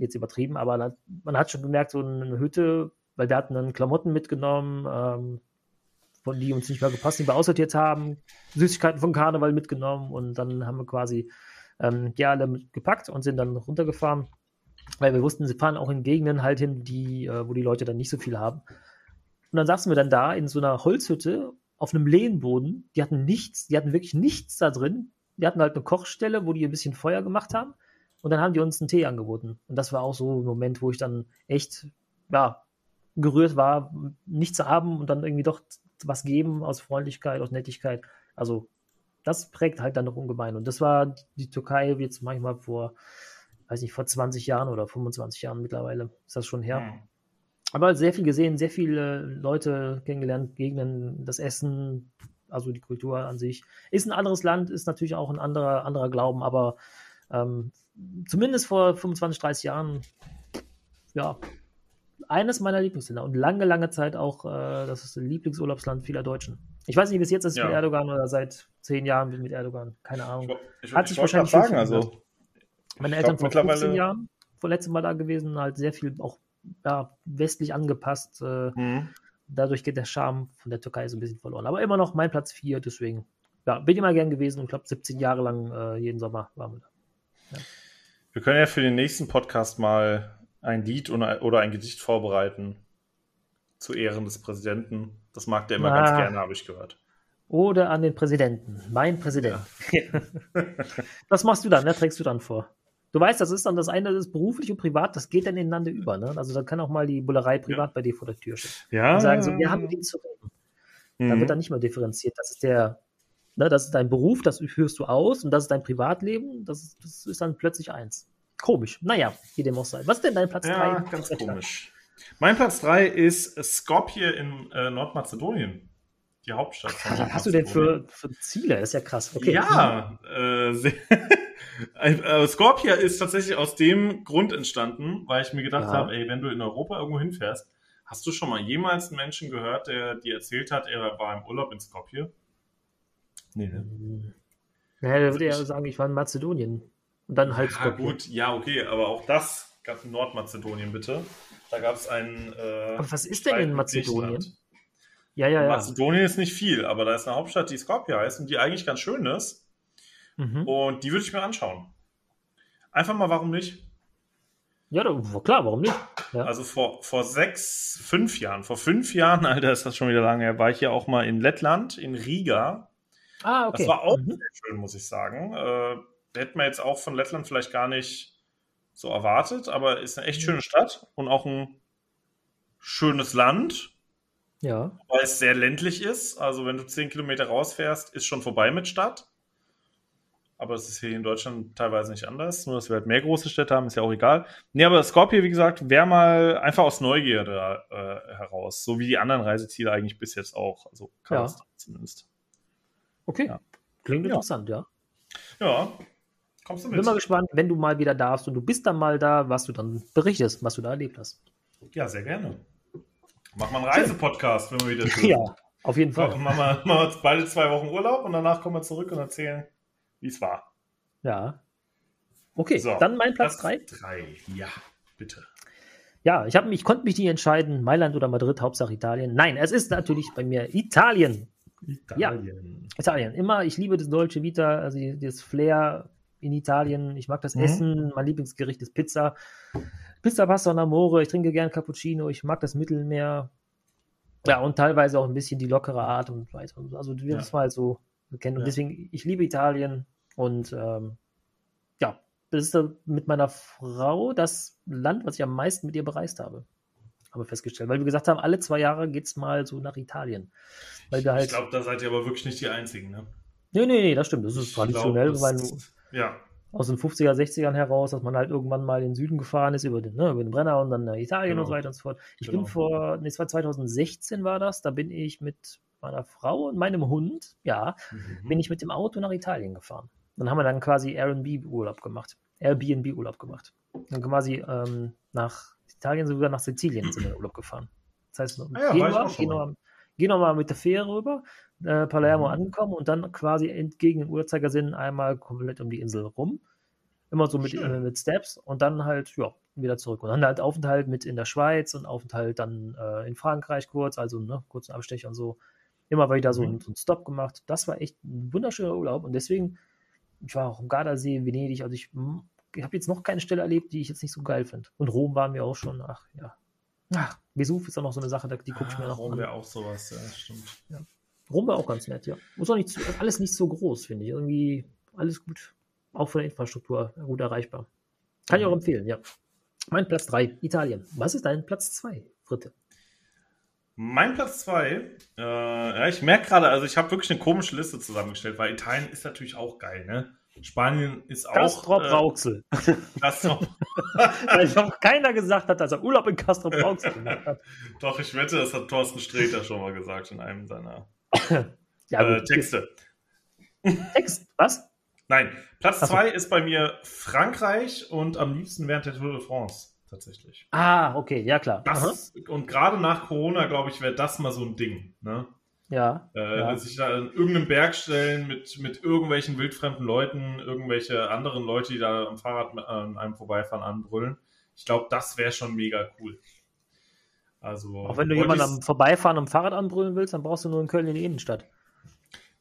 Speaker 1: jetzt übertrieben, aber man hat schon gemerkt, so eine Hütte, weil wir hatten dann Klamotten mitgenommen, ähm, von die uns nicht mehr gepasst, die wir aussortiert haben, Süßigkeiten von Karneval mitgenommen und dann haben wir quasi ähm, die alle gepackt und sind dann runtergefahren, weil wir wussten, sie fahren auch in Gegenden halt hin, die, äh, wo die Leute dann nicht so viel haben. Und dann saßen wir dann da in so einer Holzhütte auf einem Lehmboden. Die hatten nichts, die hatten wirklich nichts da drin. Die hatten halt eine Kochstelle, wo die ein bisschen Feuer gemacht haben. Und dann haben die uns einen Tee angeboten. Und das war auch so ein Moment, wo ich dann echt, ja, gerührt war, nichts zu haben und dann irgendwie doch was geben aus Freundlichkeit, aus Nettigkeit. Also, das prägt halt dann noch ungemein. Und das war die Türkei jetzt manchmal vor, weiß nicht, vor 20 Jahren oder 25 Jahren mittlerweile. Ist das schon her.
Speaker 2: Mhm.
Speaker 1: Aber sehr viel gesehen, sehr viele Leute kennengelernt, Gegenden, das Essen, also die Kultur an sich. Ist ein anderes Land, ist natürlich auch ein anderer, anderer Glauben, aber ähm, zumindest vor 25, 30 Jahren, ja, eines meiner Lieblingsländer und lange, lange Zeit auch äh, das Lieblingsurlaubsland vieler Deutschen. Ich weiß nicht, wie es jetzt ist
Speaker 2: Ja.
Speaker 1: mit Erdogan oder seit zehn Jahren mit Erdogan, keine
Speaker 2: Ich,
Speaker 1: Ahnung.
Speaker 2: wo- ich,
Speaker 1: Hat
Speaker 2: ich
Speaker 1: sich
Speaker 2: wollte
Speaker 1: wahrscheinlich
Speaker 2: sagen, also
Speaker 1: Meine
Speaker 2: Ich
Speaker 1: Eltern
Speaker 2: glaub,
Speaker 1: vor 15
Speaker 2: mittlerweile-
Speaker 1: Jahren, vor letztem Mal da gewesen, halt sehr viel auch ja, westlich angepasst. Äh,
Speaker 2: mhm.
Speaker 1: dadurch geht der Charme von der Türkei so ein bisschen verloren. Aber immer noch mein Platz 4, deswegen ja, bin immer gern gewesen und glaube 17 Jahre lang äh, jeden Sommer waren wir da.
Speaker 2: Wir können ja für den nächsten Podcast mal ein Lied oder ein Gedicht vorbereiten zu Ehren des Präsidenten. Das mag der immer
Speaker 1: Ah.
Speaker 2: ganz gerne, habe ich gehört.
Speaker 1: Oder an den Präsidenten, mein Präsident. das machst du dann, ne? trägst du dann vor. Du weißt, das ist dann das eine, das ist beruflich und privat, das geht dann ineinander über. Ne? Also dann kann auch mal die Bullerei privat bei dir vor der Tür stehen.
Speaker 2: Ja.
Speaker 1: Und sagen so, wir haben den zu reden. Da
Speaker 2: Mhm.
Speaker 1: wird dann nicht mehr differenziert. Das ist der, ne, das ist dein Beruf, das führst du aus und das ist dein Privatleben. Das ist, das ist dann plötzlich eins. Komisch. Naja, wie dem auch sei. Was ist denn dein Platz
Speaker 2: Ja,
Speaker 1: 3?
Speaker 2: ganz komisch. Mein Platz 3 ist Skopje in äh, Nordmazedonien. Die Hauptstadt von
Speaker 1: Was hast du denn für, für Ziele? Das ist ja krass. Okay.
Speaker 2: Ja, äh, äh, Skopje ist tatsächlich aus dem Grund entstanden, weil ich mir gedacht
Speaker 1: Ja.
Speaker 2: habe, ey, wenn du in Europa irgendwo hinfährst, hast du schon mal jemals einen Menschen gehört, der dir erzählt hat, er war im Urlaub in Skopje? Nee, ne?
Speaker 1: Naja, der würde ja sagen, ich war in Mazedonien. Und dann halt
Speaker 2: Ja, gut, ja, okay, aber auch das gab es in Nordmazedonien, bitte. Da gab es einen. Äh,
Speaker 1: Aber was ist denn in Mazedonien? Ja, ja, ja.
Speaker 2: Mazedonien ist nicht viel, aber da ist eine Hauptstadt, die Skopje heißt und die eigentlich ganz schön ist.
Speaker 1: Mhm.
Speaker 2: Und die würde ich mir anschauen. Einfach mal, warum nicht?
Speaker 1: Ja, da, klar, warum nicht? Ja.
Speaker 2: Also vor, vor sechs, fünf Jahren, vor fünf Jahren, Alter, ist das schon wieder lange her, war ich ja auch mal in Lettland, in Riga.
Speaker 1: Ah, okay.
Speaker 2: Das war auch
Speaker 1: Mhm.
Speaker 2: sehr schön, muss ich sagen. Äh, hätte man jetzt auch von Lettland vielleicht gar nicht so erwartet, aber ist eine echt schöne Stadt und auch ein schönes Land,
Speaker 1: Ja.
Speaker 2: weil es sehr ländlich ist. Also wenn du zehn Kilometer rausfährst, ist schon vorbei mit Stadt. Aber das ist hier in Deutschland teilweise nicht anders. Nur, dass wir halt mehr große Städte haben, ist ja auch egal. Nee, aber Skopje, wie gesagt, wäre mal einfach aus Neugierde äh, heraus. So wie die anderen Reiseziele eigentlich bis jetzt auch. Also Kasachstan zumindest.
Speaker 1: Okay.
Speaker 2: Ja.
Speaker 1: Klingt
Speaker 2: Ja.
Speaker 1: interessant, ja.
Speaker 2: Ja, kommst du
Speaker 1: Bin
Speaker 2: mit?
Speaker 1: mal gespannt, wenn du mal wieder darfst und du bist dann mal da, was du dann berichtest, was du da erlebt hast.
Speaker 2: Ja, sehr gerne. Mach mal einen Reisepodcast, wenn wir wieder tun.
Speaker 1: Ja, auf jeden Fall.
Speaker 2: machen wir, machen wir beide zwei Wochen Urlaub und danach kommen wir zurück und erzählen, wie es war.
Speaker 1: Ja. Okay,
Speaker 2: So,
Speaker 1: dann mein Platz 3.
Speaker 2: Drei, ja, bitte.
Speaker 1: Ja, ich, hab, ich konnte mich nicht entscheiden, Mailand oder Madrid, Hauptsache Italien. Nein, es ist natürlich bei mir Italien.
Speaker 2: Italien.
Speaker 1: Italien. Immer, ich liebe das Dolce Vita, also das Flair in Italien. Ich mag das
Speaker 2: Mhm.
Speaker 1: Essen. Mein Lieblingsgericht ist Pizza. Pizza, Pasta und Amore. Ich trinke gern Cappuccino. Ich mag das Mittelmeer. Ja, und teilweise auch ein bisschen die lockere Art und Weise. Also, wir
Speaker 2: Ja.
Speaker 1: das mal so kennen. Und
Speaker 2: Ja.
Speaker 1: deswegen, ich liebe Italien. Und ähm, ja, das ist mit meiner Frau das Land, was ich am meisten mit ihr bereist habe. Haben wir festgestellt. Weil wir gesagt haben, alle zwei Jahre geht's mal so nach Italien. Weil wir halt.
Speaker 2: Ich glaube, da seid ihr aber wirklich nicht die Einzigen, ne?
Speaker 1: nee, nee, nee, das stimmt. Das ist traditionell,
Speaker 2: glaub,
Speaker 1: weil
Speaker 2: das- Ja,
Speaker 1: aus den 50er, 60ern heraus, dass man halt irgendwann mal in den Süden gefahren ist, über den, ne, über den Brenner und dann nach Italien
Speaker 2: Genau.
Speaker 1: und so weiter und so fort. Ich
Speaker 2: Genau.
Speaker 1: bin vor, nee, es war 2016 war das, da bin ich mit meiner Frau und meinem Hund, ja,
Speaker 2: Mhm.
Speaker 1: bin ich mit dem Auto nach Italien gefahren. Dann haben wir dann quasi Airbnb-Urlaub gemacht. Airbnb-Urlaub gemacht. Dann quasi ähm, nach Italien, sogar nach Sizilien sind wir in Urlaub gefahren. Das heißt,
Speaker 2: Ah ja,
Speaker 1: Genua. Genua, Genua mal mit der Fähre rüber, äh, Palermo
Speaker 2: Mhm.
Speaker 1: angekommen und dann quasi entgegen den Uhrzeigersinn einmal komplett um die Insel rum. Immer so mit, äh, mit Steps und dann halt, ja, wieder zurück. Und dann halt Aufenthalt mit in der Schweiz und Aufenthalt dann äh, in Frankreich kurz, also ne, kurzen Abstecher und so. Immer wieder so,
Speaker 2: Mhm.
Speaker 1: einen- so einen Stop gemacht. Das war echt ein wunderschöner Urlaub und deswegen, ich war auch im Gardasee, Venedig, also ich, ich habe jetzt noch keine Stelle erlebt, die ich jetzt nicht so geil finde. Und Rom waren wir auch schon, ach ja. Ach, Vesuv ist auch noch so eine Sache, die gucke ich mir
Speaker 2: Ah,
Speaker 1: noch
Speaker 2: Rom
Speaker 1: an.
Speaker 2: wäre auch sowas, ja, stimmt.
Speaker 1: Rom war auch ganz nett, ja. Muss auch nicht zu, alles nicht so groß, finde ich. Irgendwie alles gut. Auch von der Infrastruktur gut erreichbar. Kann ich auch
Speaker 2: Mhm.
Speaker 1: empfehlen, ja. Mein Platz 3, Italien. Was ist dein Platz 2, Fritte?
Speaker 2: Mein Platz zwei, äh, ja, ich merke gerade, also ich habe wirklich eine komische Liste zusammengestellt, weil Italien ist natürlich auch geil, ne? Spanien ist auch.
Speaker 1: Castrop
Speaker 2: äh,
Speaker 1: Rauxel.
Speaker 2: Castrop.
Speaker 1: Weil ich noch keiner gesagt hat, dass er Urlaub in Castrop Rauxel gemacht hat.
Speaker 2: Doch, ich wette, das hat Thorsten Sträter schon mal gesagt in einem seiner
Speaker 1: Ja,
Speaker 2: äh. Texte.
Speaker 1: Text, was?
Speaker 2: Nein, Platz
Speaker 1: Ach so.
Speaker 2: zwei ist bei mir Frankreich und am liebsten während der Tour de France, tatsächlich.
Speaker 1: Ah, okay, ja klar.
Speaker 2: Das, und gerade nach Corona, glaube ich, wäre das mal so ein Ding. Ne?
Speaker 1: Ja,
Speaker 2: Äh,
Speaker 1: ja.
Speaker 2: Sich da in irgendeinen Berg stellen mit, mit irgendwelchen wildfremden Leuten, irgendwelche anderen Leute, die da am Fahrrad mit- an einem vorbeifahren, anbrüllen. Ich glaube, das wäre schon mega cool. Also,
Speaker 1: Auch wenn du jemanden am Vorbeifahren am Fahrrad anbrüllen willst, dann brauchst du nur in Köln in die Innenstadt.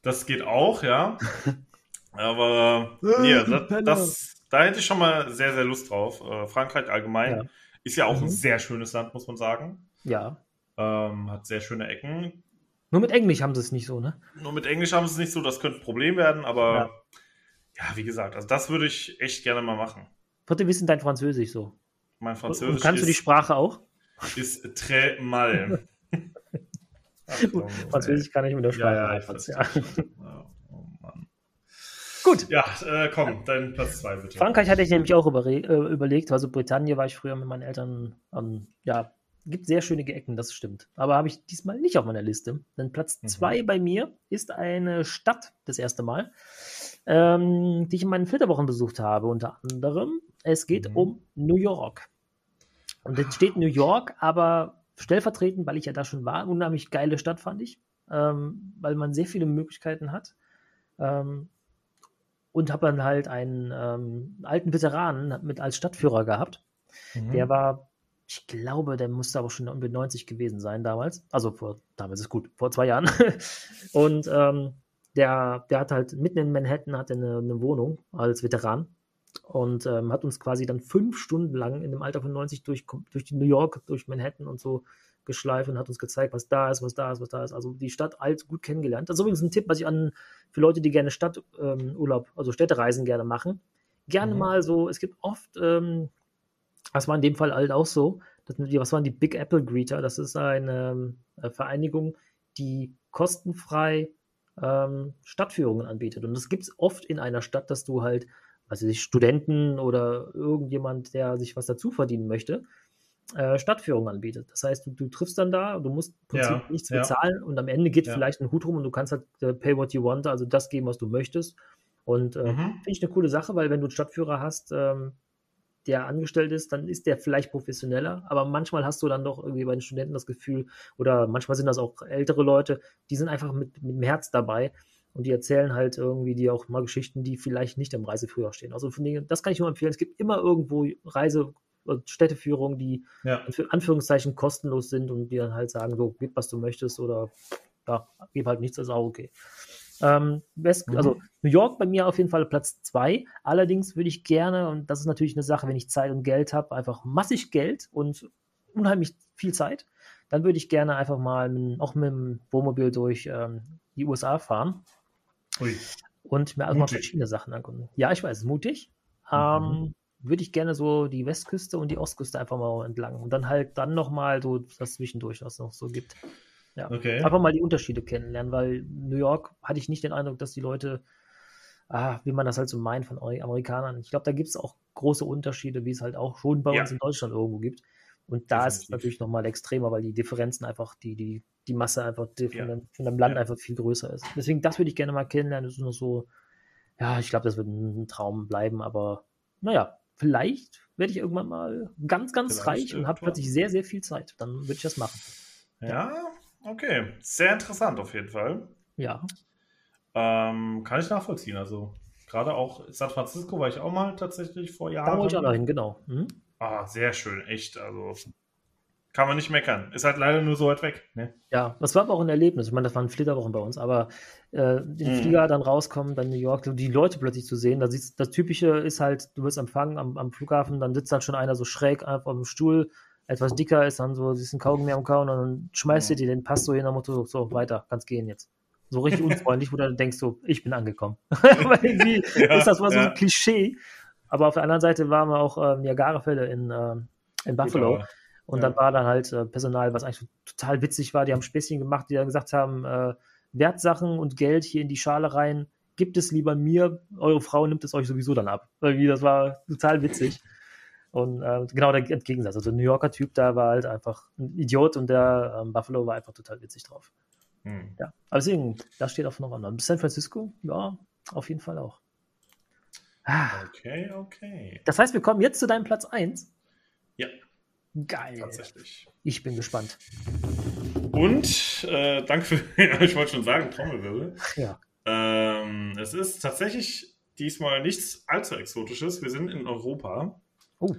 Speaker 2: Das geht auch, ja. Aber nee, das, das, da hätte ich schon mal sehr, sehr Lust drauf. Äh, Frankreich allgemein
Speaker 1: Ja.
Speaker 2: ist ja auch
Speaker 1: Mhm.
Speaker 2: ein sehr schönes Land, muss man sagen.
Speaker 1: Ja.
Speaker 2: Ähm, hat sehr schöne Ecken.
Speaker 1: Nur mit Englisch haben sie es nicht so, ne?
Speaker 2: Nur mit Englisch haben sie es nicht so, das könnte ein Problem werden, aber
Speaker 1: Ja.
Speaker 2: ja, wie gesagt, also das würde ich echt gerne mal machen.
Speaker 1: Ist denn dein Französisch so?
Speaker 2: Mein
Speaker 1: Und
Speaker 2: Französisch
Speaker 1: kannst du die
Speaker 2: ist,
Speaker 1: Sprache auch?
Speaker 2: ist très mal. Achtung,
Speaker 1: Französisch kann ich mit der
Speaker 2: ey.
Speaker 1: Sprache.
Speaker 2: Ja, ja, ich
Speaker 1: ja.
Speaker 2: oh Mann.
Speaker 1: Gut.
Speaker 2: Ja, äh, komm, dein Platz zwei bitte.
Speaker 1: Frankreich hatte ich nämlich auch äh, überlegt, also Britannien war ich früher mit meinen Eltern, ähm, ja, gibt sehr schöne Ecken, das stimmt. Aber habe ich diesmal nicht auf meiner Liste. Denn Platz
Speaker 2: Mhm.
Speaker 1: zwei bei mir ist eine Stadt, das erste Mal, ähm, die ich in meinen Flitterwochen besucht habe, unter anderem. Es geht
Speaker 2: Mhm.
Speaker 1: um New York. Und jetzt steht New York, aber stellvertretend, weil ich ja da schon war, unheimlich geile Stadt fand ich, ähm, weil man sehr viele Möglichkeiten hat. Ähm, und habe dann halt einen ähm, alten Veteranen mit als Stadtführer gehabt.
Speaker 2: Mhm.
Speaker 1: Der war, ich glaube, der musste aber schon um die 90 gewesen sein damals. Also vor, damals ist gut, vor zwei Jahren. und ähm, der, der hat halt mitten in Manhattan hat er eine, eine Wohnung als Veteran und ähm, hat uns quasi dann fünf Stunden lang in dem Alter von 90 durch, durch New York, durch Manhattan und so geschleift und hat uns gezeigt, was da ist, was da ist, was da ist. Also die Stadt alt gut kennengelernt. Das ist übrigens ein Tipp, was ich an für Leute, die gerne Stadturlaub, ähm, also Städtereisen gerne machen. Gerne
Speaker 2: Mhm.
Speaker 1: mal so, es gibt oft, ähm, das war in dem Fall halt auch so, das, was waren die Big Apple Greeter? Das ist eine äh, Vereinigung, die kostenfrei ähm, Stadtführungen anbietet. Und das gibt es oft in einer Stadt, dass du halt, also sich Studenten oder irgendjemand, der sich was dazu verdienen möchte, äh, Stadtführungen anbietet. Das heißt, du, du triffst dann da, du musst im Prinzip
Speaker 2: Ja,
Speaker 1: nichts
Speaker 2: ja.
Speaker 1: bezahlen und am Ende geht
Speaker 2: Ja.
Speaker 1: vielleicht ein Hut rum und du kannst halt äh, pay what you want, also das geben, was du möchtest. Und äh,
Speaker 2: Mhm.
Speaker 1: finde ich eine coole Sache, weil wenn du einen Stadtführer hast, ähm, der angestellt ist, dann ist der vielleicht professioneller, aber manchmal hast du dann doch irgendwie bei den Studenten das Gefühl, oder manchmal sind das auch ältere Leute, die sind einfach mit, mit dem Herz dabei und die erzählen halt irgendwie die auch mal Geschichten, die vielleicht nicht im Reiseführer stehen. Also von denen, das kann ich nur empfehlen. Es gibt immer irgendwo also Städteführungen, die
Speaker 2: Ja.
Speaker 1: in Anführungszeichen kostenlos sind und die dann halt sagen, so, gib, was du möchtest oder ja, gib halt nichts, das ist auch okay. Ähm, West,
Speaker 2: Mhm.
Speaker 1: Also New York bei mir auf jeden Fall Platz zwei. Allerdings würde ich gerne, und das ist natürlich eine Sache, wenn ich Zeit und Geld habe, einfach massig Geld und unheimlich viel Zeit, dann würde ich gerne einfach mal mit, auch mit dem Wohnmobil durch ähm, die USA fahren
Speaker 2: Ui.
Speaker 1: und mir also mal verschiedene Sachen angucken. Ja, ich weiß, mutig.
Speaker 2: Mhm.
Speaker 1: Ähm, würde ich gerne so die Westküste und die Ostküste einfach mal entlang und dann halt dann nochmal so das zwischendurch, was es noch so gibt. Ja.
Speaker 2: Okay.
Speaker 1: Einfach mal die Unterschiede kennenlernen, weil New York hatte ich nicht den Eindruck, dass die Leute, ah, wie man das halt so meint von Ameri- Amerikanern. Ich glaube, da gibt es auch große Unterschiede, wie es halt auch schon bei
Speaker 2: Ja.
Speaker 1: uns in Deutschland irgendwo gibt. Und da ist es
Speaker 2: Definitiv.
Speaker 1: natürlich nochmal extremer, weil die Differenzen einfach, die, die, die Masse einfach die von,
Speaker 2: Ja.
Speaker 1: dem, von dem Land
Speaker 2: Ja.
Speaker 1: einfach viel größer ist. Deswegen, das würde ich gerne mal kennenlernen. Das ist nur so, ja, ich glaube, das wird ein Traum bleiben, aber naja, vielleicht werde ich irgendwann mal ganz, ganz
Speaker 2: Vielleicht
Speaker 1: reich und habe plötzlich sehr, sehr viel Zeit. Dann würde ich das machen.
Speaker 2: Ja, okay. Sehr interessant auf jeden Fall.
Speaker 1: Ja.
Speaker 2: Ähm, kann ich nachvollziehen. Also gerade auch San Francisco war ich auch mal tatsächlich vor Jahren.
Speaker 1: Da wollte ich auch noch hin, genau. Mhm.
Speaker 2: Ah, sehr schön, echt. Also kann man nicht meckern. Ist halt leider nur so weit weg. Ne?
Speaker 1: Ja, das war aber auch ein Erlebnis. Ich meine, das waren Flitterwochen bei uns, aber äh, den
Speaker 2: Mhm.
Speaker 1: Flieger dann rauskommen, dann New York, die Leute plötzlich zu sehen, da siehst, das Typische ist halt, du wirst empfangen am, am Flughafen, dann sitzt dann schon einer so schräg einfach auf dem Stuhl, etwas dicker ist, dann so, siehst einen Kaugummi am Kauen und dann schmeißt
Speaker 2: Mhm.
Speaker 1: dir dir den Pass so hin, am Motto, so, weiter, kannst gehen jetzt. So richtig unfreundlich, wo du dann denkst, so, ich bin angekommen. Aber irgendwie
Speaker 2: Ja,
Speaker 1: ist das mal so
Speaker 2: ja.
Speaker 1: ein Klischee. Aber auf der anderen Seite waren wir auch ähm, Niagara-Fälle in, ähm, in Buffalo.
Speaker 2: Gut,
Speaker 1: Und
Speaker 2: Ja.
Speaker 1: dann war dann halt äh, Personal, was eigentlich total witzig war. Die haben Späßchen gemacht, die dann gesagt haben, äh, Wertsachen und Geld hier in die Schale rein, gibt es lieber mir, eure Frau nimmt es euch sowieso dann ab. Irgendwie, das war total witzig. Und äh, genau der Gegensatz. Also New Yorker Typ, da war halt einfach ein Idiot und der ähm, Buffalo war einfach total witzig drauf.
Speaker 2: Hm.
Speaker 1: Ja. Aber deswegen, da steht auf noch anderen. San Francisco, ja, auf jeden Fall auch. Ah,
Speaker 2: Okay, okay.
Speaker 1: Das heißt, wir kommen jetzt zu deinem Platz 1.
Speaker 2: Ja,
Speaker 1: Geil.
Speaker 2: tatsächlich.
Speaker 1: Ich bin gespannt.
Speaker 2: Und äh, danke für, ich wollte schon sagen, Trommelwirbel.
Speaker 1: Ja.
Speaker 2: Ähm, es ist tatsächlich diesmal nichts allzu Exotisches. Wir sind in Europa.
Speaker 1: Oh.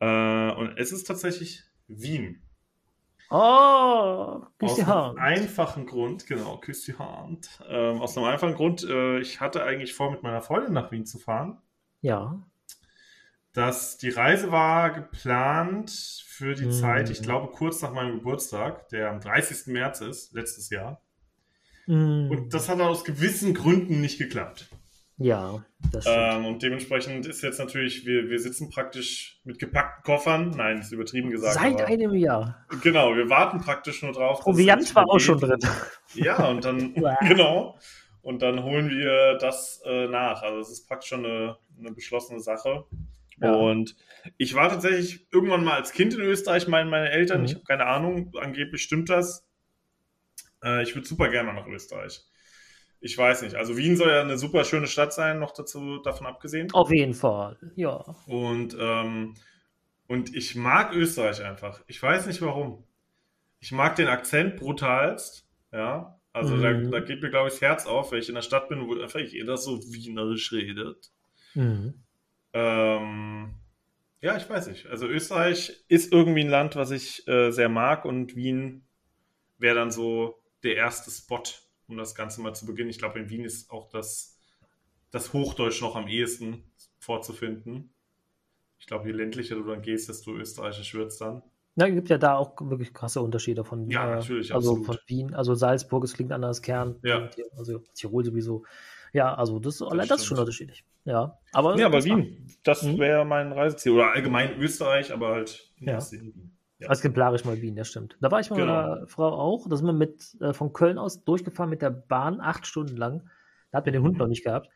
Speaker 2: Äh, und es ist tatsächlich Wien.
Speaker 1: Oh, küss
Speaker 2: Aus
Speaker 1: die
Speaker 2: einem
Speaker 1: Hand.
Speaker 2: einfachen Grund, genau, küss die Hand. Ähm, aus einem einfachen Grund, äh, ich hatte eigentlich vor, mit meiner Freundin nach Wien zu fahren.
Speaker 1: Ja.
Speaker 2: dass die Reise war geplant für die
Speaker 1: Mhm.
Speaker 2: Zeit, ich glaube, kurz nach meinem Geburtstag, der am 30. März ist, letztes Jahr.
Speaker 1: Mm,
Speaker 2: Und das hat aus gewissen Gründen nicht geklappt.
Speaker 1: Ja, das.
Speaker 2: Ähm, und dementsprechend ist jetzt natürlich, wir, wir sitzen praktisch mit gepackten Koffern. Nein, ist übertrieben gesagt.
Speaker 1: Seit einem Jahr.
Speaker 2: Genau, wir warten praktisch nur drauf.
Speaker 1: Proviant war auch schon drin.
Speaker 2: Ja, und dann, genau. Und dann holen wir das äh, nach. Also es ist praktisch schon eine, eine beschlossene Sache.
Speaker 1: Ja.
Speaker 2: Und ich war tatsächlich irgendwann mal als Kind in Österreich, meine, meine Eltern,
Speaker 1: Mhm.
Speaker 2: ich habe keine Ahnung, angeblich stimmt das. Äh, ich würde super gerne mal nach Österreich. Ich weiß nicht. Also Wien soll ja eine super schöne Stadt sein, noch dazu davon abgesehen.
Speaker 1: Auf jeden Fall. Ja.
Speaker 2: Und, ähm, und ich mag Österreich einfach. Ich weiß nicht warum. Ich mag den Akzent brutalst. Ja. Also
Speaker 1: Mhm.
Speaker 2: da, da geht mir, glaube ich, das Herz auf, wenn ich in der Stadt bin, wo einfach jeder so wienerisch redet.
Speaker 1: Mhm.
Speaker 2: Ähm, ja, ich weiß nicht. Also Österreich ist irgendwie ein Land, was ich äh, sehr mag und Wien wäre dann so der erste Spot, um das Ganze mal zu beginnen. Ich glaube, in Wien ist auch das, das Hochdeutsch noch am ehesten vorzufinden. Ich glaube, je ländlicher du dann gehst, desto österreichisch wird es dann.
Speaker 1: Na, es gibt ja da auch wirklich krasse Unterschiede von,
Speaker 2: Ja,
Speaker 1: äh,
Speaker 2: natürlich,
Speaker 1: also
Speaker 2: absolut.
Speaker 1: von Wien, also Salzburg, es klingt anders, Kern,
Speaker 2: Ja.
Speaker 1: also Tirol sowieso. Ja, also das, das, das ist schon unterschiedlich. Ja, aber,
Speaker 2: Ja, aber Wien, das
Speaker 1: Mhm.
Speaker 2: wäre mein Reiseziel. Oder allgemein Österreich, aber halt in
Speaker 1: Ja.
Speaker 2: Wien. Ja.
Speaker 1: Exemplarisch mal Wien, das stimmt. Da war ich mit
Speaker 2: Genau.
Speaker 1: meiner Frau auch. Da sind wir mit, äh, von Köln aus durchgefahren mit der Bahn, acht Stunden lang. Da hat wir den Hund
Speaker 2: Mhm.
Speaker 1: noch nicht gehabt.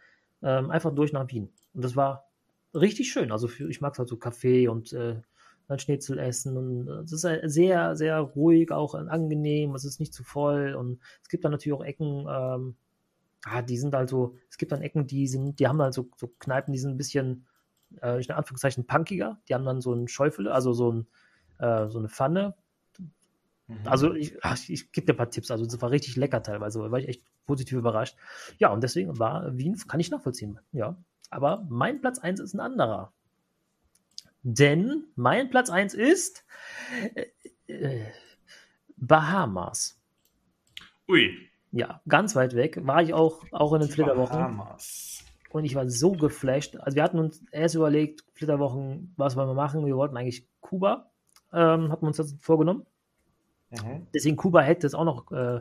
Speaker 1: Ähm, einfach durch nach Wien. Und das war richtig schön. Also für, ich mag halt so Kaffee und äh, dann Schnitzel essen. Und äh, es ist äh, sehr, sehr ruhig, auch äh, angenehm. Es ist nicht zu voll. Und es gibt dann natürlich auch Ecken, ähm, ah, die sind halt so, es gibt dann Ecken, die sind, die haben halt so, so Kneipen, die sind ein bisschen, äh, in Anführungszeichen, punkiger. Die haben dann so ein Schäufele, also so ein äh, so eine Pfanne.
Speaker 2: Mhm.
Speaker 1: Also ich, ach, ich, ich gebe dir ein paar Tipps. Also es war richtig lecker teilweise. Da war ich echt positiv überrascht. Ja, und deswegen war Wien, kann ich nachvollziehen. Ja. Aber mein Platz 1 ist ein anderer. Denn mein Platz 1 ist äh, äh, Bahamas.
Speaker 2: Ui.
Speaker 1: Ja, ganz weit weg. War ich auch, auch in den Flitterwochen.
Speaker 2: Bahamas.
Speaker 1: Und ich war so geflasht. Also wir hatten uns erst überlegt, Flitterwochen, was wollen wir machen? Wir wollten eigentlich Kuba, ähm, hatten wir uns das vorgenommen.
Speaker 2: Mhm.
Speaker 1: Deswegen Kuba hätte es auch noch äh,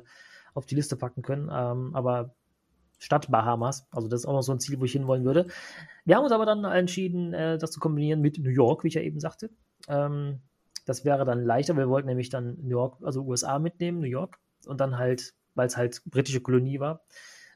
Speaker 1: auf die Liste packen können, ähm, aber statt Bahamas, also das ist auch noch so ein Ziel, wo ich hinwollen würde. Wir haben uns aber dann entschieden, äh, das zu kombinieren mit New York, wie ich ja eben sagte. Ähm, das wäre dann leichter. Wir wollten nämlich dann New York, also USA mitnehmen, New York, und dann halt, weil es halt britische Kolonie war,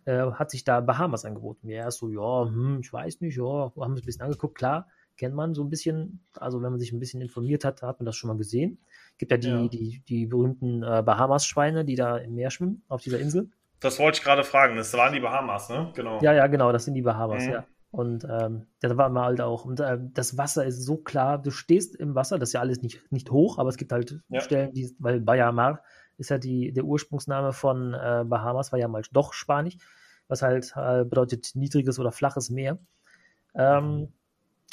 Speaker 1: äh, hat sich da Bahamas angeboten. Erst so, ja, hm, ich weiß nicht, ja, haben uns ein bisschen angeguckt, klar, kennt man so ein bisschen, also wenn man sich ein bisschen informiert hat, hat man das schon mal gesehen. Gibt ja die,
Speaker 2: Ja.
Speaker 1: die, die berühmten äh, Bahamas-Schweine, die da im Meer schwimmen, auf dieser Insel.
Speaker 2: Das wollte ich gerade fragen. Das waren die Bahamas, ne? Genau.
Speaker 1: Ja, ja, genau, das sind die Bahamas,
Speaker 2: Mhm.
Speaker 1: ja. Und ähm, da war mal halt auch. Und äh, das Wasser ist so klar, du stehst im Wasser, das ist ja alles nicht, nicht hoch, aber es gibt halt
Speaker 2: Ja.
Speaker 1: Stellen, die, weil Baja Mar ist ja die, der Ursprungsname von äh, Bahamas, war ja mal doch Spanisch, was halt äh, bedeutet niedriges oder flaches Meer. Ähm,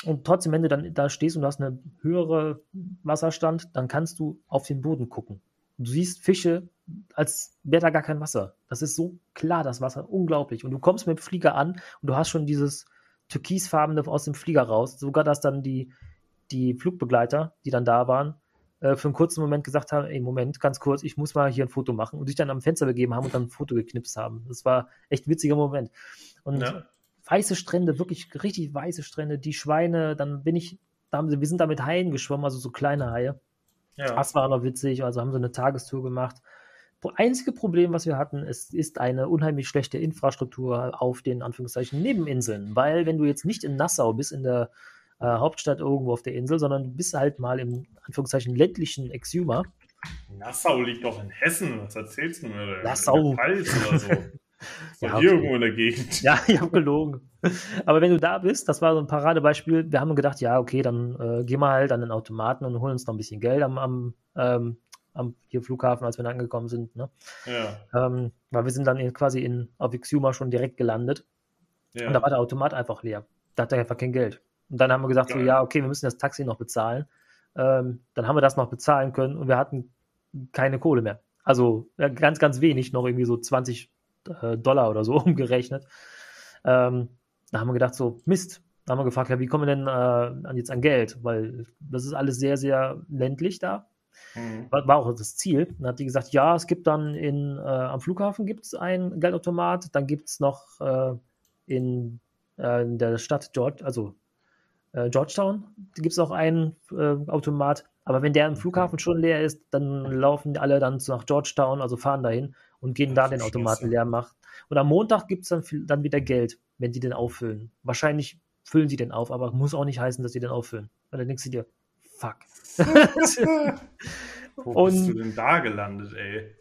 Speaker 1: und trotzdem, wenn du dann da stehst und du hast einen höheren Wasserstand, dann kannst du auf den Boden gucken. Du siehst Fische, als wäre da gar kein Wasser. Das ist so klar, das Wasser, unglaublich. Und du kommst mit dem Flieger an und du hast schon dieses türkisfarbene aus dem Flieger raus. Sogar, dass dann die, die Flugbegleiter, die dann da waren, äh, für einen kurzen Moment gesagt haben, ey, Moment, ganz kurz, ich muss mal hier ein Foto machen und sich dann am Fenster begeben haben und dann ein Foto geknipst haben. Das war echt ein witziger Moment. Und
Speaker 2: Ja.
Speaker 1: Weiße Strände, wirklich richtig weiße Strände, die Schweine, dann bin ich, da haben sie, wir sind da mit Haien geschwommen, also so kleine Haie.
Speaker 2: Ja.
Speaker 1: Das war noch witzig, also haben sie eine Tagestour gemacht. Das einzige Problem, was wir hatten, ist, ist eine unheimlich schlechte Infrastruktur auf den Anführungszeichen Nebeninseln. Weil wenn du jetzt nicht in Nassau bist, in der äh, Hauptstadt irgendwo auf der Insel, sondern du bist halt mal im Anführungszeichen ländlichen Exuma,
Speaker 2: Nassau liegt doch in Hessen. Was erzählst du mir?
Speaker 1: Nassau.
Speaker 2: Pfalz oder so. so
Speaker 1: Ja, okay.
Speaker 2: irgendwo in der Gegend.
Speaker 1: Ja, ich habe gelogen. Aber wenn du da bist, das war so ein Paradebeispiel. Wir haben gedacht, ja, okay, dann äh, gehen wir halt an den Automaten und holen uns noch ein bisschen Geld am, am, ähm, am hier Flughafen, als wir da angekommen sind. Ne?
Speaker 2: Ja.
Speaker 1: Ähm, weil wir sind dann in, quasi in, auf Exuma schon direkt gelandet
Speaker 2: ja.
Speaker 1: und da war der Automat einfach leer. Da hat er einfach kein Geld. Und dann haben wir gesagt, so,
Speaker 2: Geil.
Speaker 1: ja, okay, wir müssen das Taxi noch bezahlen. Ähm, dann haben wir das noch bezahlen können und wir hatten keine Kohle mehr. Also ja, ganz, ganz wenig, noch irgendwie so 20 äh, Dollar oder so umgerechnet. Ähm, da haben wir gedacht, so, Mist. Da haben wir gefragt, ja, wie kommen wir denn äh, jetzt an Geld? Weil das ist alles sehr, sehr ländlich da.
Speaker 2: Mhm.
Speaker 1: War, war auch das Ziel. Dann hat die gesagt, ja, es gibt dann in, äh, am Flughafen gibt es einen Geldautomat, dann gibt es noch äh, in, äh, in der Stadt George, also äh, Georgetown, gibt es auch einen äh, Automat. Aber wenn der im Flughafen schon leer ist, dann laufen alle dann nach Georgetown, also fahren dahin und gehen da den Automaten leer machen. Und am Montag gibt es dann, dann wieder Geld, wenn die den auffüllen. Wahrscheinlich füllen sie den auf, aber muss auch nicht heißen, dass sie den auffüllen. Weil dann denkst du dir, fuck.
Speaker 2: Wo bist
Speaker 1: Und-
Speaker 2: du denn da gelandet, ey?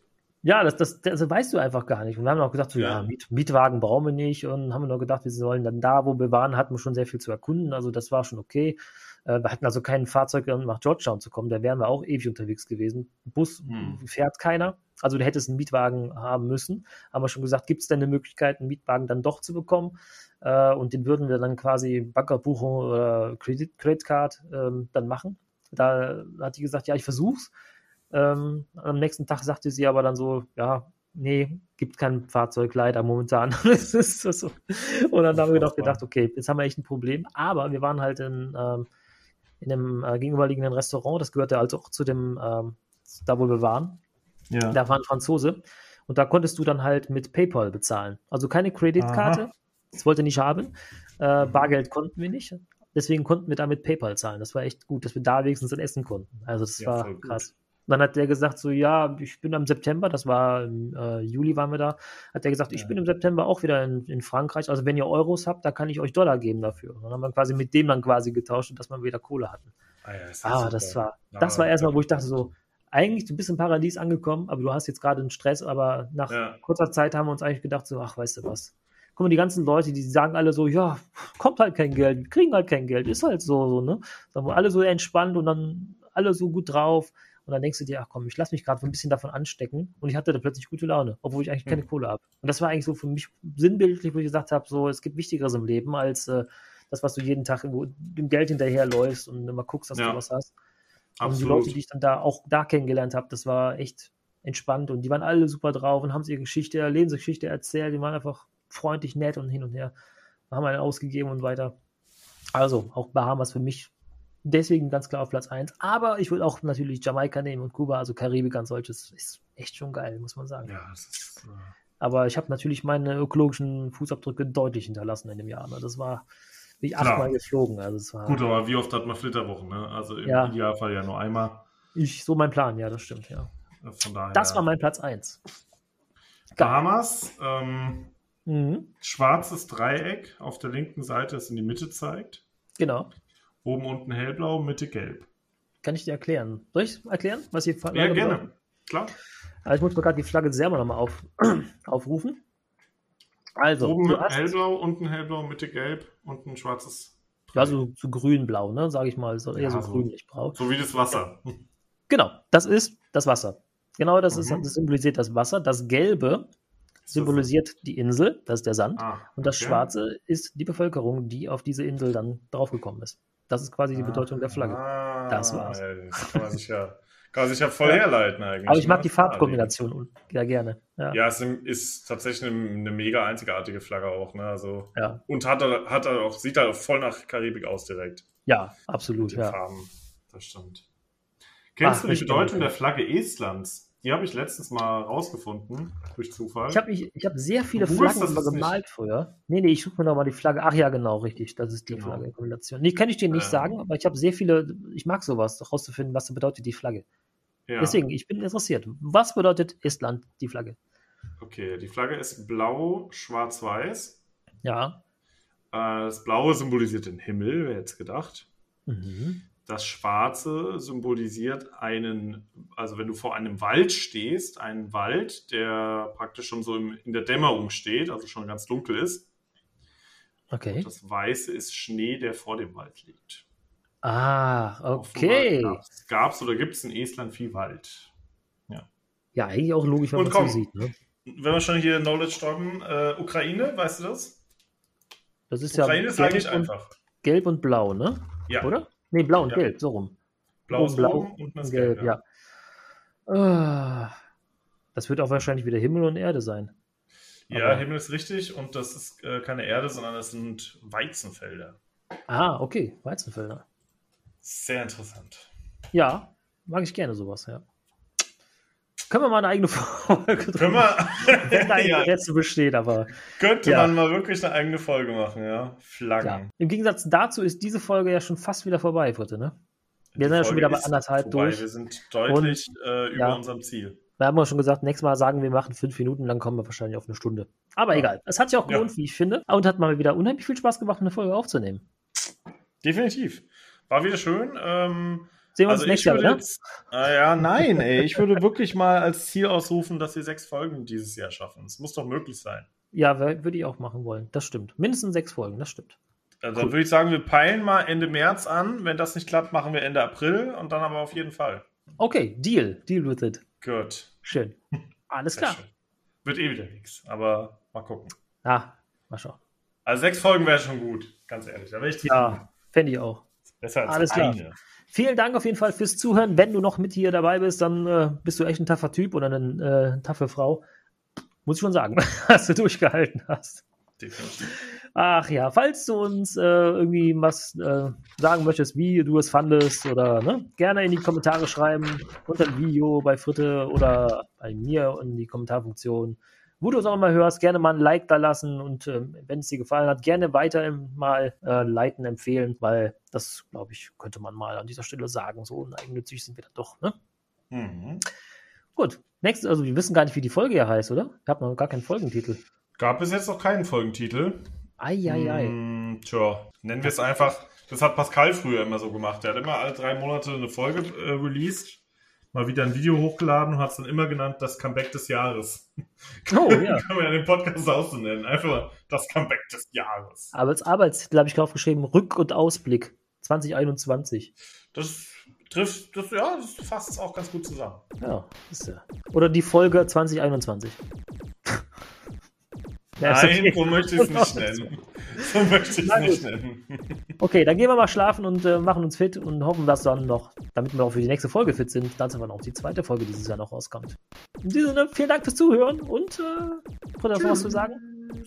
Speaker 1: Ja, das, das, das weißt du einfach gar nicht. Und wir haben auch gesagt, so, ja,
Speaker 2: Ja.
Speaker 1: Miet, Mietwagen brauchen wir nicht. Und haben wir noch gedacht, wir sollen dann da, wo wir waren, hatten wir schon sehr viel zu erkunden. Also das war schon okay. Äh, wir hatten also kein Fahrzeug, um nach Georgetown zu kommen. Da wären wir auch ewig unterwegs gewesen. Bus
Speaker 2: Hm.
Speaker 1: fährt keiner. Also du hättest einen Mietwagen haben müssen. Haben wir schon gesagt, gibt es denn eine Möglichkeit, einen Mietwagen dann doch zu bekommen? Äh, und den würden wir dann quasi Bankerbuchung oder Credit, Credit Card ähm, dann machen. Da hat die gesagt, ja, ich versuch's. Ähm, am nächsten Tag sagte sie aber dann so, ja, nee, gibt kein Fahrzeug leider momentan. das ist so. Und dann haben wir doch gedacht, okay, jetzt haben wir echt ein Problem. Aber wir waren halt in, ähm, in einem äh, gegenüberliegenden Restaurant, das gehörte also auch zu dem, ähm, da wo wir waren.
Speaker 2: Ja.
Speaker 1: Da war ein Franzose. Und da konntest du dann halt mit PayPal bezahlen. Also keine Kreditkarte. Das wollte nicht haben. Äh, Bargeld konnten wir nicht. Deswegen konnten wir da mit PayPal zahlen. Das war echt gut, dass wir da wenigstens dann essen konnten. Also das
Speaker 2: Ja,
Speaker 1: war krass. Und dann hat der gesagt, so ja, ich bin am September, das war im äh, Juli waren wir da, hat der gesagt, ich
Speaker 2: Ja.
Speaker 1: bin im September auch wieder in, in Frankreich. Also wenn ihr Euros habt, da kann ich euch Dollar geben dafür. Und dann haben wir quasi mit dem dann quasi getauscht, dass wir wieder Kohle hatten.
Speaker 2: Ah, ja, ist ja
Speaker 1: Ah,
Speaker 2: super.
Speaker 1: das war, das war erstmal, wo ich dachte so, eigentlich, du bist im Paradies angekommen, aber du hast jetzt gerade einen Stress, aber nach
Speaker 2: Ja.
Speaker 1: kurzer Zeit haben wir uns eigentlich gedacht, so, ach, weißt du was. Guck mal, die ganzen Leute, die sagen alle so, ja, kommt halt kein Geld, wir kriegen halt kein Geld, ist halt so, so, ne? Sagen wir alle so entspannt und dann alle so gut drauf. Und dann denkst du dir, ach komm, ich lass mich gerade ein bisschen davon anstecken. Und ich hatte da plötzlich gute Laune, obwohl ich eigentlich keine
Speaker 2: Mhm.
Speaker 1: Kohle habe. Und das war eigentlich so für mich sinnbildlich, wo ich gesagt habe, so, es gibt Wichtigeres im Leben, als äh, das, was du jeden Tag irgendwo dem Geld hinterherläufst und immer guckst, dass
Speaker 2: Ja.
Speaker 1: du was hast. Und
Speaker 2: Absolut.
Speaker 1: die Leute, die ich dann da auch da kennengelernt habe, das war echt entspannt und die waren alle super drauf und haben ihre Geschichte, Lebensgeschichte erzählt. Die waren einfach freundlich, nett und hin und her. Haben einen ausgegeben und weiter. Also auch Bahamas für mich deswegen ganz klar auf Platz 1. Aber ich würde auch natürlich Jamaika nehmen und Kuba, also Karibik als solches. Ist echt schon geil, muss man sagen.
Speaker 2: ja, ist. Äh,
Speaker 1: Aber ich habe natürlich meine ökologischen Fußabdrücke deutlich hinterlassen in dem Jahr. Ne? Das war bin ich achtmal geflogen. Also es war
Speaker 2: gut, aber wie oft hat man Flitterwochen? Ne? Also im
Speaker 1: Ja.
Speaker 2: Idealfall ja nur einmal.
Speaker 1: ich, so mein Plan, ja, das stimmt, ja.
Speaker 2: Von daher.
Speaker 1: Das war mein Platz 1.
Speaker 2: Bahamas. Ähm,
Speaker 1: Mhm.
Speaker 2: schwarzes Dreieck auf der linken Seite, das in die Mitte zeigt.
Speaker 1: Genau.
Speaker 2: Oben unten hellblau, Mitte gelb.
Speaker 1: Kann ich dir erklären? Soll ich erklären, was die Flagge
Speaker 2: Ja, gerne. Klar.
Speaker 1: Also ich muss mir gerade die Flagge selber nochmal auf, aufrufen. Also,
Speaker 2: Oben
Speaker 1: du hast,
Speaker 2: hellblau, unten hellblau, Mitte gelb, unten schwarzes.
Speaker 1: ja, so, so grün-blau, ne, sage ich mal, so eher
Speaker 2: Ja,
Speaker 1: so
Speaker 2: so.
Speaker 1: grünlich-blau.
Speaker 2: So wie das Wasser.
Speaker 1: Genau, das ist das Wasser. Genau, das, ist,
Speaker 2: Mhm.
Speaker 1: das symbolisiert das Wasser. Das Gelbe symbolisiert die Insel, das ist der Sand.
Speaker 2: Ah,
Speaker 1: Und das
Speaker 2: okay.
Speaker 1: Schwarze ist die Bevölkerung, die auf diese Insel dann draufgekommen ist. Das ist quasi die Bedeutung der Flagge.
Speaker 2: Ah,
Speaker 1: Das war's.
Speaker 2: ey, Das kann man sich ja, kann man sich ja voll
Speaker 1: Ja.
Speaker 2: herleiten eigentlich.
Speaker 1: Aber ich mag
Speaker 2: ne?
Speaker 1: die Farbkombination un- ja gerne. Ja,
Speaker 2: Ja, es ist tatsächlich eine, eine mega einzigartige Flagge auch. Ne? Also,
Speaker 1: ja,
Speaker 2: und hat, hat auch, sieht halt auch voll nach Karibik aus direkt.
Speaker 1: ja absolut.
Speaker 2: Mit den
Speaker 1: Ja.
Speaker 2: Farben. Das stimmt. Kennst
Speaker 1: Ach,
Speaker 2: du die Bedeutung der Flagge Estlands? Die habe ich letztens mal rausgefunden, durch Zufall.
Speaker 1: Ich habe ich hab sehr viele
Speaker 2: Du
Speaker 1: Flaggen
Speaker 2: das jetzt
Speaker 1: gemalt früher. Nee, nee, ich suche mir noch mal die Flagge. Ach ja, genau, richtig. Das ist die
Speaker 2: Genau.
Speaker 1: Flagge Kombination. Nee, kann ich dir nicht
Speaker 2: Ähm.
Speaker 1: sagen, aber ich habe sehr viele, ich mag sowas, rauszufinden, was bedeutet die Flagge.
Speaker 2: ja.
Speaker 1: Deswegen, ich bin interessiert. Was bedeutet Estland, die Flagge?
Speaker 2: Okay, die Flagge ist blau, schwarz-weiß.
Speaker 1: Ja.
Speaker 2: Äh, Das Blaue symbolisiert den Himmel, wer hätte es gedacht.
Speaker 1: Mhm.
Speaker 2: Das Schwarze symbolisiert einen, also wenn du vor einem Wald stehst, einen Wald, der praktisch schon so in der Dämmerung steht, also schon ganz dunkel ist.
Speaker 1: Okay.
Speaker 2: Das Weiße ist Schnee, der vor dem Wald liegt.
Speaker 1: Ah, okay.
Speaker 2: Gab es oder gibt es in Estland viel Wald?
Speaker 1: Ja, eigentlich auch logisch, wenn
Speaker 2: Und
Speaker 1: man so sieht. Ne?
Speaker 2: Wenn wir schon hier Knowledge droppen, äh, Ukraine, weißt du das?
Speaker 1: Das ist ja
Speaker 2: Ukraine ist eigentlich
Speaker 1: und,
Speaker 2: einfach.
Speaker 1: gelb und blau, ne?
Speaker 2: Ja,
Speaker 1: Oder? Nee, blau und
Speaker 2: Ja.
Speaker 1: gelb, so rum.
Speaker 2: blaues
Speaker 1: oben blau
Speaker 2: Blau und
Speaker 1: Gelb,
Speaker 2: Gelb.
Speaker 1: ja. Ah, Das wird auch wahrscheinlich wieder Himmel und Erde sein.
Speaker 2: Ja,
Speaker 1: Aber-
Speaker 2: Himmel ist richtig und das ist äh, keine Erde, sondern das sind Weizenfelder.
Speaker 1: Ah, okay, Weizenfelder.
Speaker 2: Sehr interessant.
Speaker 1: Ja, mag ich gerne sowas, ja. Können wir mal eine eigene Folge
Speaker 2: Können wir,
Speaker 1: wenn da
Speaker 2: ja,
Speaker 1: Interesse besteht, aber
Speaker 2: könnte
Speaker 1: Ja.
Speaker 2: man mal wirklich eine eigene Folge machen, ja? Flaggen.
Speaker 1: ja. Im Gegensatz dazu ist diese Folge ja schon fast wieder vorbei, Fritte, ne? Wir sind ja schon wieder bei anderthalb
Speaker 2: vorbei.
Speaker 1: durch.
Speaker 2: Wir sind deutlich äh, über
Speaker 1: ja.
Speaker 2: unserem Ziel.
Speaker 1: Wir haben ja schon gesagt, nächstes Mal sagen wir, machen fünf Minuten, dann kommen wir wahrscheinlich auf eine Stunde. Aber
Speaker 2: Ja.
Speaker 1: egal. Es hat sich auch gelohnt, wie ich finde. Und hat mal wieder unheimlich viel Spaß gemacht, eine Folge aufzunehmen.
Speaker 2: Definitiv. War wieder schön. Ähm,
Speaker 1: Sehen wir
Speaker 2: also
Speaker 1: uns
Speaker 2: ich
Speaker 1: nächstes Jahr wieder.
Speaker 2: jetzt, ah ja, nein, ey, ich würde wirklich mal als Ziel ausrufen, dass wir sechs Folgen dieses Jahr schaffen. Es muss doch möglich sein.
Speaker 1: Ja, würde ich auch machen wollen. Das stimmt. Mindestens sechs Folgen, das stimmt.
Speaker 2: Also
Speaker 1: Cool.
Speaker 2: dann würde ich sagen, wir peilen mal Ende März an. Wenn das nicht klappt, machen wir Ende April und dann aber auf jeden Fall.
Speaker 1: Okay, Deal. Deal with it.
Speaker 2: Gut.
Speaker 1: Schön. Alles klar.
Speaker 2: schön. Wird eh wieder nichts, aber mal gucken.
Speaker 1: Ah, mal schauen.
Speaker 2: Also sechs Folgen wäre schon gut, ganz ehrlich. Da wäre ich
Speaker 1: Ja, fände ich auch.
Speaker 2: besser als
Speaker 1: alles klar.
Speaker 2: eine.
Speaker 1: Vielen Dank auf jeden Fall fürs Zuhören. Wenn du noch mit hier dabei bist, dann äh, bist du echt ein taffer Typ oder eine äh, taffe Frau. Muss ich schon sagen, dass du durchgehalten hast.
Speaker 2: Definitiv.
Speaker 1: Ach ja, falls du uns äh, irgendwie was äh, sagen möchtest, wie du es fandest oder ne, gerne in die Kommentare schreiben, unter dem Video bei Fritte oder bei mir in die Kommentarfunktion. Wo du es auch mal hörst, gerne mal ein Like da lassen und ähm, wenn es dir gefallen hat, gerne weiter mal äh, leiten, empfehlen, weil das, glaube ich, könnte man mal an dieser Stelle sagen. So uneigennützig sind wir dann doch. Ne?
Speaker 2: Mhm.
Speaker 1: Gut, nächstes, also wir wissen gar nicht, wie die Folge hier heißt, oder? Ich habe noch gar keinen Folgentitel.
Speaker 2: Gab bis jetzt noch keinen Folgentitel.
Speaker 1: Eieiei.
Speaker 2: Hm, tja, nennen wir es einfach. Das hat Pascal früher immer so gemacht. Der hat immer alle drei Monate eine Folge äh, released, mal wieder ein Video hochgeladen und hat es dann immer genannt, das Comeback des Jahres.
Speaker 1: Oh ja.
Speaker 2: Kann man ja den Podcast auch so nennen. Einfach das Comeback des Jahres.
Speaker 1: Aber als Arbeitstitel habe ich draufgeschrieben, Rück- und Ausblick 2021.
Speaker 2: Das trifft, das, ja, das fasst es auch ganz gut zusammen.
Speaker 1: Ja, ist ja. Oder die Folge 2021.
Speaker 2: Nein, okay. so möchte ich es nicht nennen. So möchte ich es nicht nennen.
Speaker 1: Okay, dann gehen wir mal schlafen und äh, machen uns fit und hoffen, dass dann noch, damit wir auch für die nächste Folge fit sind, dass aber noch die zweite Folge dieses Jahr noch rauskommt. In diesem Sinne, vielen Dank fürs Zuhören und äh, Bruder, was zu sagen?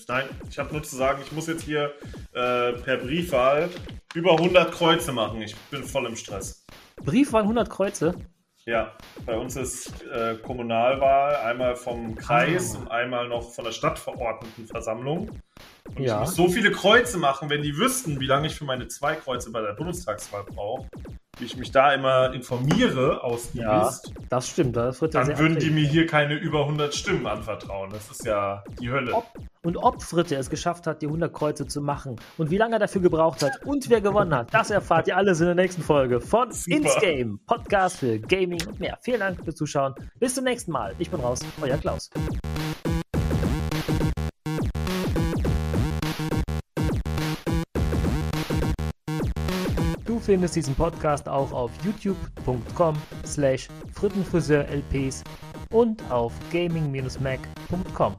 Speaker 2: Nein, ich habe nur zu sagen, ich muss jetzt hier äh, per Briefwahl über 100 Kreuze machen. Ich bin voll im Stress.
Speaker 1: Briefwahl 100 Kreuze?
Speaker 2: Ja, bei uns ist äh, Kommunalwahl einmal vom Kreis ah. und einmal noch von der Stadtverordnetenversammlung. Und ja. ich muss so viele Kreuze machen, wenn die wüssten, wie lange ich für meine zwei Kreuze bei der Bundestagswahl brauche, ich mich da immer informiere aus dem
Speaker 1: ja. Das stimmt, das
Speaker 2: wird Dann würden die mir hier keine über 100 Stimmen anvertrauen. Das ist ja die Hölle.
Speaker 1: Ob, und ob Fritte es geschafft hat, die 100 Kreuze zu machen und wie lange er dafür gebraucht hat und wer gewonnen hat, das erfahrt ihr alles in der nächsten Folge von Super. Ins Game, Podcast für Gaming und mehr. Vielen Dank fürs Zuschauen. Bis zum nächsten Mal. Ich bin raus, euer Klaus. Du findest diesen Podcast auch auf youtube.com slash frittenfriseurlps und auf gaming-mac.com.